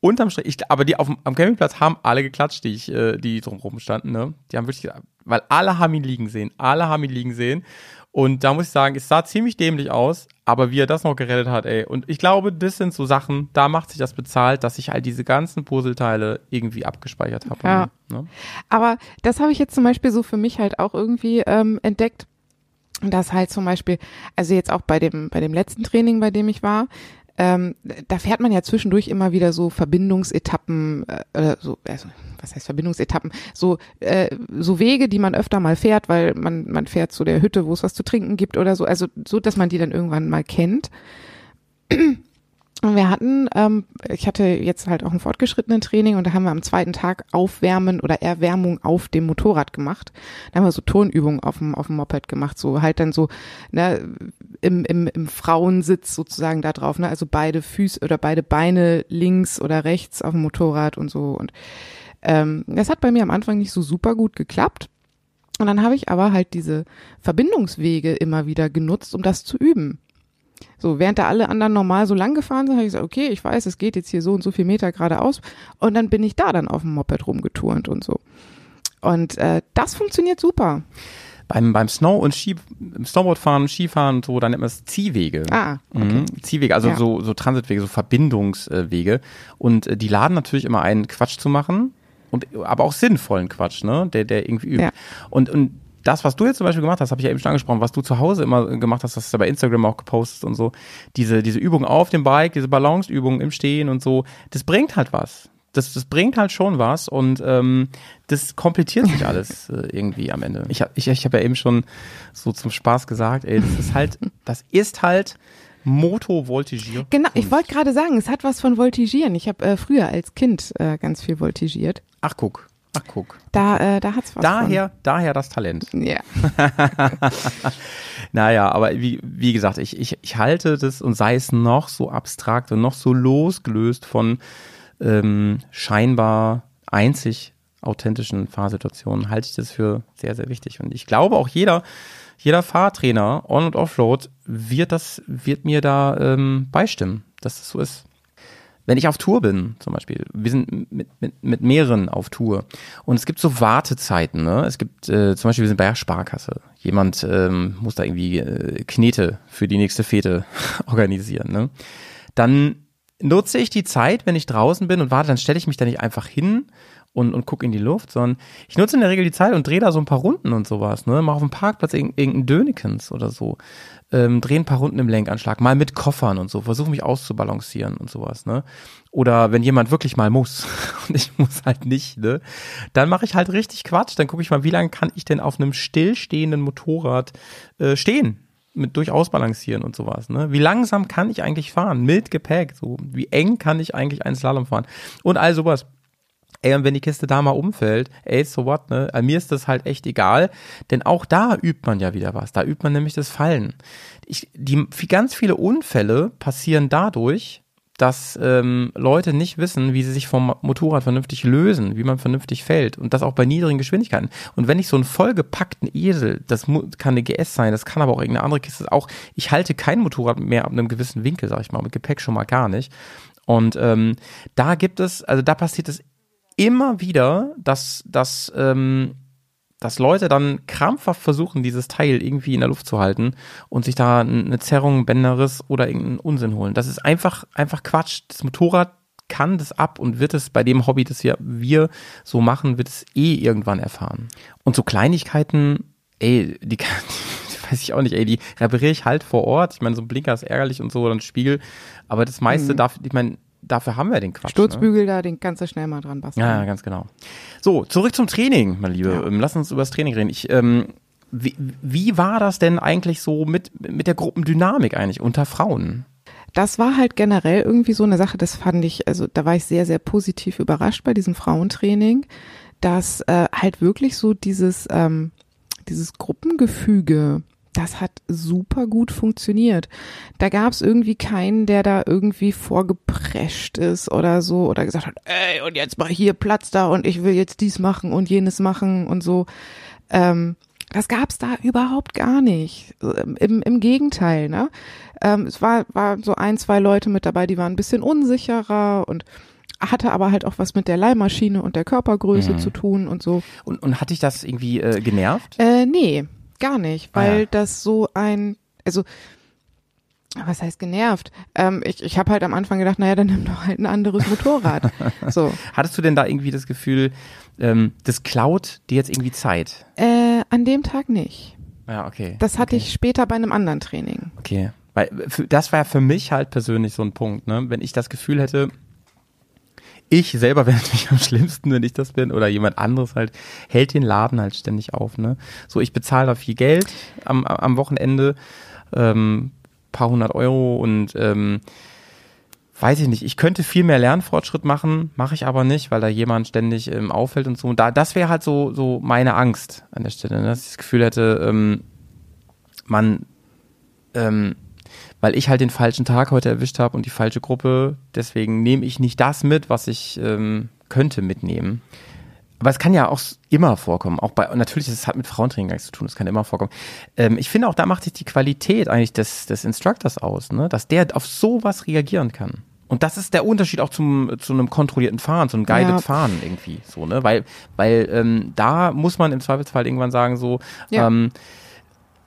Unterm Strich, ich, aber die auf dem, am Campingplatz haben alle geklatscht, die ich, äh, die drumherum standen, ne? Die haben wirklich, weil alle haben ihn liegen sehen, alle haben ihn liegen sehen. Und da muss ich sagen, es sah ziemlich dämlich aus, aber wie er das noch gerettet hat, ey. Und ich glaube, das sind so Sachen, da macht sich das bezahlt, dass ich halt diese ganzen Puzzleteile irgendwie abgespeichert habe. Ja. Ne? Aber das habe ich jetzt zum Beispiel so für mich halt auch irgendwie ähm, entdeckt, dass halt zum Beispiel, also jetzt auch bei dem, bei dem letzten Training, bei dem ich war, ähm, da fährt man ja zwischendurch immer wieder so Verbindungsetappen, äh, so, also was heißt Verbindungsetappen, so, äh, so Wege, die man öfter mal fährt, weil man, man fährt zu der Hütte, wo es was zu trinken gibt oder so, also so, dass man die dann irgendwann mal kennt. Und wir hatten, ähm, ich hatte jetzt halt auch ein fortgeschrittenen Training und da haben wir am zweiten Tag Aufwärmen oder Erwärmung auf dem Motorrad gemacht. Da haben wir so Turnübungen auf dem, auf dem Moped gemacht, so halt dann so ne, im, im, im Frauensitz sozusagen da drauf, ne? also beide Füße oder beide Beine links oder rechts auf dem Motorrad und so. Und ähm, das hat bei mir am Anfang nicht so super gut geklappt. Und dann habe ich aber halt diese Verbindungswege immer wieder genutzt, um das zu üben. So, während da alle anderen normal so lang gefahren sind, habe ich gesagt, okay, ich weiß, es geht jetzt hier so und so viel Meter geradeaus. Und dann bin ich da dann auf dem Moped rumgeturnt und so. Und äh, das funktioniert super. Beim, beim Snow- und Ski, Snowboardfahren, Skifahren und so, dann nennt man es Ziehwege. Ah, okay. Mhm. Ziehwege, also Ja. so, so Transitwege, so Verbindungswege. Und äh, die laden natürlich immer ein, Quatsch zu machen, und, aber auch sinnvollen Quatsch, ne? Der, der irgendwie übt. Ja. Und, und das, was du jetzt zum Beispiel gemacht hast, habe ich ja eben schon angesprochen, was du zu Hause immer gemacht hast, hast du bei Instagram auch gepostet und so, diese, diese Übung auf dem Bike, diese Balanceübung im Stehen und so, das bringt halt was. Das, das bringt halt schon was und ähm, das komplettiert sich alles <laughs> äh, irgendwie am Ende. Ich habe ich, ich hab ja eben schon so zum Spaß gesagt, ey, das ist halt, <laughs> das ist halt Moto-Voltigier. Genau, ich wollte gerade sagen, es hat was von Voltigieren. Ich habe äh, früher als Kind äh, ganz viel voltigiert. Ach guck, ach guck. Da, äh, da hat's was Daher, daher das Talent. von. Ja. <laughs> Naja, aber wie, wie gesagt, ich, ich, ich halte das und sei es noch so abstrakt und noch so losgelöst von ähm, scheinbar einzig authentischen Fahrsituationen, halte ich das für sehr, sehr wichtig. Und ich glaube auch jeder, jeder Fahrtrainer on- und offroad wird das, wird mir da ähm, beistimmen, dass das so ist. Wenn ich auf Tour bin, zum Beispiel, wir sind mit, mit, mit mehreren auf Tour und es gibt so Wartezeiten, ne? Es gibt äh, zum Beispiel, wir sind bei der Sparkasse. Jemand ähm, muss da irgendwie äh, Knete für die nächste Fete <laughs> organisieren, ne? Dann nutze ich die Zeit, wenn ich draußen bin und warte, dann stelle ich mich da nicht einfach hin und, und gucke in die Luft, sondern ich nutze in der Regel die Zeit und drehe da so ein paar Runden und sowas, ne? Mach auf dem Parkplatz irg- irgendein Dönekens oder so. Ähm, drehe ein paar Runden im Lenkanschlag, mal mit Koffern und so, versuche mich auszubalancieren und sowas, ne? Oder wenn jemand wirklich mal muss <laughs> und ich muss halt nicht, ne? Dann mache ich halt richtig Quatsch, dann gucke ich mal, wie lange kann ich denn auf einem stillstehenden Motorrad äh, stehen? mit durchaus balancieren und sowas. Ne? Wie langsam kann ich eigentlich fahren? Mit Gepäck. So, wie eng kann ich eigentlich einen Slalom fahren? Und all sowas. Ey, und wenn die Kiste da mal umfällt, ey, so what, ne? Also mir ist das halt echt egal, denn auch da übt man ja wieder was. Da übt man nämlich das Fallen. Ich, die, ganz viele Unfälle passieren dadurch, dass ähm, Leute nicht wissen, wie sie sich vom Motorrad vernünftig lösen, wie man vernünftig fällt und das auch bei niedrigen Geschwindigkeiten. Und wenn ich so einen vollgepackten Esel, das kann eine GS sein, das kann aber auch irgendeine andere Kiste, auch ich halte kein Motorrad mehr ab einem gewissen Winkel, sag ich mal, mit Gepäck schon mal gar nicht. Und ähm, da gibt es, also da passiert es immer wieder, dass, dass, ähm, dass Leute dann krampfhaft versuchen, dieses Teil irgendwie in der Luft zu halten und sich da eine Zerrung, Bänderriss oder irgendeinen Unsinn holen. Das ist einfach, einfach Quatsch. Das Motorrad kann das ab und wird es bei dem Hobby, das ja wir so machen, wird es eh irgendwann erfahren. Und so Kleinigkeiten, ey, die kann, <laughs> weiß ich auch nicht, ey, die repariere ich halt vor Ort. Ich meine, so ein Blinker ist ärgerlich und so oder ein Spiegel. Aber das meiste darf, ich meine, dafür haben wir den Quatsch. Ne? Sturzbügel da, den kannst du schnell mal dran basteln. Ja, ja, ganz genau. So, zurück zum Training, mein Liebe. Ja. Ähm, Lass uns über das Training reden. Ich, ähm, wie, wie war das denn eigentlich so mit, mit der Gruppendynamik eigentlich unter Frauen? Das war halt generell irgendwie so eine Sache, das fand ich, also da war ich sehr, sehr positiv überrascht bei diesem Frauentraining, dass äh, halt wirklich so dieses, ähm, dieses Gruppengefüge, das hat super gut funktioniert. Da gab es irgendwie keinen, der da irgendwie vorgeprescht ist oder so oder gesagt hat, ey, und jetzt mal hier Platz da und ich will jetzt dies machen und jenes machen und so. Ähm, das gab's da überhaupt gar nicht. Im, im Gegenteil, ne? Ähm, es war, war so ein, zwei Leute mit dabei, die waren ein bisschen unsicherer und hatte aber halt auch was mit der Leihmaschine und der Körpergröße Mhm. zu tun und so. Und, und hat dich das irgendwie äh, genervt? Äh, nee, gar nicht, Ah, weil ja. das so ein, also was heißt genervt? Ähm, ich ich habe halt am Anfang gedacht, naja, dann nimm doch halt ein anderes Motorrad. <laughs> so. Hattest du denn da irgendwie das Gefühl, ähm, das klaut dir jetzt irgendwie Zeit? Äh, an dem Tag nicht. Ja, okay. Das hatte okay. ich später bei einem anderen Training. Okay. Weil das war für mich halt persönlich so ein Punkt, ne? Wenn ich das Gefühl hätte, ich selber wäre natürlich <laughs> am schlimmsten, wenn ich das bin, oder jemand anderes halt, hält den Laden halt ständig auf, ne? So, ich bezahle da viel Geld am, am Wochenende, ähm, paar hundert Euro und ähm, weiß ich nicht, ich könnte viel mehr Lernfortschritt machen, mache ich aber nicht, weil da jemand ständig ähm, auffällt und so. Und da, das wäre halt so, so meine Angst an der Stelle, ne? dass ich das Gefühl hätte, ähm, man, ähm, weil ich halt den falschen Tag heute erwischt habe und die falsche Gruppe, deswegen nehme ich nicht das mit, was ich ähm, könnte mitnehmen. Aber es kann ja auch immer vorkommen. Auch bei, und natürlich, es hat mit Frauentraining gar nichts zu tun, es kann immer vorkommen. Ähm, ich finde auch, da macht sich die Qualität eigentlich des, des Instructors aus, ne? dass der auf sowas reagieren kann. Und das ist der Unterschied auch zum, zu einem kontrollierten Fahren, zu einem guided Ja. Fahren irgendwie, so, ne? Weil, weil ähm, da muss man im Zweifelsfall irgendwann sagen, so, Ja. ähm,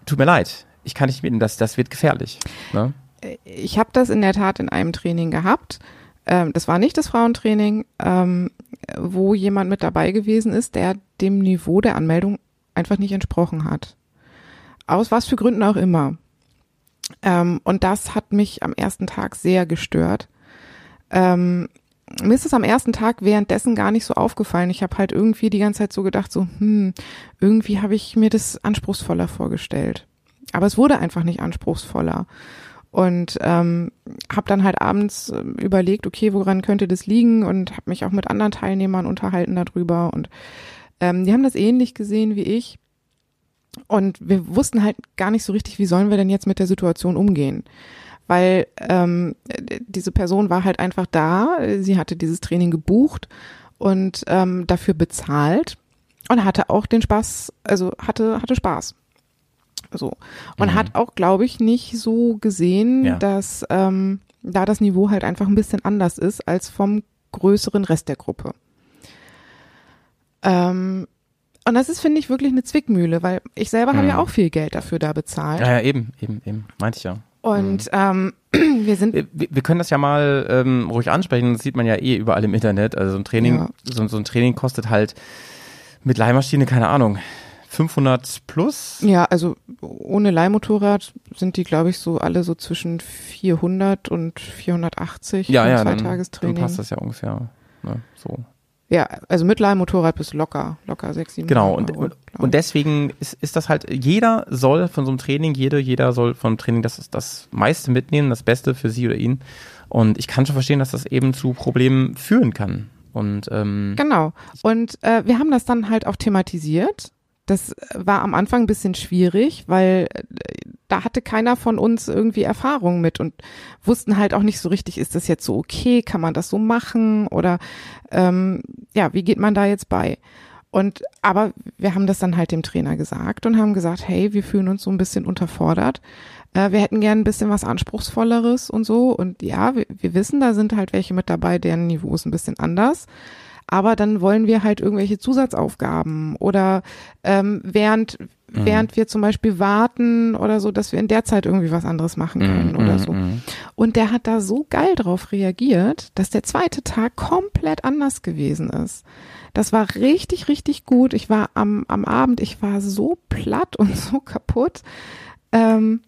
tut mir leid, ich kann nicht mitnehmen, das, das wird gefährlich. Ne? ich habe das in der Tat in einem Training gehabt. Ähm, das war nicht das Frauentraining, ähm, wo jemand mit dabei gewesen ist, der dem Niveau der Anmeldung einfach nicht entsprochen hat. Aus was für Gründen auch immer. Ähm, und das hat mich am ersten Tag sehr gestört. Mir ist es am ersten Tag währenddessen gar nicht so aufgefallen. Ich habe halt irgendwie die ganze Zeit so gedacht, so, hm, irgendwie habe ich mir das anspruchsvoller vorgestellt. Aber es wurde einfach nicht anspruchsvoller. Und ähm, habe dann halt abends ähm, überlegt, okay, woran könnte das liegen? Und habe mich auch mit anderen Teilnehmern unterhalten darüber. Und ähm, die haben das ähnlich gesehen wie ich. Und wir wussten halt gar nicht so richtig, wie sollen wir denn jetzt mit der Situation umgehen. Weil ähm, äh, diese Person war halt einfach da, sie hatte dieses Training gebucht und ähm, dafür bezahlt und hatte auch den Spaß, also hatte, hatte Spaß. So. Und Mhm. hat auch, glaube ich, nicht so gesehen, Ja. dass ähm, da das Niveau halt einfach ein bisschen anders ist als vom größeren Rest der Gruppe. Ähm, und das ist, finde ich, wirklich eine Zwickmühle, weil ich selber habe ja Mhm. auch viel Geld dafür da bezahlt. Ja, ja, eben, eben, eben, meinte ich ja. Und ähm, <clears throat> wir sind Wir, wir können das ja mal ähm, ruhig ansprechen, das sieht man ja eh überall im Internet. Also so ein Training, Ja. so, so ein Training kostet halt mit Leihmaschine, keine Ahnung, 500 plus. Ja, also ohne Leihmotorrad sind die, glaube ich, so alle so zwischen 400 und 480 Ja, ja, dann, dann Zweitagestraining. passt das ja ungefähr. Ne, so. Ja, also mit Leihmotorrad bist du locker, locker 6, 7 Genau, und, Euro, und, deswegen ist, ist das halt, jeder soll von so einem Training, jede, jeder soll vom Training das, das meiste mitnehmen, das Beste für sie oder ihn. Und ich kann schon verstehen, dass das eben zu Problemen führen kann. Und ähm, Genau. Und äh, wir haben das dann halt auch thematisiert. Das war am Anfang ein bisschen schwierig, weil äh, da hatte keiner von uns irgendwie Erfahrung mit und wussten halt auch nicht so richtig, ist das jetzt so okay, kann man das so machen oder ähm, ja, wie geht man da jetzt bei? Und aber wir haben das dann halt dem Trainer gesagt und haben gesagt, hey, wir fühlen uns so ein bisschen unterfordert. Äh, wir hätten gern ein bisschen was Anspruchsvolleres und so. Und ja, wir, wir wissen, da sind halt welche mit dabei, deren Niveau ist ein bisschen anders. Aber dann wollen wir halt irgendwelche Zusatzaufgaben oder ähm, während, während wir zum Beispiel warten oder so, dass wir in der Zeit irgendwie was anderes machen können mm, oder mm, so. mm. Und der hat da so geil drauf reagiert, dass der zweite Tag komplett anders gewesen ist. Das war richtig, richtig gut. Ich war am, am Abend, ich war so platt und <laughs> so kaputt, ähm,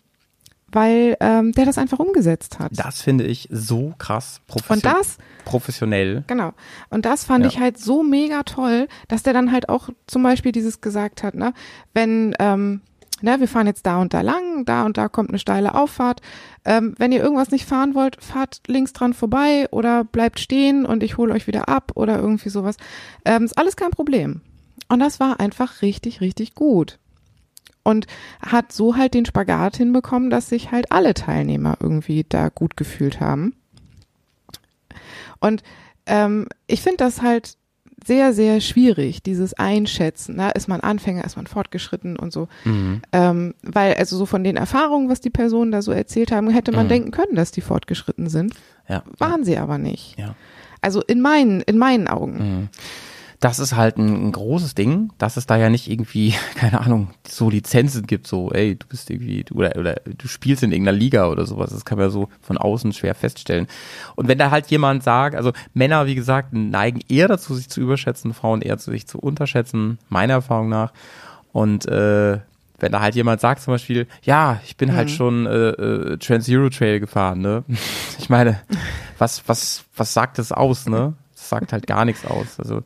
weil ähm, der das einfach umgesetzt hat. Das finde ich so krass profession und das, professionell. genau. Und das fand Ja. ich halt so mega toll, dass der dann halt auch zum Beispiel dieses gesagt hat, ne, wenn, ähm, ne, wir fahren jetzt da und da lang, da und da kommt eine steile Auffahrt. Ähm, wenn ihr irgendwas nicht fahren wollt, fahrt links dran vorbei oder bleibt stehen und ich hole euch wieder ab oder irgendwie sowas. Ähm, ist alles kein Problem. Und das war einfach richtig, richtig gut. Und hat so halt den Spagat hinbekommen, dass sich halt alle Teilnehmer irgendwie da gut gefühlt haben. Und ähm, ich finde das halt sehr, sehr schwierig, dieses Einschätzen. Ne? Ist man Anfänger, ist man fortgeschritten und so. Mhm. Ähm, weil also so von den Erfahrungen, was die Personen da so erzählt haben, hätte man Mhm. denken können, dass die fortgeschritten sind. Ja. Waren sie aber nicht. Ja. Also in meinen, in meinen Augen. Mhm. Das ist halt ein, ein großes Ding, dass es da ja nicht irgendwie, <laughs> keine Ahnung, so Lizenzen gibt, so, ey, du bist irgendwie, du, oder, oder du spielst in irgendeiner Liga oder sowas. Das kann man ja so von außen schwer feststellen. Und wenn da halt jemand sagt, also Männer, wie gesagt, neigen eher dazu, sich zu überschätzen, Frauen eher zu sich zu unterschätzen, meiner Erfahrung nach. Und äh, wenn da halt jemand sagt zum Beispiel, ja, ich bin halt schon äh, äh, Trans-Euro Trail gefahren, ne? <laughs> Ich meine, was, was, was sagt das aus, ne? Das sagt halt gar nichts aus. Also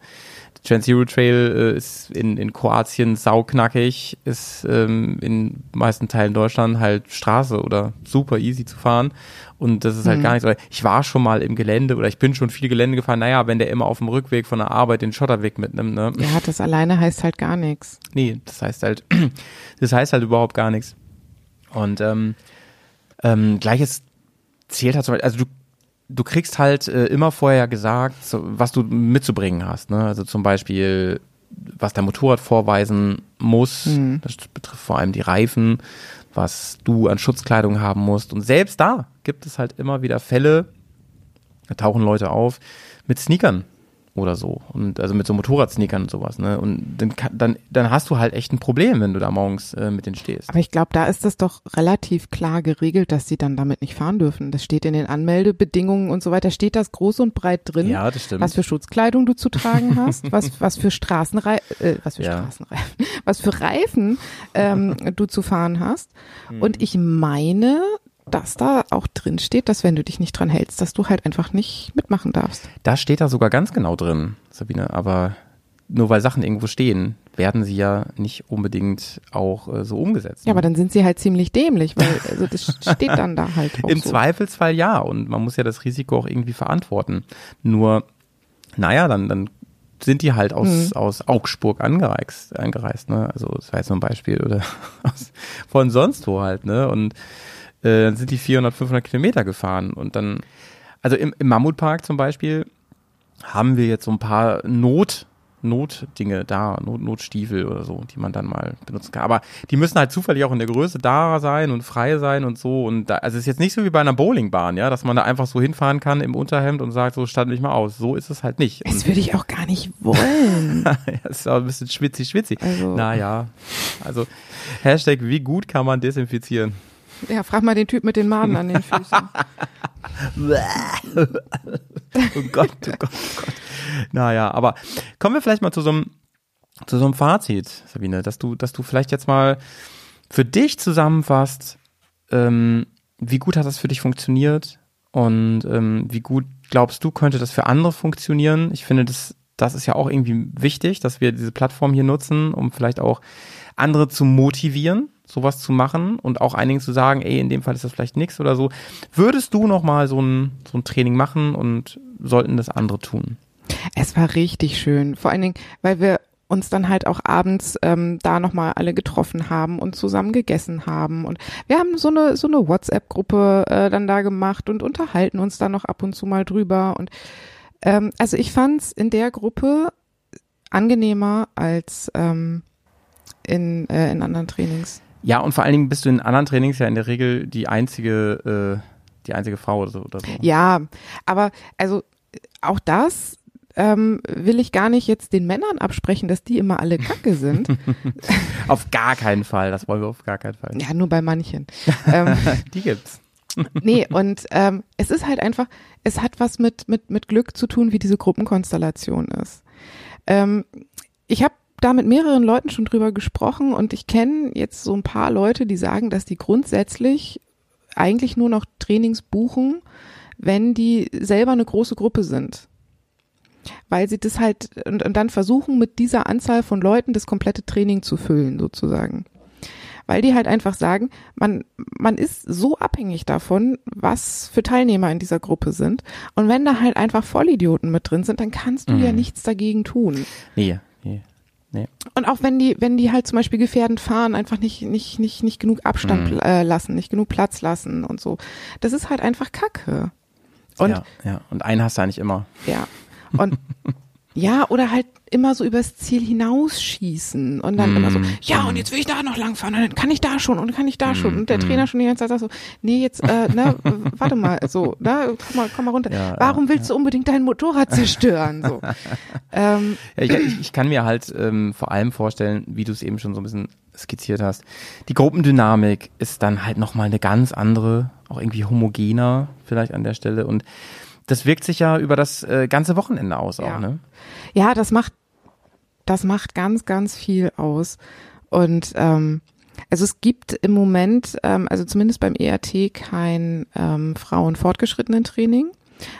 Trans-Euro Trail äh, ist in, in Kroatien sauknackig, ist ähm, in meisten Teilen Deutschland halt Straße oder super easy zu fahren. Und das ist halt gar nichts. Oder Ich war schon mal im Gelände oder ich bin schon viel Gelände gefahren. Naja, wenn der immer auf dem Rückweg von der Arbeit den Schotterweg mitnimmt, ne? Ja, das alleine heißt halt gar nichts. Nee, das heißt halt, <clears throat> das heißt halt überhaupt gar nichts. Und ähm, ähm, gleiches zählt halt zum Beispiel, also du, du kriegst halt äh, immer vorher gesagt, was du mitzubringen hast. Ne? Also zum Beispiel, was der Motorrad vorweisen muss, das betrifft vor allem die Reifen, was du an Schutzkleidung haben musst. Und selbst da gibt es halt immer wieder Fälle, da tauchen Leute auf mit Sneakern oder so und also mit so Motorradsneakern und sowas, ne? Und dann dann dann hast du halt echt ein Problem, wenn du da morgens äh, mit denen stehst. Aber ich glaube, da ist das doch relativ klar geregelt, dass sie dann damit nicht fahren dürfen. Das steht in den Anmeldebedingungen und so weiter, steht das groß und breit drin. Ja, das stimmt. Was für Schutzkleidung du zu tragen hast, was, was für Straßenreifen, äh, was für Ja. Straßenreifen, was für Reifen ähm, du zu fahren hast. Hm. Und ich meine, dass da auch drin steht, dass wenn du dich nicht dran hältst, dass du halt einfach nicht mitmachen darfst. Da steht da sogar ganz genau drin, Sabine, aber nur weil Sachen irgendwo stehen, werden sie ja nicht unbedingt auch äh, so umgesetzt. Ja, aber dann sind sie halt ziemlich dämlich, weil also das <laughs> steht dann da halt Im so. Zweifelsfall ja und man muss ja das Risiko auch irgendwie verantworten. Nur, naja, dann, dann sind die halt aus, Mhm. aus Augsburg angereist, angereist, ne? Also das war jetzt nur ein Beispiel oder <laughs> aus, von sonst wo halt, ne? Und äh, dann sind die 400, 500 Kilometer gefahren und dann, also im, im Mammutpark zum Beispiel haben wir jetzt so ein paar Not, Notdinge da, Not, Notstiefel oder so, die man dann mal benutzen kann. Aber die müssen halt zufällig auch in der Größe da sein und frei sein und so. Und da, also es ist jetzt nicht so wie bei einer Bowlingbahn, ja, dass man da einfach so hinfahren kann im Unterhemd und sagt, so stand mich mal aus. So ist es halt nicht. Das würde ich auch gar nicht wollen. <laughs> das ist auch ein bisschen schwitzig, schwitzig. Also- Naja, also Hashtag, wie gut kann man desinfizieren? Ja, frag mal den Typ mit den Maden an den Füßen. <laughs> oh Gott, oh Gott, oh Gott. Naja, aber kommen wir vielleicht mal zu so einem, zu so einem Fazit, Sabine, dass du, dass du vielleicht jetzt mal für dich zusammenfasst, ähm, wie gut hat das für dich funktioniert und ähm, wie gut glaubst du, könnte das für andere funktionieren? Ich finde, das, das ist ja auch irgendwie wichtig, dass wir diese Plattform hier nutzen, um vielleicht auch andere zu motivieren, sowas zu machen und auch einigen zu sagen, ey, in dem Fall ist das vielleicht nichts oder so. Würdest du noch mal so ein, so ein Training machen und sollten das andere tun? Es war richtig schön. Vor allen Dingen, weil wir uns dann halt auch abends ähm, da nochmal alle getroffen haben und zusammen gegessen haben. Und wir haben so eine, so eine WhatsApp-Gruppe äh, dann da gemacht und unterhalten uns da noch ab und zu mal drüber. Und ähm, also ich fand's in der Gruppe angenehmer als ähm, in, äh, in anderen Trainings. Ja, und vor allen Dingen bist du in anderen Trainings ja in der Regel die einzige, äh, die einzige Frau oder so. Oder so. Ja, aber also auch das ähm, will ich gar nicht jetzt den Männern absprechen, dass die immer alle kacke sind. <laughs> auf gar keinen Fall, das wollen wir auf gar keinen Fall. Ja, nur bei manchen. ähm, <laughs> die gibt's. nee, und ähm, es ist halt einfach, es hat was mit, mit, mit Glück zu tun, wie diese Gruppenkonstellation ist. Ähm, ich habe da mit mehreren Leuten schon drüber gesprochen und ich kenne jetzt so ein paar Leute, die sagen, dass die grundsätzlich eigentlich nur noch Trainings buchen, wenn die selber eine große Gruppe sind. Weil sie das halt und, und dann versuchen, mit dieser Anzahl von Leuten das komplette Training zu füllen, sozusagen. Weil die halt einfach sagen, man, man ist so abhängig davon, was für Teilnehmer in dieser Gruppe sind. Und wenn da halt einfach Vollidioten mit drin sind, dann kannst du Mhm. ja nichts dagegen tun. Nee, nee. Und auch wenn die, wenn die halt zum Beispiel gefährdend fahren, einfach nicht, nicht, nicht, nicht genug Abstand Mhm. äh, lassen, nicht genug Platz lassen und so. Das ist halt einfach Kacke. Und ja, ja. Und einen hast du eigentlich immer. ja. Und <laughs> ja, oder halt immer so übers Ziel hinausschießen und dann immer so, Mm. ja, und jetzt will ich da noch lang fahren und dann kann ich da schon und kann ich da schon. Und der mm. Trainer schon die ganze Zeit sagt so, nee, jetzt, äh, ne, <laughs> warte mal, so, ne, komm mal, komm mal runter. Ja, Warum willst du unbedingt dein Motorrad zerstören? So. <laughs> ähm, Ja, ich, ich, ich kann mir halt ähm, vor allem vorstellen, wie du es eben schon so ein bisschen skizziert hast. Die Gruppendynamik ist dann halt nochmal eine ganz andere, auch irgendwie homogener vielleicht an der Stelle. Und das wirkt sich ja über das äh, ganze Wochenende aus Ja. auch, ne? ja, das macht, das macht ganz, ganz viel aus. Und ähm, also es gibt im Moment, ähm, also zumindest beim ERT, kein ähm, Frauen-fortgeschrittenen Training.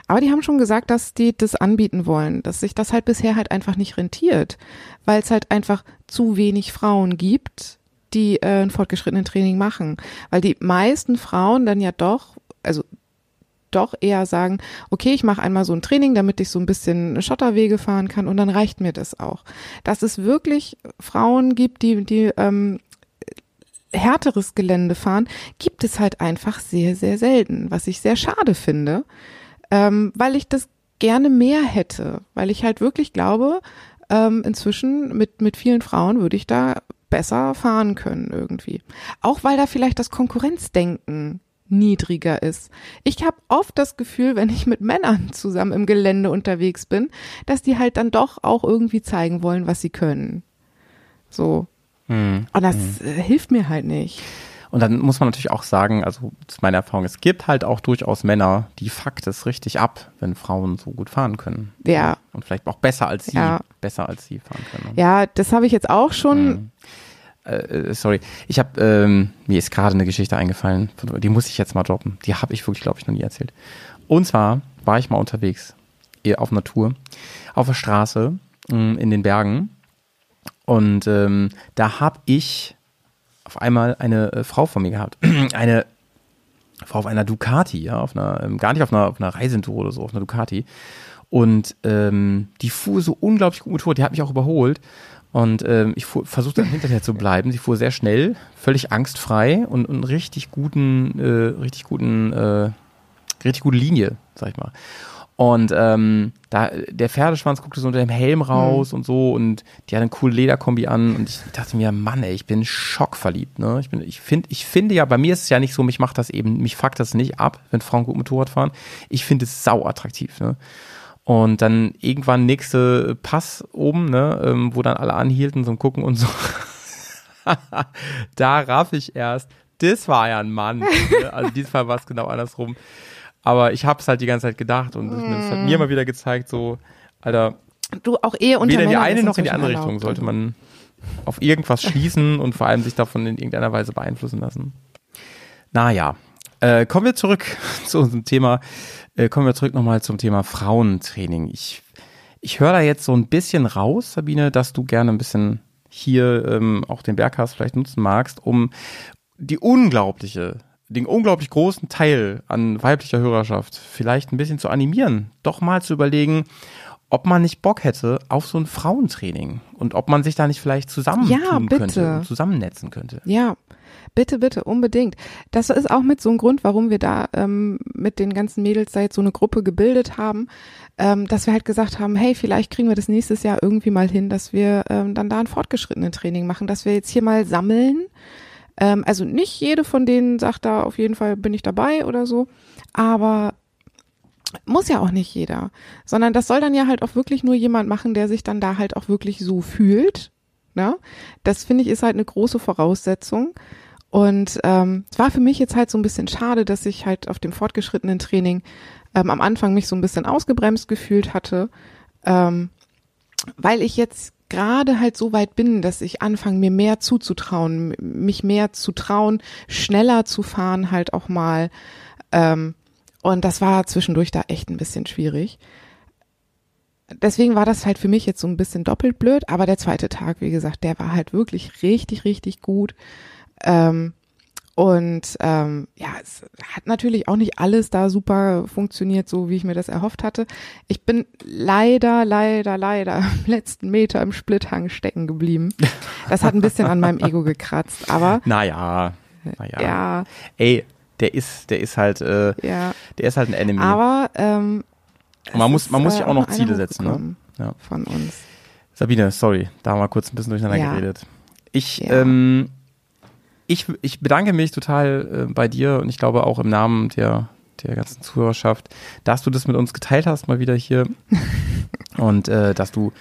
Aber die haben schon gesagt, dass die das anbieten wollen, dass sich das halt bisher halt einfach nicht rentiert, weil es halt einfach zu wenig Frauen gibt, die äh, ein fortgeschrittenen Training machen. Weil die meisten Frauen dann ja doch, also doch eher sagen, okay, ich mache einmal so ein Training, damit ich so ein bisschen Schotterwege fahren kann und dann reicht mir das auch. Dass es wirklich Frauen gibt, die, die ähm, härteres Gelände fahren, gibt es halt einfach sehr, sehr selten, was ich sehr schade finde, ähm, weil ich das gerne mehr hätte, weil ich halt wirklich glaube, ähm, inzwischen mit, mit vielen Frauen würde ich da besser fahren können irgendwie. Auch weil da vielleicht das Konkurrenzdenken niedriger ist. Ich habe oft das Gefühl, wenn ich mit Männern zusammen im Gelände unterwegs bin, dass die halt dann doch auch irgendwie zeigen wollen, was sie können. So. Hm. Und das äh, hilft mir halt nicht. Und dann muss man natürlich auch sagen, also das ist meine Erfahrung, es gibt halt auch durchaus Männer, die fuckt es richtig ab, wenn Frauen so gut fahren können. Ja. Und vielleicht auch besser als sie, Ja. besser als sie fahren können. Ja, das habe ich jetzt auch schon. Äh, äh, sorry, ich habe ähm, mir ist gerade eine Geschichte eingefallen, die muss ich jetzt mal droppen. Die habe ich wirklich, glaube ich, noch nie erzählt. Und zwar war ich mal unterwegs eh, auf einer Tour auf der Straße mh, in den Bergen. Und ähm, da habe ich auf einmal eine äh, Frau vor mir gehabt, <clears throat> eine Frau auf einer Ducati, ja, auf einer ähm, gar nicht auf einer auf einer Reisentour oder so, auf einer Ducati. Und ähm, die fuhr so unglaublich gut Motorrad, die hat mich auch überholt und ähm, ich versuchte dann hinterher zu bleiben. Sie fuhr sehr schnell, völlig angstfrei und, und richtig guten, äh, richtig guten, äh, richtig gute Linie, sag ich mal. Und ähm, da der Pferdeschwanz guckte so unter dem Helm raus und so und die hat eine coole Lederkombi an und ich dachte mir, Mann, ey, ich bin schockverliebt, ne? Ich bin, ich finde, ich finde ja, bei mir ist es ja nicht so, mich macht das eben, mich fuckt das nicht ab, wenn Frauen gut Motorrad fahren. Ich finde es sau attraktiv, ne? Und dann irgendwann nächste Pass oben, ne, ähm, wo dann alle anhielten, so gucken und so. <laughs> da raff ich erst, das war ja ein Mann. ne? Also diesmal war es genau andersrum. Aber ich habe es halt die ganze Zeit gedacht und es hat mir mal wieder gezeigt, so, Alter, Du auch eher unter weder in die eine noch in die andere. Richtung sollte man auf irgendwas schließen und vor allem sich davon in irgendeiner Weise beeinflussen lassen. Naja, äh, kommen wir zurück <laughs> zu unserem Thema. Äh, kommen wir zurück nochmal zum Thema Frauentraining. Ich, ich höre da jetzt so ein bisschen raus, Sabine, dass du gerne ein bisschen hier ähm, auch den Berghaus vielleicht nutzen magst, um die unglaubliche, den unglaublich großen Teil an weiblicher Hörerschaft vielleicht ein bisschen zu animieren, doch mal zu überlegen, ob man nicht Bock hätte auf so ein Frauentraining und ob man sich da nicht vielleicht zusammen Ja, könnte und zusammennetzen könnte. Ja, bitte, bitte, unbedingt. Das ist auch mit so ein Grund, warum wir da ähm, mit den ganzen Mädels da jetzt so eine Gruppe gebildet haben, ähm, dass wir halt gesagt haben, hey, vielleicht kriegen wir das nächstes Jahr irgendwie mal hin, dass wir ähm, dann da ein fortgeschrittenen Training machen, dass wir jetzt hier mal sammeln. Ähm, also nicht jede von denen sagt da auf jeden Fall bin ich dabei oder so, aber muss ja auch nicht jeder, sondern das soll dann ja halt auch wirklich nur jemand machen, der sich dann da halt auch wirklich so fühlt. Ne? Das finde ich ist halt eine große Voraussetzung. Und ähm, es war für mich jetzt halt so ein bisschen schade, dass ich halt auf dem fortgeschrittenen Training ähm, am Anfang mich so ein bisschen ausgebremst gefühlt hatte, ähm, weil ich jetzt gerade halt so weit bin, dass ich anfange, mir mehr zuzutrauen, mich mehr zu trauen, schneller zu fahren halt auch mal. Ähm, und das war zwischendurch da echt ein bisschen schwierig. Deswegen war das halt für mich jetzt so ein bisschen doppelt blöd, aber der zweite Tag, wie gesagt, der war halt wirklich richtig, richtig gut. Ähm, und ähm, ja, es hat natürlich auch nicht alles da super funktioniert, so wie ich mir das erhofft hatte. Ich bin leider, leider, leider am <laughs> letzten Meter im Splithang stecken geblieben. Das hat ein bisschen an meinem Ego gekratzt, aber <laughs> Naja, naja. ja, Ey, der ist, der ist halt, äh, ja. der ist halt ein Enemy. Aber ähm, Und man muss, man muss äh, sich auch noch Ziele setzen, ne? Ja. Von uns. Sabine, sorry, da haben wir kurz ein bisschen durcheinander Ja. geredet. Ich, Ja. ähm, ich, ich bedanke mich total äh, bei dir und ich glaube auch im Namen der, der ganzen Zuhörerschaft, dass du das mit uns geteilt hast, mal wieder hier. <laughs> und äh, dass du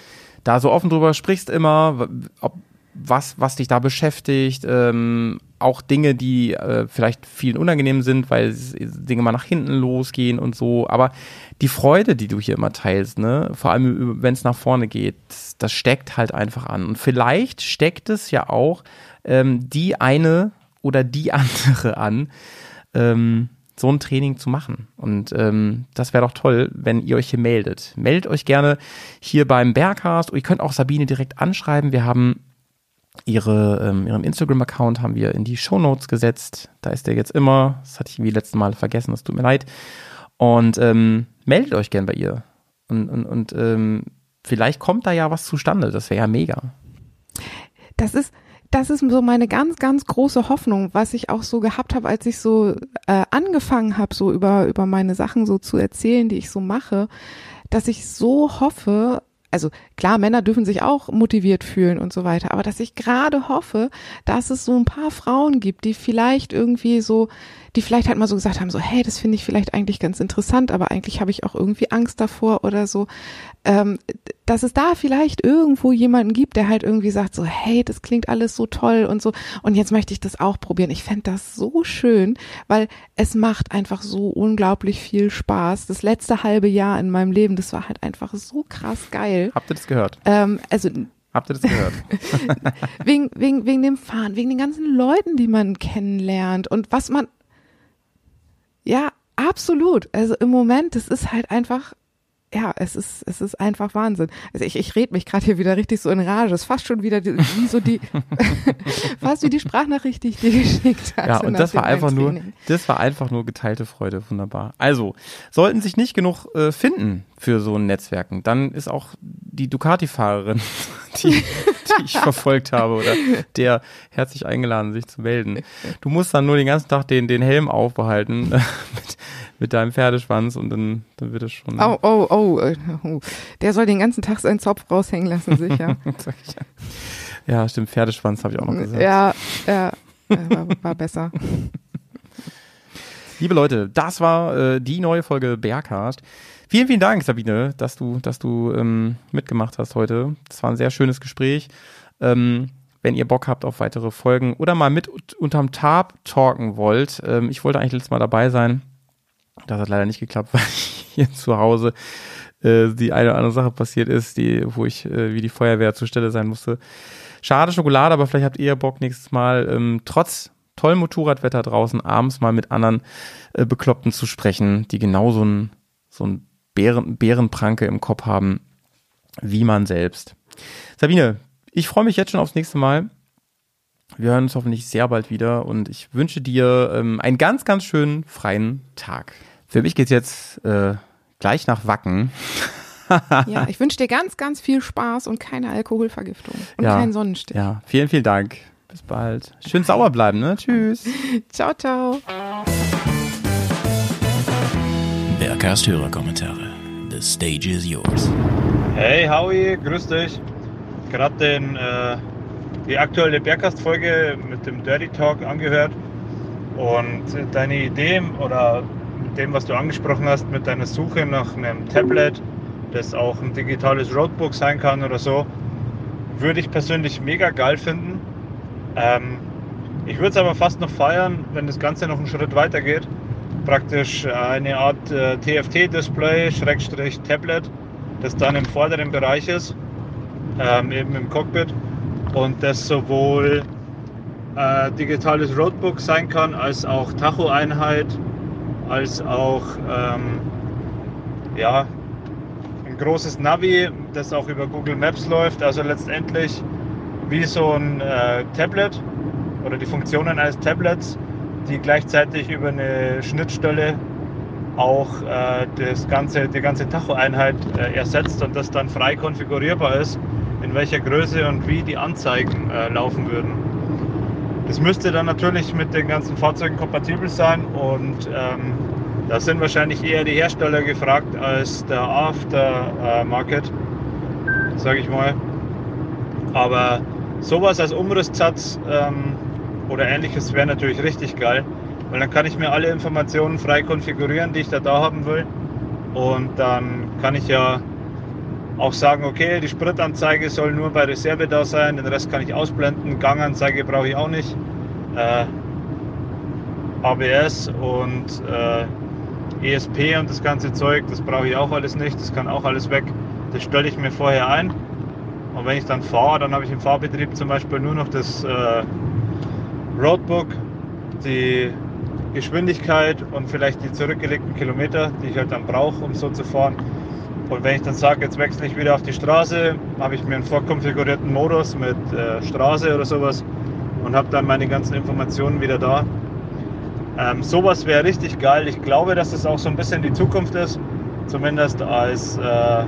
da so offen drüber sprichst immer, ob, was, was dich da beschäftigt, ähm, auch Dinge, die äh, vielleicht vielen unangenehm sind, weil Dinge mal nach hinten losgehen und so. Aber die Freude, die du hier immer teilst, ne, vor allem wenn es nach vorne geht, das steckt halt einfach an. Und vielleicht steckt es ja auch ähm, die eine oder die <laughs> andere an, ähm, so ein Training zu machen. Und ähm, das wäre doch toll, wenn ihr euch hier meldet. Meldet euch gerne hier beim Berghast. Ihr könnt auch Sabine direkt anschreiben. Wir haben ihre, ähm, ihren Instagram-Account haben wir in die Shownotes gesetzt. Da ist der jetzt immer. Das hatte ich wie letzten Mal vergessen, das tut mir leid. Und ähm, meldet euch gern bei ihr. Und, und, und ähm, vielleicht kommt da ja was zustande. Das wäre ja mega. Das ist, das ist so meine ganz, ganz große Hoffnung, was ich auch so gehabt habe, als ich so äh, angefangen habe, so über, über meine Sachen so zu erzählen, die ich so mache, dass ich so hoffe, also klar, Männer dürfen sich auch motiviert fühlen und so weiter, aber dass ich gerade hoffe, dass es so ein paar Frauen gibt, die vielleicht irgendwie so, die vielleicht halt mal so gesagt haben, so, hey, das finde ich vielleicht eigentlich ganz interessant, aber eigentlich habe ich auch irgendwie Angst davor oder so, ähm, dass es da vielleicht irgendwo jemanden gibt, der halt irgendwie sagt, so, hey, das klingt alles so toll und so, und jetzt möchte ich das auch probieren. Ich fände das so schön, weil es macht einfach so unglaublich viel Spaß. Das letzte halbe Jahr in meinem Leben, das war halt einfach so krass geil. Habt ihr das gehört? Ähm, also Habt ihr das gehört? <laughs> wegen, wegen, wegen dem Fahren, wegen den ganzen Leuten, die man kennenlernt und was man. Ja, absolut. Also im Moment, das ist halt einfach. Ja, es ist, es ist einfach Wahnsinn. Also ich, ich rede mich gerade hier wieder richtig so in Rage. Es ist fast schon wieder die, wie so die, <laughs> fast wie die Sprachnachricht, die ich dir <laughs> geschickt hatte. Ja, und das war einfach nur, das war einfach nur geteilte Freude. Wunderbar. Also, sollten sich nicht genug äh, finden für so ein Netzwerken, dann ist auch die Ducati-Fahrerin, <laughs> die, die ich verfolgt habe, oder der herzlich eingeladen, sich zu melden. Du musst dann nur den ganzen Tag den, den Helm aufbehalten äh, mit, mit deinem Pferdeschwanz und dann, dann wird es schon. Oh, oh, oh, oh. Der soll den ganzen Tag seinen Zopf raushängen lassen, sicher. <laughs> Ja. stimmt, Pferdeschwanz habe ich auch noch gesagt. ja, ja, äh, war, war besser. <laughs> Liebe Leute, das war äh, die neue Folge Bergcast. Vielen, vielen Dank, Sabine, dass du, dass du ähm, mitgemacht hast heute. Das war ein sehr schönes Gespräch. Ähm, wenn ihr Bock habt auf weitere Folgen oder mal mit unterm Tarp talken wollt. Ähm, ich wollte eigentlich letztes Mal dabei sein. Das hat leider nicht geklappt, <laughs> weil hier zu Hause äh, die eine oder andere Sache passiert ist, die, wo ich äh, wie die Feuerwehr zur Stelle sein musste. Schade Schokolade, aber vielleicht habt ihr Bock nächstes Mal ähm, trotz tollem Motorradwetter draußen abends mal mit anderen äh, Bekloppten zu sprechen, die genau so ein, so ein Bären, Bärenpranke im Kopf haben, wie man selbst. Sabine, ich freue mich jetzt schon aufs nächste Mal. Wir hören uns hoffentlich sehr bald wieder und ich wünsche dir ähm, einen ganz, ganz schönen freien Tag. Für mich geht's jetzt äh, gleich nach Wacken. <laughs> Ja, ich wünsche dir ganz, ganz viel Spaß und keine Alkoholvergiftung und Ja. keinen Sonnenstich. Ja, vielen, vielen Dank. Bis bald. Schön sauer bleiben, ne? Tschüss. <laughs> Ciao, ciao. Bergcast Hörerkommentare. The stage is yours. Hey Howie, grüß dich. Gerade den, äh, die aktuelle Bergkast-Folge mit dem Dirty Talk angehört und deine Idee oder mit dem, was du angesprochen hast, mit deiner Suche nach einem Tablet, das auch ein digitales Roadbook sein kann oder so, würde ich persönlich mega geil finden. Ähm, ich würde es aber fast noch feiern, wenn das Ganze noch einen Schritt weiter geht. Praktisch eine Art äh, TFT-Display, Schrägstrich Tablet, das dann im vorderen Bereich ist, ähm, eben im Cockpit. Und das sowohl äh, digitales Roadbook sein kann, als auch Tacho-Einheit, als auch ähm, ja, ein großes Navi, das auch über Google Maps läuft. Also letztendlich wie so ein äh, Tablet oder die Funktionen eines Tablets, die gleichzeitig über eine Schnittstelle auch äh, das ganze, die ganze Tacho-Einheit äh, ersetzt und das dann frei konfigurierbar ist, in welcher Größe und wie die Anzeigen äh, laufen würden. Das müsste dann natürlich mit den ganzen Fahrzeugen kompatibel sein und ähm, da sind wahrscheinlich eher die Hersteller gefragt als der Aftermarket, sage ich mal. Aber sowas als Umrisssatz ähm, oder ähnliches wäre natürlich richtig geil, weil dann kann ich mir alle Informationen frei konfigurieren, die ich da da haben will. Und dann kann ich ja auch sagen, okay, die Spritanzeige soll nur bei Reserve da sein, den Rest kann ich ausblenden. Ganganzeige brauche ich auch nicht. Äh, ABS und äh, ESP und das ganze Zeug, das brauche ich auch alles nicht. Das kann auch alles weg. Das stelle ich mir vorher ein. Und wenn ich dann fahre, dann habe ich im Fahrbetrieb zum Beispiel nur noch das äh, Roadbook, die Geschwindigkeit und vielleicht die zurückgelegten Kilometer, die ich halt dann brauche, um so zu fahren. Und wenn ich dann sage, jetzt wechsle ich wieder auf die Straße, habe ich mir einen vorkonfigurierten Modus mit äh, Straße oder sowas und habe dann meine ganzen Informationen wieder da. Ähm, sowas wäre richtig geil. Ich glaube, dass das auch so ein bisschen die Zukunft ist, zumindest als äh,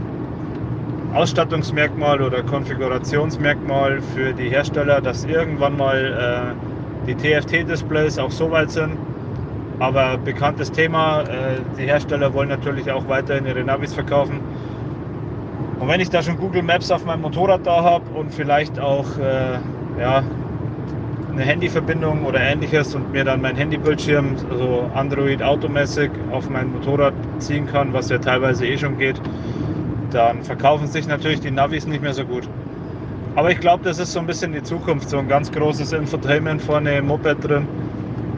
Ausstattungsmerkmal oder Konfigurationsmerkmal für die Hersteller, dass irgendwann mal äh, die TFT-Displays auch so weit sind. Aber bekanntes Thema, äh, die Hersteller wollen natürlich auch weiterhin ihre Navis verkaufen. Und wenn ich da schon Google Maps auf meinem Motorrad da habe und vielleicht auch äh, ja, eine Handyverbindung oder ähnliches und mir dann mein Handybildschirm, also Android automäßig auf mein Motorrad ziehen kann, was ja teilweise eh schon geht, dann verkaufen sich natürlich die Navis nicht mehr so gut. Aber ich glaube, das ist so ein bisschen die Zukunft, so ein ganz großes Infotainment vorne im Moped drin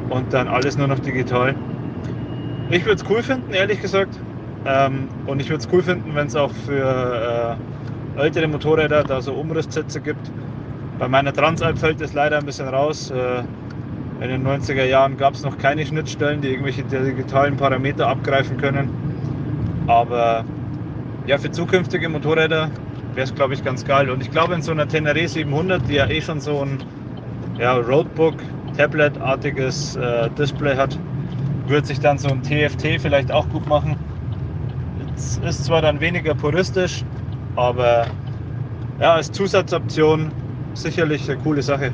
und dann alles nur noch digital. Ich würde es cool finden, ehrlich gesagt. Ähm, und ich würde es cool finden, wenn es auch für äh, ältere Motorräder da so Umrisssitze gibt. Bei meiner Transalp fällt das leider ein bisschen raus. Äh, in den 90er Jahren gab es noch keine Schnittstellen, die irgendwelche digitalen Parameter abgreifen können. Aber ja, für zukünftige Motorräder wäre es, glaube ich, ganz geil. Und ich glaube, in so einer Tenere 700, die ja eh schon so ein ja, Roadbook, Tablet-artiges äh, Display hat, wird sich dann so ein TFT vielleicht auch gut machen. Es ist zwar dann weniger puristisch, aber ja, als Zusatzoption sicherlich eine coole Sache.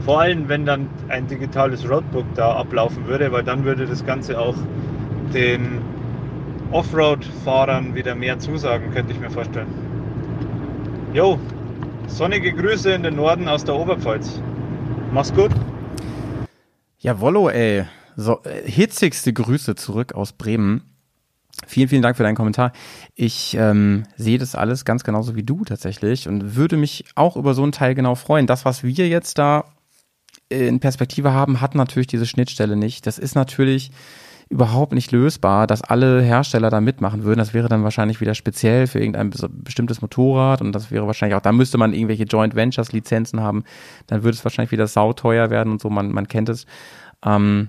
Vor allem, wenn dann ein digitales Roadbook da ablaufen würde, weil dann würde das Ganze auch den Offroad-Fahrern wieder mehr zusagen, könnte ich mir vorstellen. Jo, sonnige Grüße in den Norden aus der Oberpfalz. Mach's gut. Jawollo, ey. So, äh, hitzigste Grüße zurück aus Bremen. Vielen, vielen Dank für deinen Kommentar. Ich ähm, sehe das alles ganz genauso wie du tatsächlich und würde mich auch über so einen Teil genau freuen. Das, was wir jetzt da in Perspektive haben, hat natürlich diese Schnittstelle nicht. Das ist natürlich überhaupt nicht lösbar, dass alle Hersteller da mitmachen würden. Das wäre dann wahrscheinlich wieder speziell für irgendein bestimmtes Motorrad und das wäre wahrscheinlich auch, da müsste man irgendwelche Joint Ventures Lizenzen haben. Dann würde es wahrscheinlich wieder sauteuer werden und so, man, man kennt es. Ähm,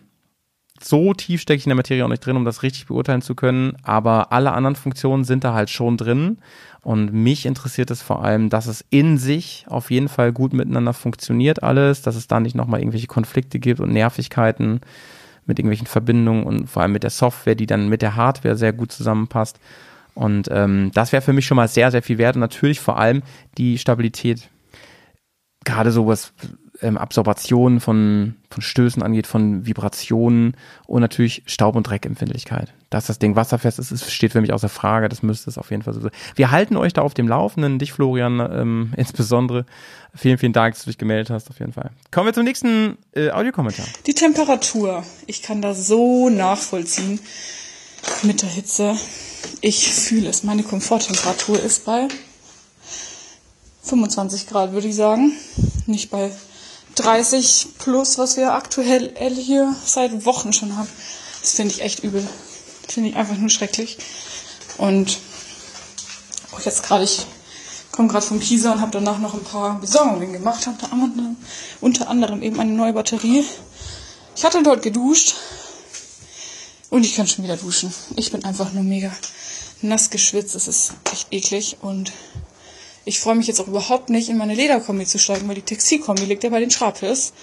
so tief stecke ich in der Materie auch nicht drin, um das richtig beurteilen zu können, aber alle anderen Funktionen sind da halt schon drin. Und mich interessiert es vor allem, dass es in sich auf jeden Fall gut miteinander funktioniert alles, dass es da nicht nochmal irgendwelche Konflikte gibt und Nervigkeiten mit irgendwelchen Verbindungen und vor allem mit der Software, die dann mit der Hardware sehr gut zusammenpasst. Und ähm, das wäre für mich schon mal sehr, sehr viel wert und natürlich vor allem die Stabilität. Gerade sowas ähm, Absorption von, von Stößen angeht, von Vibrationen und natürlich Staub- und Dreckempfindlichkeit. Dass das Ding wasserfest ist, ist, steht für mich außer Frage. Das müsste es auf jeden Fall so sein. Wir halten euch da auf dem Laufenden, dich Florian ähm, <laughs> insbesondere. Vielen, vielen Dank, dass du dich gemeldet hast, auf jeden Fall. Kommen wir zum nächsten äh, Audiokommentar. Die Temperatur. Ich kann das so nachvollziehen mit der Hitze. Ich fühle es. Meine Komforttemperatur ist bei 25 Grad, würde ich sagen. Nicht bei 30 plus, was wir aktuell hier seit Wochen schon haben. Das finde ich echt übel. Finde ich einfach nur schrecklich. Und auch jetzt gerade, ich komme gerade von Pisa und habe danach noch ein paar Besorgungen gemacht. Habe unter anderem eben eine neue Batterie. Ich hatte dort geduscht und ich kann schon wieder duschen. Ich bin einfach nur mega nass geschwitzt. Es ist echt eklig und ich freue mich jetzt auch überhaupt nicht, in meine Lederkombi zu steigen, weil die Textilkombi liegt ja bei den Schrapels.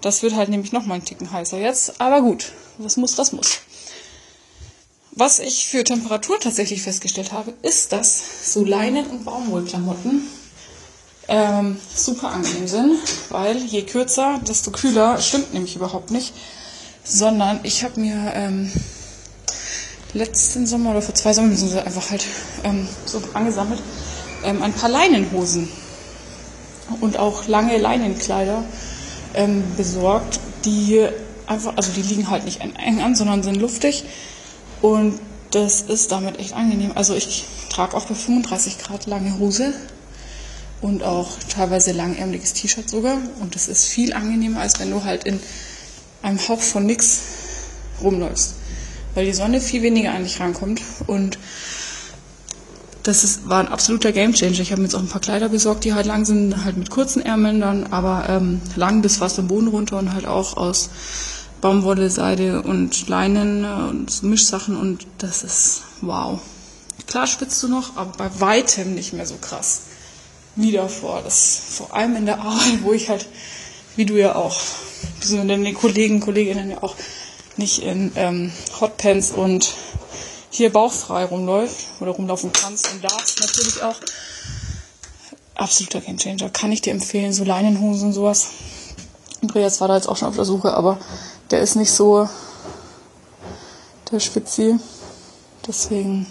Das wird halt nämlich noch mal einen Ticken heißer jetzt. Aber gut, was muss, das muss. Was ich für Temperatur tatsächlich festgestellt habe, ist, dass so Leinen- und Baumwollklamotten ähm, super angenehm sind, weil je kürzer, desto kühler. Stimmt nämlich überhaupt nicht. Sondern ich habe mir ähm, letzten Sommer oder vor zwei Sommern sind sie einfach halt ähm, so angesammelt ähm, ein paar Leinenhosen und auch lange Leinenkleider ähm, besorgt, die einfach, also die liegen halt nicht eng an, sondern sind luftig. Und das ist damit echt angenehm. Also ich trage auch bei 35 Grad lange Hose und auch teilweise langärmeliges T-Shirt sogar. Und das ist viel angenehmer, als wenn du halt in einem Hauch von nix rumläufst, weil die Sonne viel weniger an dich rankommt. Und das ist, war ein absoluter Gamechanger. Ich habe mir jetzt auch ein paar Kleider besorgt, die halt lang sind, halt mit kurzen Ärmeln dann, aber ähm, lang bis fast am Boden runter und halt auch aus Baumwolle, Seide und Leinen äh, und Mischsachen und das ist wow. Klar schwitzt du noch, aber bei weitem nicht mehr so krass wie davor. Das vor allem in der Arbeit, wo ich halt, wie du ja auch, beziehungsweise den Kollegen, Kolleginnen ja auch nicht in ähm, Hotpants und hier bauchfrei rumläuft oder rumlaufen kannst und darfst natürlich auch. Absoluter Gamechanger. Kann ich dir empfehlen, so Leinenhosen und sowas. Andreas war da jetzt auch schon auf der Suche, aber der ist nicht so der Spitzi. Deswegen,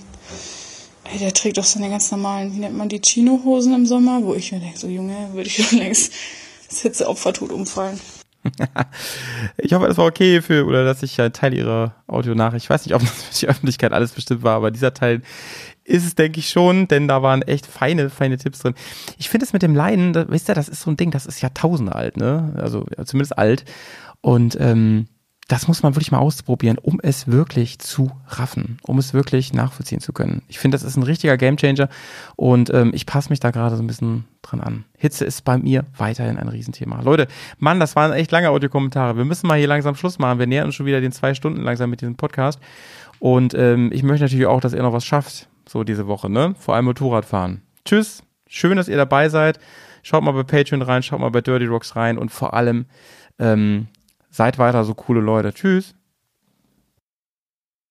ey, der trägt doch seine ganz normalen, wie nennt man die Chino-Hosen im Sommer, wo ich mir denke, so Junge, würde ich schon längst <laughs> das Hitzeopfer tot umfallen. <laughs> ich hoffe, es war okay für, oder dass ich ein Teil ihrer Audionachricht, ich weiß nicht, ob das für die Öffentlichkeit alles bestimmt war, aber dieser Teil ist es, denke ich schon, denn da waren echt feine, feine Tipps drin. Ich finde es mit dem Leiden, da, wisst ihr, das ist so ein Ding, das ist Jahrtausende alt, ne? Also zumindest alt. Und ähm, das muss man wirklich mal ausprobieren, um es wirklich zu raffen, um es wirklich nachvollziehen zu können. Ich finde, das ist ein richtiger Gamechanger und ähm, ich passe mich da gerade so ein bisschen dran an. Hitze ist bei mir weiterhin ein Riesenthema. Leute, Mann, das waren echt lange Audiokommentare. Wir müssen mal hier langsam Schluss machen. Wir nähern uns schon wieder den zwei Stunden langsam mit diesem Podcast. Und ähm, ich möchte natürlich auch, dass ihr noch was schafft, so diese Woche, ne? Vor allem Motorradfahren. Tschüss, schön, dass ihr dabei seid. Schaut mal bei Patreon rein, schaut mal bei Dirty Rocks rein und vor allem ähm, Seid weiter so coole Leute. Tschüss.